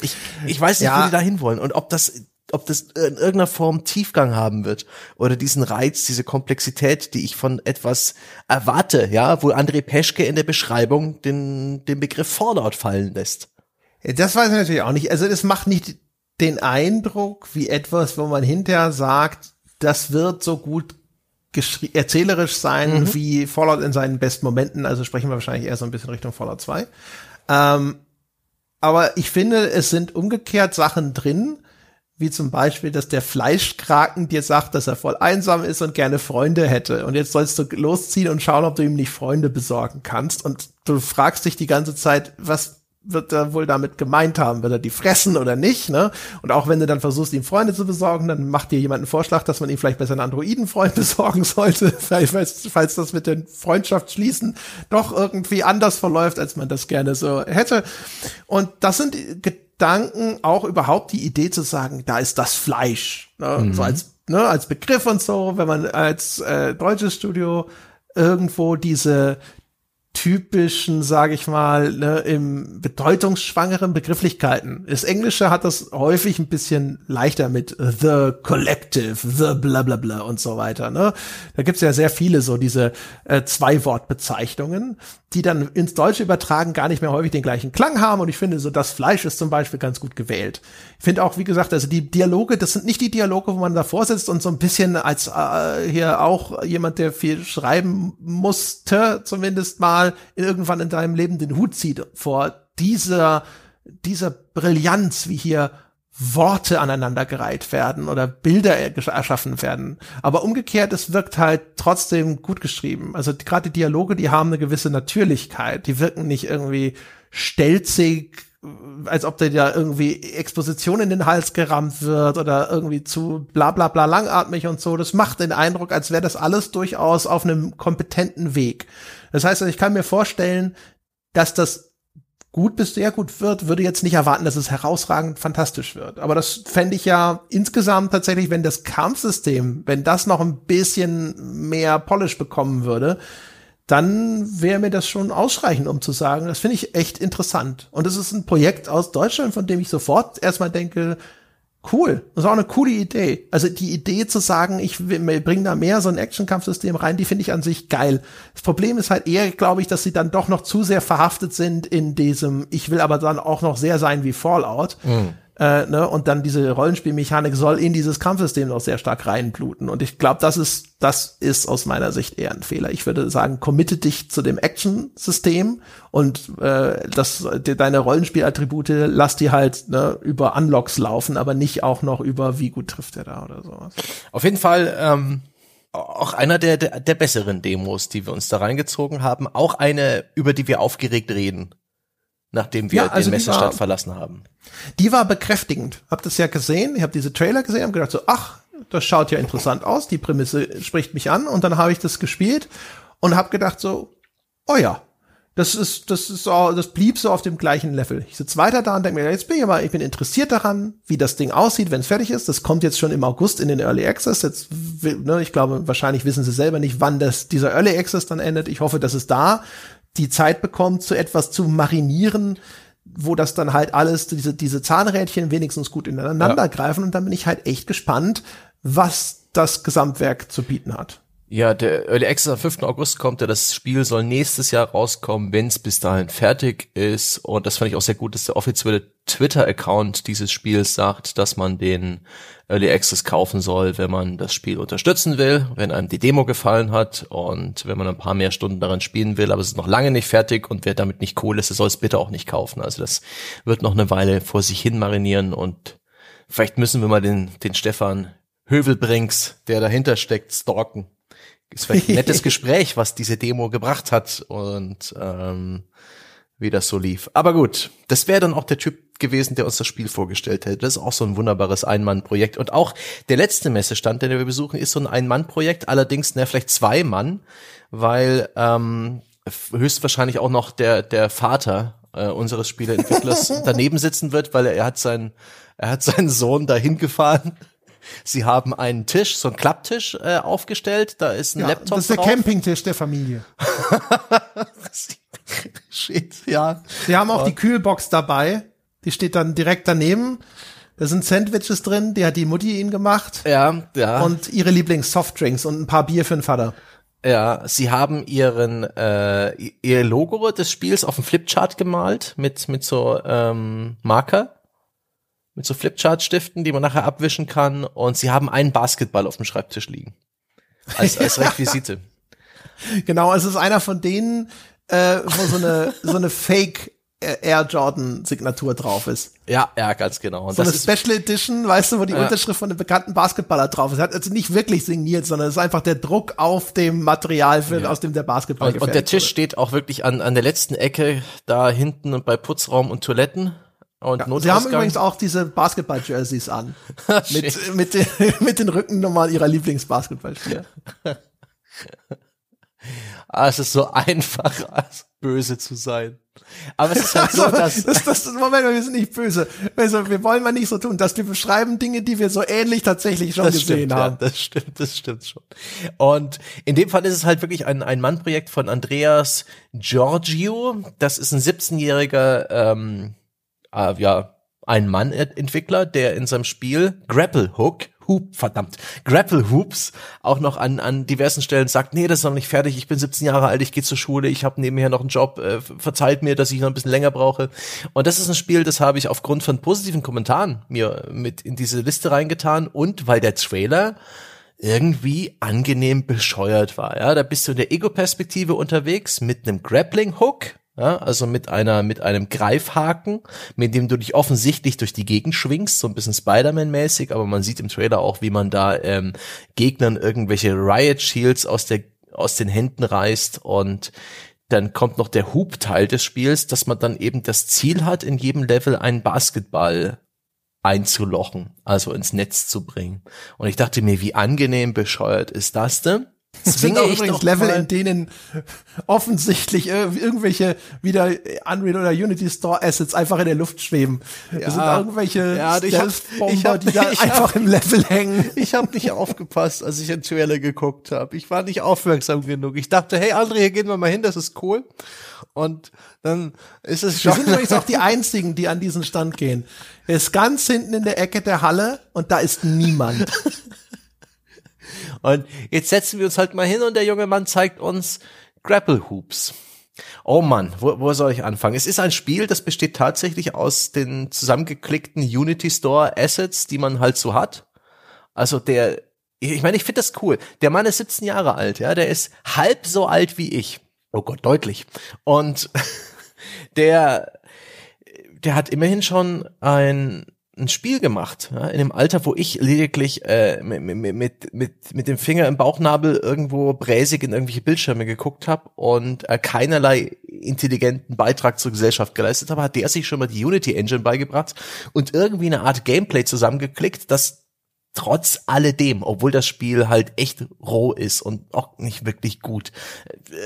Ich, ich weiß nicht, ja. wo die da hinwollen und ob das ob das in irgendeiner Form Tiefgang haben wird oder diesen Reiz, diese Komplexität, die ich von etwas erwarte, ja, wo André Peschke in der Beschreibung den, den Begriff Fallout fallen lässt. Das weiß ich natürlich auch nicht. Also es macht nicht den Eindruck wie etwas, wo man hinterher sagt, das wird so gut erzählerisch sein mhm. wie Fallout in seinen besten Momenten. Also sprechen wir wahrscheinlich eher so ein bisschen Richtung Fallout 2. Ähm, aber ich finde, es sind umgekehrt Sachen drin, wie zum Beispiel, dass der Fleischkraken dir sagt, dass er voll einsam ist und gerne Freunde hätte. Und jetzt sollst du losziehen und schauen, ob du ihm nicht Freunde besorgen kannst. Und du fragst dich die ganze Zeit, was wird er wohl damit gemeint haben, wird er die fressen oder nicht, ne? Und auch wenn du dann versuchst, ihm Freunde zu besorgen, dann macht dir jemand einen Vorschlag, dass man ihm vielleicht besser einen Androidenfreund besorgen sollte, falls, falls das mit den Freundschaftsschließen doch irgendwie anders verläuft, als man das gerne so hätte. Und das sind Gedanken, auch überhaupt die Idee zu sagen, da ist das Fleisch, ne? Mhm. so als, ne, als Begriff und so, wenn man als äh, deutsches Studio irgendwo diese typischen, sage ich mal, ne, im bedeutungsschwangeren Begrifflichkeiten. Das Englische hat das häufig ein bisschen leichter mit the collective, the bla bla bla und so weiter. Ne? Da gibt's ja sehr viele so diese äh, Zwei-Wort-Bezeichnungen, die dann ins Deutsche übertragen gar nicht mehr häufig den gleichen Klang haben. Und ich finde, so das Fleisch ist zum Beispiel ganz gut gewählt. Ich finde auch, wie gesagt, also die Dialoge, das sind nicht die Dialoge, wo man davor sitzt und so ein bisschen als äh, hier auch jemand, der viel schreiben musste, zumindest mal irgendwann in deinem Leben den Hut zieht vor dieser, dieser Brillanz, wie hier Worte aneinandergereiht werden oder Bilder erschaffen werden. Aber umgekehrt, es wirkt halt trotzdem gut geschrieben. Also gerade die Dialoge, die haben eine gewisse Natürlichkeit. Die wirken nicht irgendwie stelzig, als ob dir da irgendwie Exposition in den Hals gerammt wird oder irgendwie zu bla bla bla langatmig und so. Das macht den Eindruck, als wäre das alles durchaus auf einem kompetenten Weg. Das heißt, ich kann mir vorstellen, dass das gut bis sehr gut wird, würde jetzt nicht erwarten, dass es herausragend fantastisch wird. Aber das fände ich ja insgesamt tatsächlich, wenn das Kampfsystem, wenn das noch ein bisschen mehr Polish bekommen würde, dann wäre mir das schon ausreichend, um zu sagen, das finde ich echt interessant. Und es ist ein Projekt aus Deutschland, von dem ich sofort erstmal denke, cool. Das ist auch eine coole Idee. Also die Idee zu sagen, ich bringe da mehr so ein Action-Kampfsystem rein, die finde ich an sich geil. Das Problem ist halt eher, glaube ich, dass sie dann doch noch zu sehr verhaftet sind in diesem, ich will aber dann auch noch sehr sein wie Fallout. Mhm. Äh, ne? Und dann diese Rollenspielmechanik soll in dieses Kampfsystem noch sehr stark reinbluten. Und ich glaube, das ist, das ist aus meiner Sicht eher ein Fehler. Ich würde sagen, committe dich zu dem Action-System und äh, das, de, deine Rollenspielattribute lass die halt ne, über Unlocks laufen, aber nicht auch noch über wie gut trifft er da oder sowas. Auf jeden Fall ähm, auch einer der, der, der besseren Demos, die wir uns da reingezogen haben. Auch eine, über die wir aufgeregt reden nachdem wir ja, also den Messestadt war, verlassen haben. Die war bekräftigend. Hab das ja gesehen, ich habe diese Trailer gesehen, hab gedacht so, ach, das schaut ja interessant aus, die Prämisse spricht mich an und dann habe ich das gespielt und habe gedacht so, oh ja, das ist, das ist so, das blieb so auf dem gleichen Level. Ich sitze weiter da und denke mir, jetzt bin ich aber, ich bin interessiert daran, wie das Ding aussieht, wenn es fertig ist. Das kommt jetzt schon im August in den Early Access. Jetzt, ne, ich glaube, wahrscheinlich wissen sie selber nicht, wann das, dieser Early Access dann endet. Ich hoffe, dass es da die Zeit bekommt, zu etwas zu marinieren, wo das dann halt alles, diese, diese Zahnrädchen wenigstens gut ineinander ja. greifen. Und dann bin ich halt echt gespannt, was das Gesamtwerk zu bieten hat. Ja, der Early Access am 5. August kommt ja. Das Spiel soll nächstes Jahr rauskommen, wenn es bis dahin fertig ist. Und das fand ich auch sehr gut, dass der offizielle Twitter-Account dieses Spiels sagt, dass man den Early Access kaufen soll, wenn man das Spiel unterstützen will, wenn einem die Demo gefallen hat und wenn man ein paar mehr Stunden daran spielen will, aber es ist noch lange nicht fertig und wer damit nicht cool ist, der soll es bitte auch nicht kaufen. Also das wird noch eine Weile vor sich hin marinieren und vielleicht müssen wir mal den, den Stefan Hövelbrinks, der dahinter steckt, stalken. Ist vielleicht ein nettes Gespräch, was diese Demo gebracht hat und ähm, wie das so lief. Aber gut, das wäre dann auch der Typ gewesen, der uns das Spiel vorgestellt hätte. Das ist auch so ein wunderbares Ein-Mann-Projekt. Und auch der letzte Messestand, den wir besuchen, ist so ein Ein-Mann-Projekt, allerdings ne, vielleicht zwei Mann, weil ähm, höchstwahrscheinlich auch noch der, der Vater äh, unseres Spieleentwicklers daneben sitzen wird, weil er, er hat seinen, er hat seinen Sohn dahin gefahren. Sie haben einen Tisch, so einen Klapptisch äh, aufgestellt, da ist ein ja, Laptop Das ist der drauf. Campingtisch der Familie. Shit, ja. Sie haben auch ja. die Kühlbox dabei. Die steht dann direkt daneben. Da sind Sandwiches drin, die hat die Mutti ihnen gemacht. Ja, ja. Und ihre Lieblings-Softdrinks und ein paar Bier für den Vater. Ja, sie haben ihren äh, ihr Logo des Spiels auf dem Flipchart gemalt mit mit so ähm, Marker, mit so Flipchart-Stiften, die man nachher abwischen kann. Und sie haben einen Basketball auf dem Schreibtisch liegen als als Requisite. genau, es ist einer von denen, äh, wo so eine so eine Fake Air Jordan Signatur drauf ist. Ja, ja, ganz genau. Und so eine Special Edition, weißt du, wo die ja. Unterschrift von einem bekannten Basketballer drauf ist. Hat also nicht wirklich signiert, sondern es ist einfach der Druck auf dem Material, für, ja. aus dem der Basketball Und, und der Tisch wurde. steht auch wirklich an, an der letzten Ecke, da hinten bei Putzraum und Toiletten. Und ja, Sie haben übrigens auch diese Basketball-Jerseys an. mit, mit, den, mit den Rückennummern ihrer Lieblingsbasketballspieler. Ah, es ist so einfach, böse zu sein. Aber es ist halt so, dass. das, das, Moment, wir sind nicht böse. Also, wir wollen mal nicht so tun, dass wir beschreiben Dinge, die wir so ähnlich tatsächlich schon das gesehen stimmt, haben. Ja, das stimmt, das stimmt schon. Und in dem Fall ist es halt wirklich ein, ein Mannprojekt von Andreas Giorgio. Das ist ein 17-jähriger, ähm, äh, ja, ein Mann-Entwickler, der in seinem Spiel Grapple Hook Hoop, verdammt, Grapple Hoops auch noch an, an diversen Stellen sagt, nee, das ist noch nicht fertig, ich bin 17 Jahre alt, ich gehe zur Schule, ich habe nebenher noch einen Job, äh, verzeiht mir, dass ich noch ein bisschen länger brauche. Und das ist ein Spiel, das habe ich aufgrund von positiven Kommentaren mir mit in diese Liste reingetan und weil der Trailer irgendwie angenehm bescheuert war. Ja, da bist du in der Ego-Perspektive unterwegs mit einem Grappling-Hook, ja, also mit einer, mit einem Greifhaken, mit dem du dich offensichtlich durch die Gegend schwingst, so ein bisschen Spider-Man-mäßig, aber man sieht im Trailer auch, wie man da ähm, Gegnern irgendwelche Riot Shields aus der, aus den Händen reißt und dann kommt noch der Hub-Teil des Spiels, dass man dann eben das Ziel hat, in jedem Level einen Basketball einzulochen, also ins Netz zu bringen. Und ich dachte mir, wie angenehm bescheuert ist das denn? Das sind auch übrigens Level, in denen offensichtlich irgendwelche wieder Unreal oder Unity Store Assets einfach in der Luft schweben. Ja, das sind irgendwelche ja, hab, die da einfach hab, im Level hängen. Ich habe nicht aufgepasst, als ich in Trailer geguckt habe. Ich war nicht aufmerksam genug. Ich dachte, hey André, hier gehen wir mal hin, das ist cool. Und dann ist es schon. Wir sind übrigens auch die einzigen, die an diesen Stand gehen. Er ist ganz hinten in der Ecke der Halle und da ist niemand. Und jetzt setzen wir uns halt mal hin und der junge Mann zeigt uns Grapple Hoops. Oh Mann, wo, wo soll ich anfangen? Es ist ein Spiel, das besteht tatsächlich aus den zusammengeklickten Unity Store Assets, die man halt so hat. Also der, ich meine, ich finde das cool. Der Mann ist 17 Jahre alt, ja, der ist halb so alt wie ich. Oh Gott, deutlich. Und der, der hat immerhin schon ein ein Spiel gemacht, ja, in dem Alter, wo ich lediglich äh, mit, mit, mit, mit dem Finger im Bauchnabel irgendwo bräsig in irgendwelche Bildschirme geguckt habe und äh, keinerlei intelligenten Beitrag zur Gesellschaft geleistet habe, hat der sich schon mal die Unity Engine beigebracht und irgendwie eine Art Gameplay zusammengeklickt, das trotz alledem, obwohl das Spiel halt echt roh ist und auch nicht wirklich gut,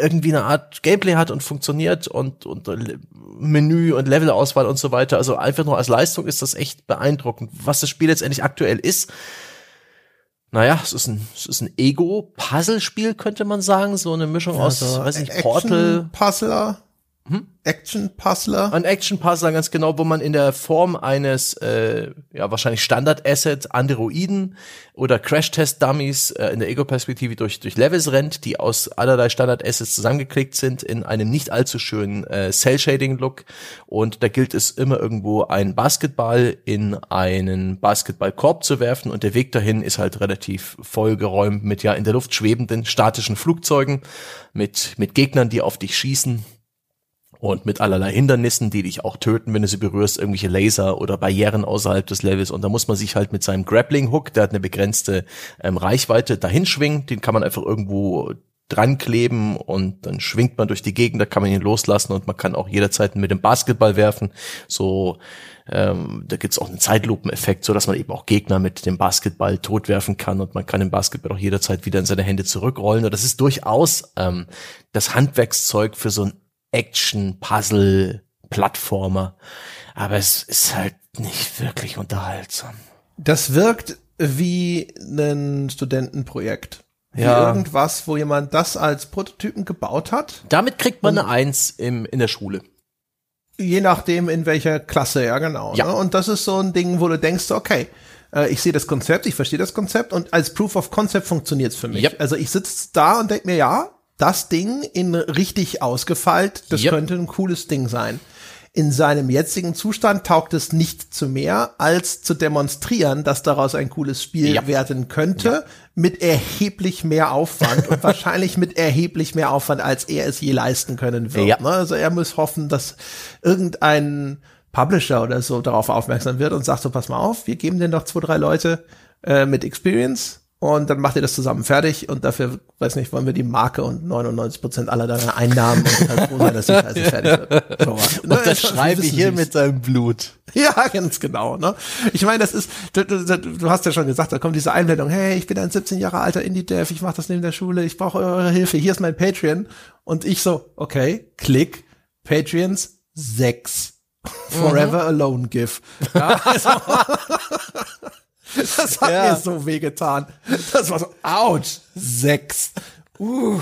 irgendwie eine Art Gameplay hat und funktioniert und, und Menü und Levelauswahl und so weiter. Also einfach nur als Leistung ist das echt beeindruckend. Was das Spiel letztendlich aktuell ist, naja, es ist ein, es ist ein Ego-Puzzle-Spiel, könnte man sagen. So eine Mischung aus, weiß nicht, Portal. Puzzler. Hm? Action-Puzzler. Ein Action-Puzzler, ganz genau, wo man in der Form eines, äh, ja, wahrscheinlich Standard-Asset Androiden oder Crash-Test-Dummies äh, in der Ego-Perspektive durch, durch Levels rennt, die aus allerlei Standard-Assets zusammengeklickt sind in einem nicht allzu schönen äh, Cell-Shading-Look. Und da gilt es immer irgendwo einen Basketball in einen Basketballkorb zu werfen und der Weg dahin ist halt relativ vollgeräumt mit ja in der Luft schwebenden statischen Flugzeugen, mit, mit Gegnern, die auf dich schießen und mit allerlei Hindernissen, die dich auch töten, wenn du sie berührst, irgendwelche Laser oder Barrieren außerhalb des Levels. Und da muss man sich halt mit seinem Grappling Hook, der hat eine begrenzte ähm, Reichweite, dahin schwingen. Den kann man einfach irgendwo dran kleben und dann schwingt man durch die Gegend, da kann man ihn loslassen und man kann auch jederzeit mit dem Basketball werfen. So, ähm, da gibt's auch einen Zeitlupeneffekt, so dass man eben auch Gegner mit dem Basketball totwerfen kann und man kann den Basketball auch jederzeit wieder in seine Hände zurückrollen. Und das ist durchaus ähm, das Handwerkszeug für so ein Action, Puzzle, Plattformer. Aber es ist halt nicht wirklich unterhaltsam. Das wirkt wie ein Studentenprojekt. Wie ja. irgendwas, wo jemand das als Prototypen gebaut hat. Damit kriegt man eine Eins im, in der Schule. Je nachdem, in welcher Klasse, ja, genau. Ja. Ne? Und das ist so ein Ding, wo du denkst, okay, äh, ich sehe das Konzept, ich verstehe das Konzept und als Proof of Concept funktioniert es für mich. Yep. Also ich sitze da und denke mir, ja, das Ding in richtig ausgefeilt, das yep. könnte ein cooles Ding sein. In seinem jetzigen Zustand taugt es nicht zu mehr, als zu demonstrieren, dass daraus ein cooles Spiel ja. werden könnte, ja. mit erheblich mehr Aufwand und wahrscheinlich mit erheblich mehr Aufwand, als er es je leisten können wird. Ja. Ne? Also er muss hoffen, dass irgendein Publisher oder so darauf aufmerksam wird und sagt so, pass mal auf, wir geben dir noch zwei, drei Leute äh, mit Experience und dann macht ihr das zusammen fertig und dafür, weiß nicht, wollen wir die Marke und 99 Prozent aller deiner Einnahmen und halt froh sein, dass die Scheiße fertig wird. So, ne? Und das schreibe ich hier mit seinem Blut. Ja, ganz genau. Ne? Ich meine, das ist, du, du, du, hast ja schon gesagt, da kommt diese Einblendung, hey, ich bin ein 17 Jahre alter Indie-Dev, ich mache das neben der Schule, ich brauche eure Hilfe, hier ist mein Patreon. Und ich so, okay, klick, Patreons 6. Forever mhm. Alone GIF. Ja, also Das hat ja. mir so wehgetan. Das war so, ouch, sechs. Uh,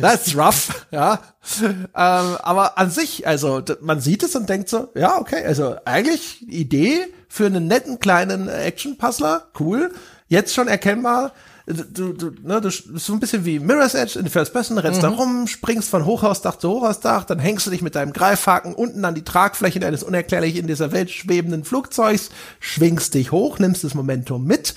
that's rough, ja. Ähm, aber an sich, also man sieht es und denkt so, ja, okay, also eigentlich Idee für einen netten kleinen Action-Puzzler, cool. Jetzt schon erkennbar, du, du, ne, du bist so ein bisschen wie Mirror's Edge in First Person, rennst mhm. da rum, springst von Hochhausdach zu Hochhausdach, dann hängst du dich mit deinem Greifhaken unten an die Tragfläche eines unerklärlich in dieser Welt schwebenden Flugzeugs, schwingst dich hoch, nimmst das Momentum mit,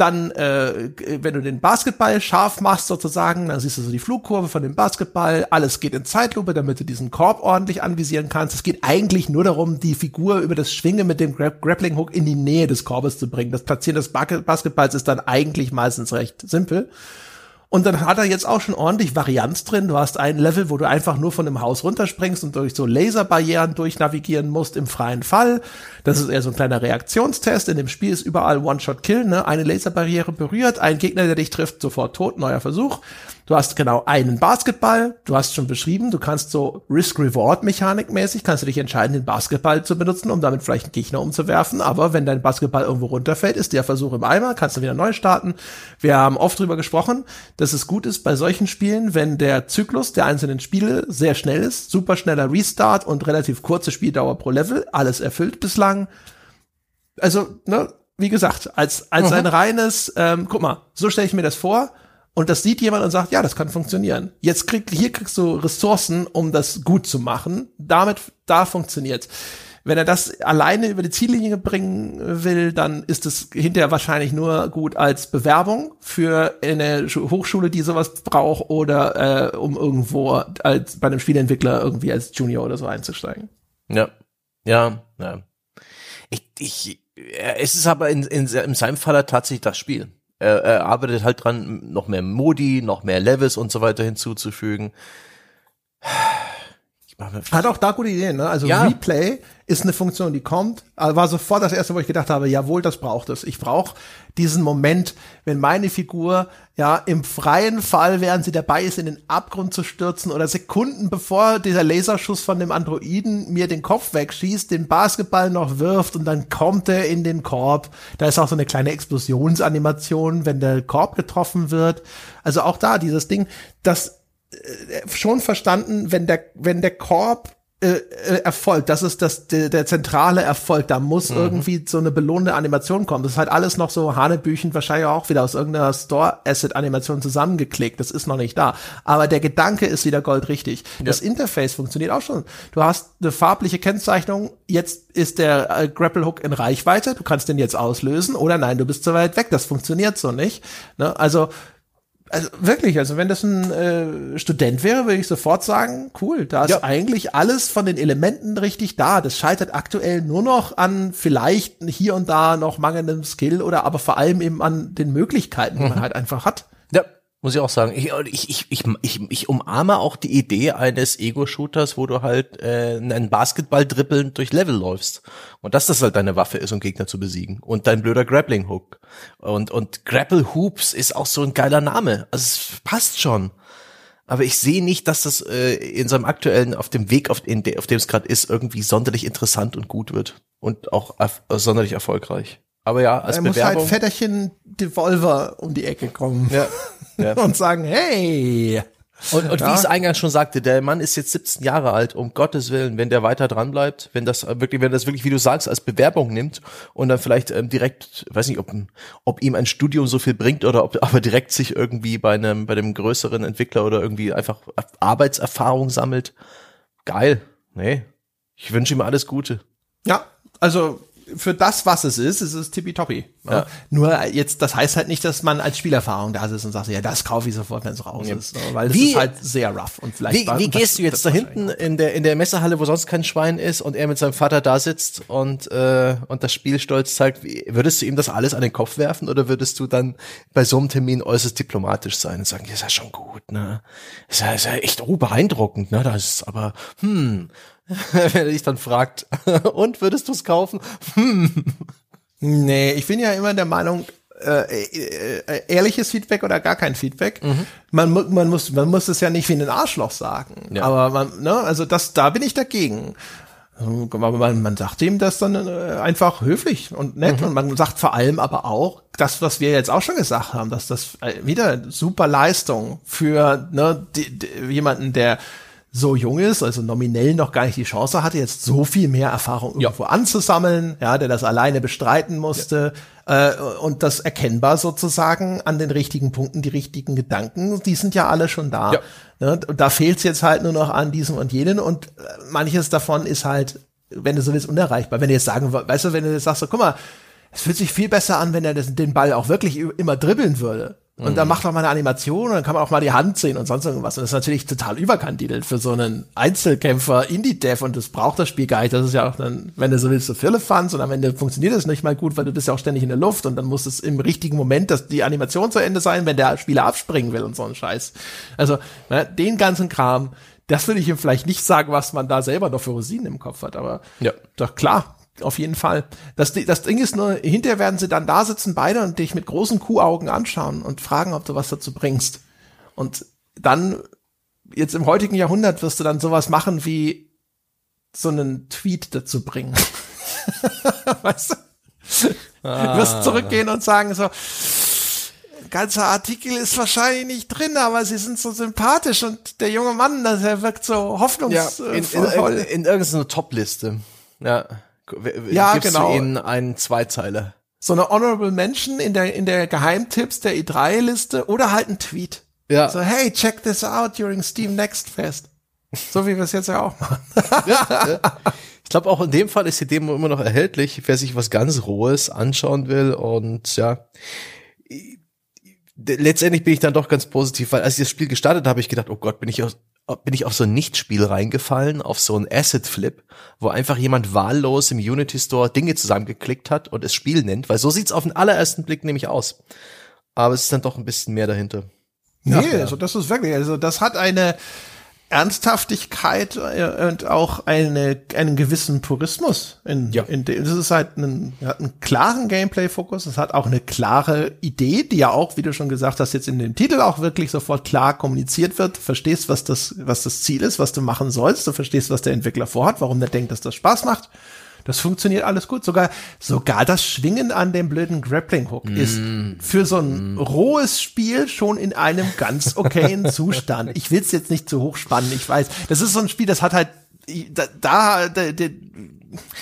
dann, äh, wenn du den Basketball scharf machst sozusagen, dann siehst du so die Flugkurve von dem Basketball. Alles geht in Zeitlupe, damit du diesen Korb ordentlich anvisieren kannst. Es geht eigentlich nur darum, die Figur über das Schwingen mit dem Gra Grappling Hook in die Nähe des Korbes zu bringen. Das Platzieren des Basketballs ist dann eigentlich meistens recht simpel. Und dann hat er jetzt auch schon ordentlich Varianz drin. Du hast ein Level, wo du einfach nur von dem Haus runterspringst und durch so Laserbarrieren durchnavigieren musst im freien Fall. Das ist eher so ein kleiner Reaktionstest. In dem Spiel ist überall One-Shot-Kill. Ne? Eine Laserbarriere berührt, ein Gegner, der dich trifft, sofort tot, neuer Versuch. Du hast genau einen Basketball, du hast schon beschrieben, du kannst so Risk-Reward-Mechanik mäßig, kannst du dich entscheiden, den Basketball zu benutzen, um damit vielleicht einen Gegner umzuwerfen, aber wenn dein Basketball irgendwo runterfällt, ist der Versuch im Eimer, kannst du wieder neu starten. Wir haben oft drüber gesprochen, dass es gut ist bei solchen Spielen, wenn der Zyklus der einzelnen Spiele sehr schnell ist, super schneller Restart und relativ kurze Spieldauer pro Level, alles erfüllt bislang. Also, ne, wie gesagt, als, als mhm. ein reines, ähm, guck mal, so stelle ich mir das vor, und das sieht jemand und sagt, ja, das kann funktionieren. Jetzt krieg, hier kriegst du Ressourcen, um das gut zu machen. Damit, da funktioniert. Wenn er das alleine über die Ziellinie bringen will, dann ist es hinterher wahrscheinlich nur gut als Bewerbung für eine Hochschule, die sowas braucht oder äh, um irgendwo als bei einem Spieleentwickler irgendwie als Junior oder so einzusteigen. Ja, ja, ja. Ich, ich, es ist aber in, in, in seinem Fall tatsächlich das Spiel er, er arbeitet halt dran, noch mehr Modi, noch mehr Levels und so weiter hinzuzufügen. Hat auch da gute Ideen, ne? Also ja. Replay ist eine Funktion, die kommt. Also war sofort das erste, wo ich gedacht habe, jawohl, das braucht es. Ich brauche diesen Moment, wenn meine Figur ja im freien Fall, während sie dabei ist, in den Abgrund zu stürzen oder Sekunden bevor dieser Laserschuss von dem Androiden mir den Kopf wegschießt, den Basketball noch wirft und dann kommt er in den Korb. Da ist auch so eine kleine Explosionsanimation, wenn der Korb getroffen wird. Also auch da dieses Ding, das schon verstanden, wenn der, wenn der Korb äh, äh, Erfolg, das ist das der, der zentrale Erfolg. Da muss mhm. irgendwie so eine belohnende Animation kommen. Das ist halt alles noch so hanebüchend, wahrscheinlich auch wieder aus irgendeiner Store-Asset-Animation zusammengeklickt. Das ist noch nicht da. Aber der Gedanke ist wieder goldrichtig. Ja. Das Interface funktioniert auch schon. Du hast eine farbliche Kennzeichnung. Jetzt ist der äh, Grapple Hook in Reichweite. Du kannst den jetzt auslösen. Oder nein, du bist zu weit weg. Das funktioniert so nicht. Ne? Also also wirklich, also wenn das ein äh, Student wäre, würde ich sofort sagen, cool, da ist ja. eigentlich alles von den Elementen richtig da. Das scheitert aktuell nur noch an vielleicht hier und da noch mangelndem Skill oder aber vor allem eben an den Möglichkeiten, die mhm. man halt einfach hat. Muss ich auch sagen. Ich, ich, ich, ich, ich umarme auch die Idee eines Ego-Shooters, wo du halt äh, einen Basketball dribbelnd durch Level läufst. Und dass das halt deine Waffe ist, um Gegner zu besiegen. Und dein blöder Grappling-Hook. Und, und Grapple Hoops ist auch so ein geiler Name. Also es passt schon. Aber ich sehe nicht, dass das äh, in seinem aktuellen, auf dem Weg, auf, de, auf dem es gerade ist, irgendwie sonderlich interessant und gut wird. Und auch erf sonderlich erfolgreich. Aber ja, als er Bewerbung. muss halt Vetterchen Devolver um die Ecke kommen. Ja. ja. und sagen, hey. Und, und ja. wie ich es eingangs schon sagte, der Mann ist jetzt 17 Jahre alt, um Gottes Willen, wenn der weiter dran bleibt, wenn das wirklich, wenn das wirklich, wie du sagst, als Bewerbung nimmt und dann vielleicht ähm, direkt, weiß nicht, ob, ob ihm ein Studium so viel bringt oder ob aber direkt sich irgendwie bei einem, bei dem größeren Entwickler oder irgendwie einfach Arbeitserfahrung sammelt. Geil. Nee. Ich wünsche ihm alles Gute. Ja, also für das, was es ist, ist es tippitoppi. Ja. Ja. Nur jetzt, das heißt halt nicht, dass man als Spielerfahrung da sitzt und sagt, ja, das kaufe ich sofort, wenn es raus ist. ne? Weil es Wie- ist halt sehr rough. Und vielleicht Wie, wie gehst du jetzt da hinten in der, in der Messehalle, wo sonst kein Schwein ist und er mit seinem Vater da sitzt und, äh, und das Spiel stolz zeigt, wie, würdest du ihm das alles an den Kopf werfen oder würdest du dann bei so einem Termin äußerst diplomatisch sein und sagen, ja, ist ja schon gut, ne? Ist ja, ist ja echt oh, beeindruckend, ne? Das ist aber, hm, wenn er dich dann fragt, und würdest du es kaufen? Nee, ich bin ja immer der Meinung, äh, äh, ehrliches Feedback oder gar kein Feedback. Man, mu- man muss, man muss es ja nicht wie ein Arschloch sagen. Ja. Aber man, ne, also das, da bin ich dagegen. Aber man, man sagt ihm das dann äh, einfach höflich und nett und man sagt vor allem aber auch das, was wir jetzt auch schon gesagt haben, dass das äh, wieder super Leistung für ne, die, die, jemanden, der so jung ist, also nominell noch gar nicht die Chance hatte, jetzt so viel mehr Erfahrung irgendwo anzusammeln, ja, der das alleine bestreiten musste äh, und das erkennbar sozusagen an den richtigen Punkten, die richtigen Gedanken, die sind ja alle schon da. Ja. Ne? Und da fehlt es jetzt halt nur noch an diesem und jenen und äh, manches davon ist halt, wenn du so willst, unerreichbar. Wenn du jetzt sagen, we- weißt du, wenn du jetzt sagst, so, guck mal, es fühlt sich viel besser an, wenn er das, den Ball auch wirklich immer dribbeln würde. Und dann macht er mal eine Animation und dann kann man auch mal die Hand sehen und sonst irgendwas. Und das ist natürlich total überkandidelt für so einen Einzelkämpfer Indie-Dev und das braucht das Spiel gar nicht. Das ist ja auch dann, wenn du so willst, so Firlefanz und am Ende funktioniert das nicht mal gut, weil du bist ja auch ständig in der Luft und dann muss es im richtigen Moment dass die Animation zu Ende sein, wenn der Spieler abspringen will und so ein Scheiß. Also, ne, den ganzen Kram, das würde ich ihm vielleicht nicht sagen, was man da selber noch für Rosinen im Kopf hat, aber Ja. doch klar, auf jeden Fall. Das, das Ding ist nur, hinterher werden sie dann da sitzen beide und dich mit großen Kuhaugen anschauen und fragen, ob du was dazu bringst. Und dann, jetzt im heutigen Jahrhundert wirst du dann sowas machen wie so einen Tweet dazu bringen. weißt du? Du wirst zurückgehen und sagen so, ganzer Artikel ist wahrscheinlich nicht drin, aber sie sind so sympathisch und der junge Mann, das, der wirkt so Ja, hoffnungsvoll. in, in, in, in irgendeiner Top-Liste. Ja. Ja, Gibst genau. du ihnen einen Zweizeiler. so eine Honorable Mention in der, in der Geheimtipps der E3-Liste oder halt ein Tweet. Ja. So, hey, check this out during Steam Next Fest. So wie wir es jetzt ja auch machen. Ich glaube, auch in dem Fall ist die Demo immer noch erhältlich, wer sich was ganz Rohes anschauen will. Und ja, letztendlich bin ich dann doch ganz positiv, weil als ich das Spiel gestartet habe, habe ich gedacht, oh Gott, bin ich auf, bin ich auf so ein Nichtspiel reingefallen, auf so ein Asset-Flip, wo einfach jemand wahllos im Unity Store Dinge zusammengeklickt hat und es Spiel nennt, weil so sieht's auf den allerersten Blick nämlich aus. Aber es ist dann doch ein bisschen mehr dahinter. Nee, ja. also das ist wirklich, also das hat eine Ernsthaftigkeit äh, und auch eine, einen gewissen Purismus. In, Ja. in dem, das ist halt ein, hat einen klaren Gameplay-Fokus, es hat auch eine klare Idee, die ja auch, wie du schon gesagt hast, jetzt in dem Titel auch wirklich sofort klar kommuniziert wird. Du verstehst, was das, was das Ziel ist, was du machen sollst, du verstehst, was der Entwickler vorhat, warum der denkt, dass das Spaß macht. Das funktioniert alles gut. Sogar, sogar das Schwingen an dem blöden Grappling-Hook ist für so ein rohes Spiel schon in einem ganz okayen Zustand. Ich will es jetzt nicht zu hoch spannen, ich weiß. Das ist so ein Spiel, das hat halt, da, da, da, da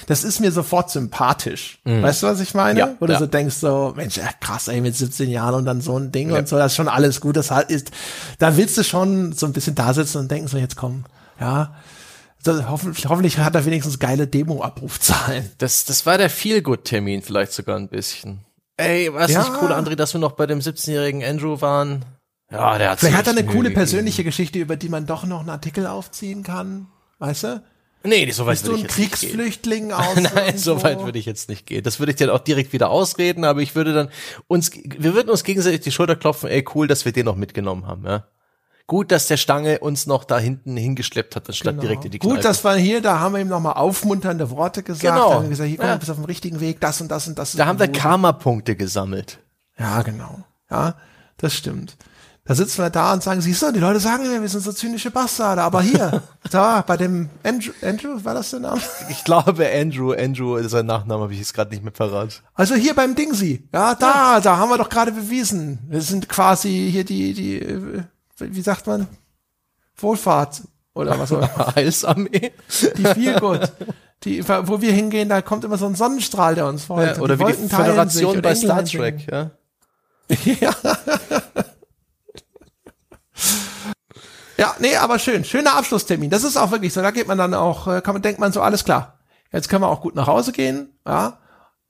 das ist mir sofort sympathisch. Weißt du, was ich meine? Ja, Wo du ja. so denkst, so, Mensch, ja, krass, ey, mit 17 Jahren und dann so ein Ding und so, das ist schon alles gut. Das halt ist, da willst du schon so ein bisschen da sitzen und denken, so, jetzt komm, ja. Hoffentlich, hoffentlich hat er wenigstens geile Demo-Abrufzahlen. Das, das war der Feel-Good-Termin vielleicht sogar ein bisschen. Ey, was Ja. nicht cool, André, dass wir noch bei dem 17-jährigen Andrew waren? Ja, der hat Vielleicht hat er eine Mühe coole gegeben. persönliche Geschichte, über die man doch noch einen Artikel aufziehen kann. Weißt du? Nee, so weit Bist du würde ein ich jetzt nicht gehen. Kriegsflüchtling aus? Nein, so weit würde ich jetzt nicht gehen. Das würde ich dann auch direkt wieder ausreden, aber ich würde dann uns, wir würden uns gegenseitig die Schulter klopfen, ey, cool, dass wir den noch mitgenommen haben, ja. Gut, dass der Stange uns noch da hinten hingeschleppt hat, anstatt Genau. direkt in die Gut, Kneipe. das war hier, da haben wir ihm nochmal aufmunternde Worte gesagt. Genau. Da haben wir gesagt, hier, komm, Ja. bist auf dem richtigen Weg, das und das und das. ist da haben wir gut. Karma-Punkte gesammelt. Ja, genau. Ja, das stimmt. Da sitzen wir da und sagen, siehst du, die Leute sagen immer, wir sind so zynische Bastarde, aber hier, da, bei dem Andrew, Andrew, war das der Name? Ich glaube, Andrew, Andrew, sein Nachname habe ich jetzt gerade nicht mehr parat. Also hier beim Dingsy, ja, da, da haben wir doch gerade bewiesen. Wir sind quasi hier die, die, äh, wie sagt man? Wohlfahrt oder was auch immer. Heilsarmee. Die Feelgood. Die, wo wir hingehen, da kommt immer so ein Sonnenstrahl, der uns folgt. Und Oder wie die Wolken teilen sich Föderation bei Star. Trek, ja. Ja. ja, nee, aber schön. Schöner Abschlusstermin. Das ist auch wirklich so. Da geht man dann auch, äh, kann man, denkt man so, alles klar. Jetzt können wir auch gut nach Hause gehen, ja.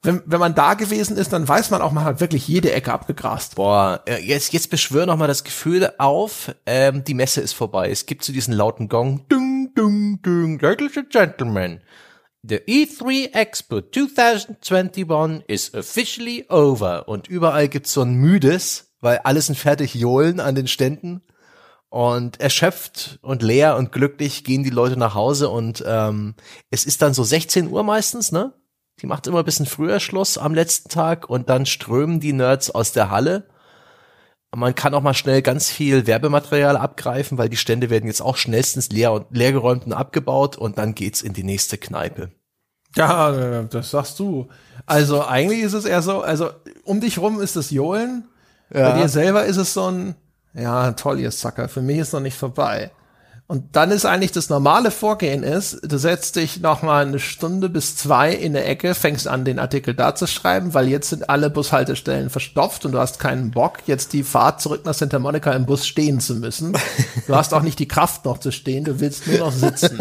Wenn, wenn man da gewesen ist, dann weiß man auch, man hat wirklich jede Ecke abgegrast. Boah, jetzt, jetzt beschwör noch mal das Gefühl auf, ähm, die Messe ist vorbei. Es gibt so diesen lauten Gong. Dung, dung, dung, ladies and gentlemen. The E3 Expo 2021 is officially over. Und überall gibt's so ein müdes, weil alles sind fertig Johlen an den Ständen. Und erschöpft und leer und glücklich gehen die Leute nach Hause und ähm, es ist dann so 16 Uhr meistens, ne? Die macht immer ein bisschen früher Schluss am letzten Tag und dann strömen die Nerds aus der Halle. Man kann auch mal schnell ganz viel Werbematerial abgreifen, weil die Stände werden jetzt auch schnellstens leer und leergeräumt und abgebaut und dann geht's in die nächste Kneipe. Ja, das sagst du. Also eigentlich ist es eher so, also um dich rum ist es Johlen, ja. bei dir selber ist es so ein, ja, toll, ihr Sucker, für mich ist noch nicht vorbei. Und dann ist eigentlich das normale Vorgehen ist, du setzt dich noch mal eine Stunde bis zwei in der Ecke, fängst an, den Artikel da zu schreiben, weil jetzt sind alle Bushaltestellen verstopft und du hast keinen Bock, jetzt die Fahrt zurück nach Santa Monica im Bus stehen zu müssen. Du hast auch nicht die Kraft noch zu stehen, du willst nur noch sitzen.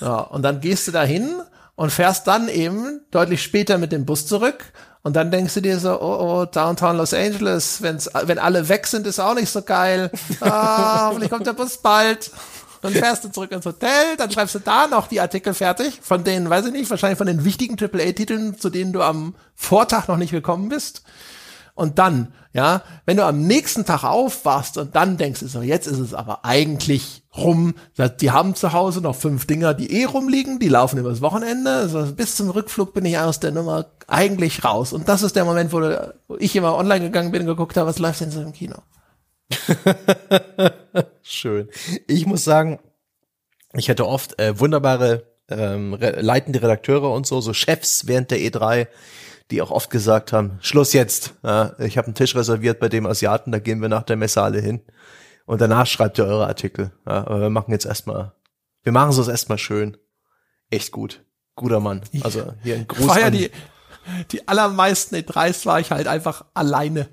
Ja, und dann gehst du dahin und fährst dann eben deutlich später mit dem Bus zurück und dann denkst du dir so, oh, oh, Downtown Los Angeles, wenn's, wenn alle weg sind, ist auch nicht so geil. Ah, hoffentlich kommt der Bus bald. Dann fährst du zurück ins Hotel, dann schreibst du da noch die Artikel fertig, von denen, weiß ich nicht, wahrscheinlich von den wichtigen AAA-Titeln, zu denen du am Vortag noch nicht gekommen bist. Und dann, ja, wenn du am nächsten Tag aufwachst und dann denkst du so, jetzt ist es aber eigentlich rum. Die haben zu Hause noch fünf Dinger, die eh rumliegen, die laufen übers Wochenende. Also bis zum Rückflug bin ich aus der Nummer eigentlich raus. Und das ist der Moment, wo, ich immer online gegangen bin und geguckt habe, was läuft denn so im Kino. Schön. Ich muss sagen, ich hätte oft äh, wunderbare ähm, leitende Redakteure und so, so Chefs während der E3, die auch oft gesagt haben, Schluss jetzt. Ja, ich habe einen Tisch reserviert bei dem Asiaten, da gehen wir nach der Messe alle hin. Und danach schreibt ihr eure Artikel. Ja, aber wir machen jetzt erstmal, wir machen es erstmal schön. Echt gut. Guter Mann. Also hier ein Gruß. War ja die, die allermeisten E3s war ich halt einfach alleine.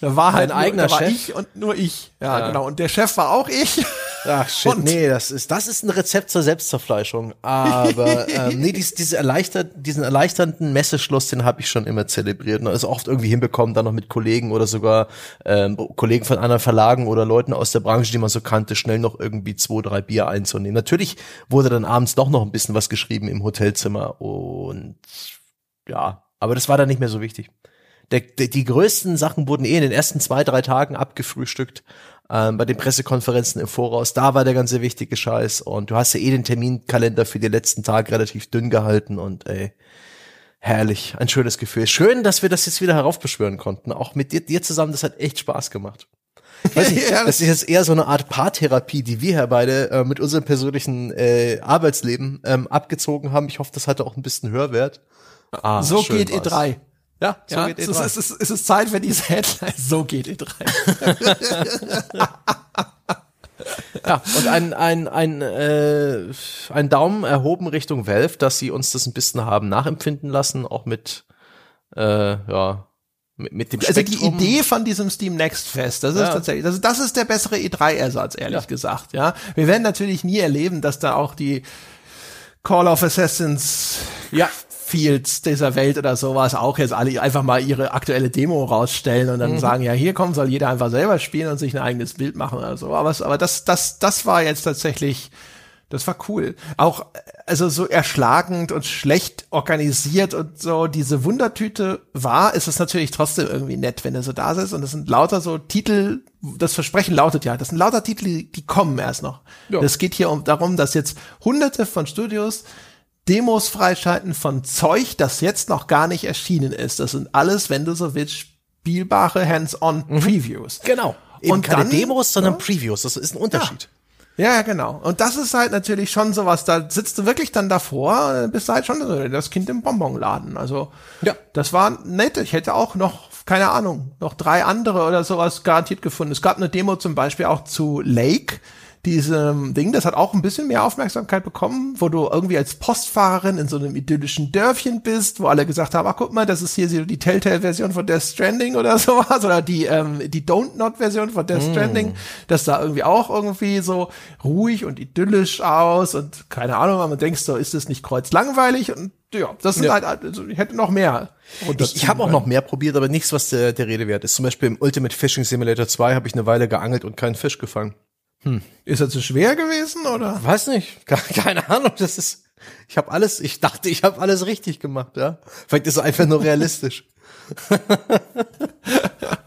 Da war halt ein eigener da war Chef. ich und nur ich. Ja, ja, genau. Und der Chef war auch ich. Ach shit, und nee, das ist das ist ein Rezept zur Selbstzerfleischung. Aber ähm, nee, dies, diese erleichtert, diesen erleichternden Messeschluss, den habe ich schon immer zelebriert und also oft irgendwie hinbekommen, dann noch mit Kollegen oder sogar ähm, Kollegen von anderen Verlagen oder Leuten aus der Branche, die man so kannte, schnell noch irgendwie zwei, drei Bier einzunehmen. Natürlich wurde dann abends doch noch ein bisschen was geschrieben im Hotelzimmer und ja, aber das war dann nicht mehr so wichtig der, der, die größten Sachen wurden eh in den ersten zwei, drei Tagen abgefrühstückt. Ähm, bei den Pressekonferenzen im Voraus, da war der ganze wichtige Scheiß. Und du hast ja eh den Terminkalender für den letzten Tag relativ dünn gehalten und ey, herrlich, ein schönes Gefühl. Schön, dass wir das jetzt wieder heraufbeschwören konnten. Auch mit dir, dir zusammen, das hat echt Spaß gemacht. Weiß nicht, das ist jetzt eher so eine Art Paartherapie, die wir hier beide äh, mit unserem persönlichen äh, Arbeitsleben ähm, abgezogen haben. Ich hoffe, das hatte auch ein bisschen Hörwert. Ah, so geht war's. E3. Ja, so ja, geht E3. Es ist, es ist Zeit, wenn diese Headline so geht E3. ja, und ein, ein, ein, äh, ein Daumen erhoben Richtung Valve, dass sie uns das ein bisschen haben nachempfinden lassen, auch mit, äh, ja, mit, mit dem Also Spektrum. die Idee von diesem Steam Next Fest, das ist ja. tatsächlich, das, das ist der bessere E3-Ersatz, ehrlich ja. gesagt, ja. Wir werden natürlich nie erleben, dass da auch die Call of Assassins ja. Fields dieser Welt oder sowas auch jetzt alle einfach mal ihre aktuelle Demo rausstellen und dann mhm. sagen, ja, hier kommen soll jeder einfach selber spielen und sich ein eigenes Bild machen oder so. Aber, aber das, das, das war jetzt tatsächlich, das war cool. Auch, also so erschlagend und schlecht organisiert und so diese Wundertüte war, ist es natürlich trotzdem irgendwie nett, wenn er so da sitzt und das sind lauter so Titel, das Versprechen lautet ja, das sind lauter Titel, die, die kommen erst noch. Ja. Das geht hier um darum, dass jetzt hunderte von Studios Demos freischalten von Zeug, das jetzt noch gar nicht erschienen ist. Das sind alles, wenn du so willst, spielbare Hands-on-Previews. Mhm. Genau. Eben und keine dann, Demos, sondern ja, Previews. Das ist ein Unterschied. Ja. ja. genau. Und das ist halt natürlich schon sowas, da sitzt du wirklich dann davor, bist halt schon das Kind im Bonbonladen. Also, ja. das war nett. Ich hätte auch noch, keine Ahnung, noch drei andere oder sowas garantiert gefunden. Es gab eine Demo zum Beispiel auch zu Lake diesem Ding, das hat auch ein bisschen mehr Aufmerksamkeit bekommen, wo du irgendwie als Postfahrerin in so einem idyllischen Dörfchen bist, wo alle gesagt haben, ach guck mal, das ist hier die Telltale-Version von Death Stranding oder sowas, oder die, ähm, die Don't Not-Version von Death mm. Stranding. Das sah irgendwie auch irgendwie so ruhig und idyllisch aus und keine Ahnung, man denkt so, ist das nicht kreuzlangweilig? Und ja, das sind ja. halt, also ich hätte noch mehr. Ich, ich habe auch noch mehr probiert, aber nichts, was der, der Rede wert ist. Zum Beispiel im Ultimate Fishing Simulator 2 habe ich eine Weile geangelt und keinen Fisch gefangen. Hm. Ist er zu schwer gewesen oder? Weiß nicht. Keine Ahnung. Das ist. Ich habe alles. Ich dachte, ich habe alles richtig gemacht. Ja. Vielleicht ist es einfach nur realistisch.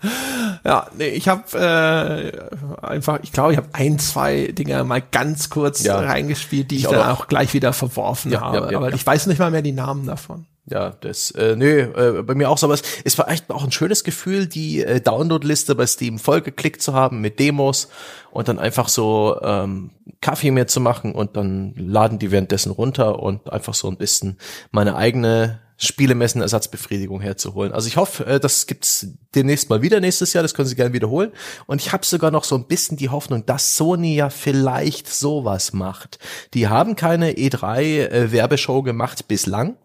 ja, nee, ich habe äh, einfach, ich glaube, ich habe ein, zwei Dinge mal ganz kurz ja. reingespielt, die ich, ich dann auch gleich wieder verworfen ja, habe. Ja, aber ich weiß nicht mal mehr die Namen davon. Ja, das, äh, nö, äh, bei mir auch so, aber es, es war echt auch ein schönes Gefühl, die äh, Download-Liste bei Steam vollgeklickt zu haben mit Demos und dann einfach so ähm, Kaffee mir zu machen und dann laden die währenddessen runter und einfach so ein bisschen meine eigene Spielemessen-Ersatzbefriedigung herzuholen. Also ich hoffe, äh, das gibt's demnächst mal wieder nächstes Jahr, das können Sie gerne wiederholen. Und ich habe sogar noch so ein bisschen die Hoffnung, dass Sony ja vielleicht sowas macht. Die haben keine E3-Werbeshow äh, gemacht bislang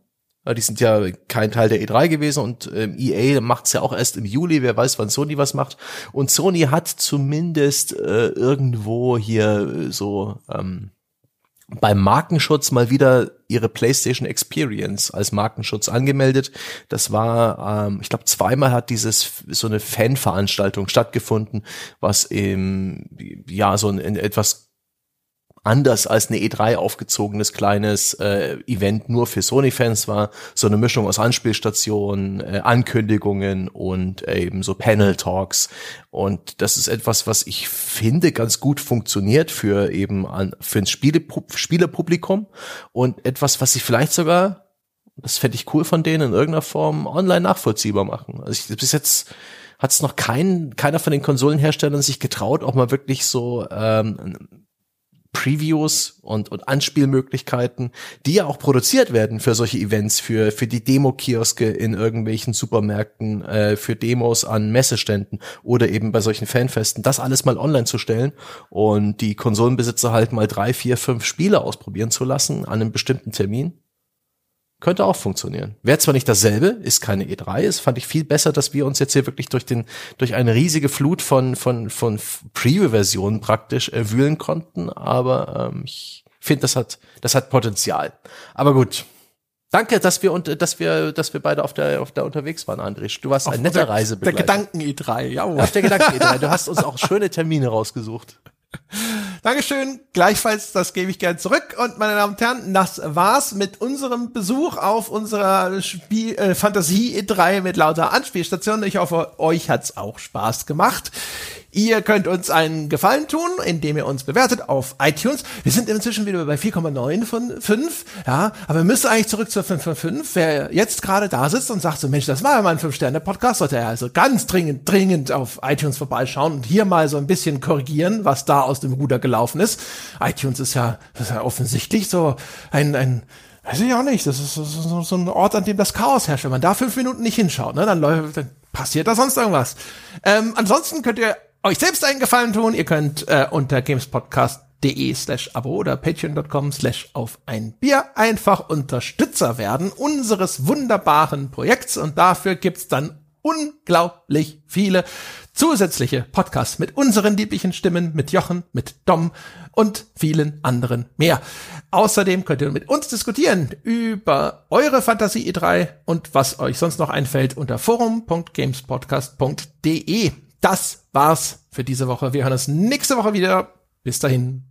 die sind ja kein Teil der E3 gewesen und ähm, EA macht's ja auch erst im Juli. Wer weiß, wann Sony was macht. Und Sony hat zumindest äh, irgendwo hier äh, so ähm, beim Markenschutz mal wieder ihre PlayStation Experience als Markenschutz angemeldet. Das war, ähm, ich glaube, zweimal hat dieses so eine Fanveranstaltung stattgefunden, was im ja so ein, ein etwas anders als eine E3 aufgezogenes kleines äh, Event nur für Sony-Fans war, so eine Mischung aus Anspielstationen, äh, Ankündigungen und äh, eben so Panel-Talks. Und das ist etwas, was ich finde ganz gut funktioniert für eben an, für ein Spiele und etwas, was sie vielleicht sogar, das fände ich cool von denen, in irgendeiner Form online nachvollziehbar machen. Also ich, bis jetzt hat es noch kein, keiner von den Konsolenherstellern sich getraut, auch mal wirklich so ähm, Previews und, und Anspielmöglichkeiten, die ja auch produziert werden für solche Events, für, für die Demo-Kioske in irgendwelchen Supermärkten, äh, für Demos an Messeständen oder eben bei solchen Fanfesten, das alles mal online zu stellen und die Konsolenbesitzer halt mal drei, vier, fünf Spiele ausprobieren zu lassen an einem bestimmten Termin könnte auch funktionieren. Wäre zwar nicht dasselbe, ist keine E3, es fand ich viel besser, dass wir uns jetzt hier wirklich durch den, durch eine riesige Flut von, von, von Preview-Versionen praktisch äh, wühlen konnten, aber ähm, ich finde, das hat, das hat Potenzial. Aber gut. Danke, dass wir und dass wir, dass wir beide auf der auf der unterwegs waren, André. Du warst auf ein netter Reisebegleiter. Der Gedanken E3, ja. Auf der Gedanken E3. Du hast uns auch schöne Termine rausgesucht. Dankeschön. Gleichfalls, das gebe ich gern zurück. Und meine Damen und Herren, das war's mit unserem Besuch auf unserer Spiel äh, Fantasie E3 mit lauter Anspielstationen. Ich hoffe, euch hat's auch Spaß gemacht. Ihr könnt uns einen Gefallen tun, indem ihr uns bewertet auf iTunes. Wir sind inzwischen wieder bei 4,9 von 5, ja, aber wir müssen eigentlich zurück zur 5 von 5. Wer jetzt gerade da sitzt und sagt so, Mensch, das war ja mal ein 5-Sterne-Podcast, sollte er also ganz dringend, dringend auf iTunes vorbeischauen und hier mal so ein bisschen korrigieren, was da aus dem Ruder gelaufen ist. iTunes ist ja, ist ja offensichtlich so ein, ein, weiß ich auch nicht, das ist so, so ein Ort, an dem das Chaos herrscht. Wenn man da fünf Minuten nicht hinschaut, ne, dann, läuft, dann passiert da sonst irgendwas. Ähm, ansonsten könnt ihr euch selbst einen Gefallen tun. Ihr könnt äh, unter gamespodcast.de slash abo oder patreon.com slash auf ein Bier einfach Unterstützer werden unseres wunderbaren Projekts und dafür gibt's dann unglaublich viele zusätzliche Podcasts mit unseren lieblichen Stimmen, mit Jochen, mit Dom und vielen anderen mehr. Außerdem könnt ihr mit uns diskutieren über eure Fantasie E3 und was euch sonst noch einfällt unter forum.gamespodcast.de. Das war's für diese Woche. Wir hören uns nächste Woche wieder. Bis dahin.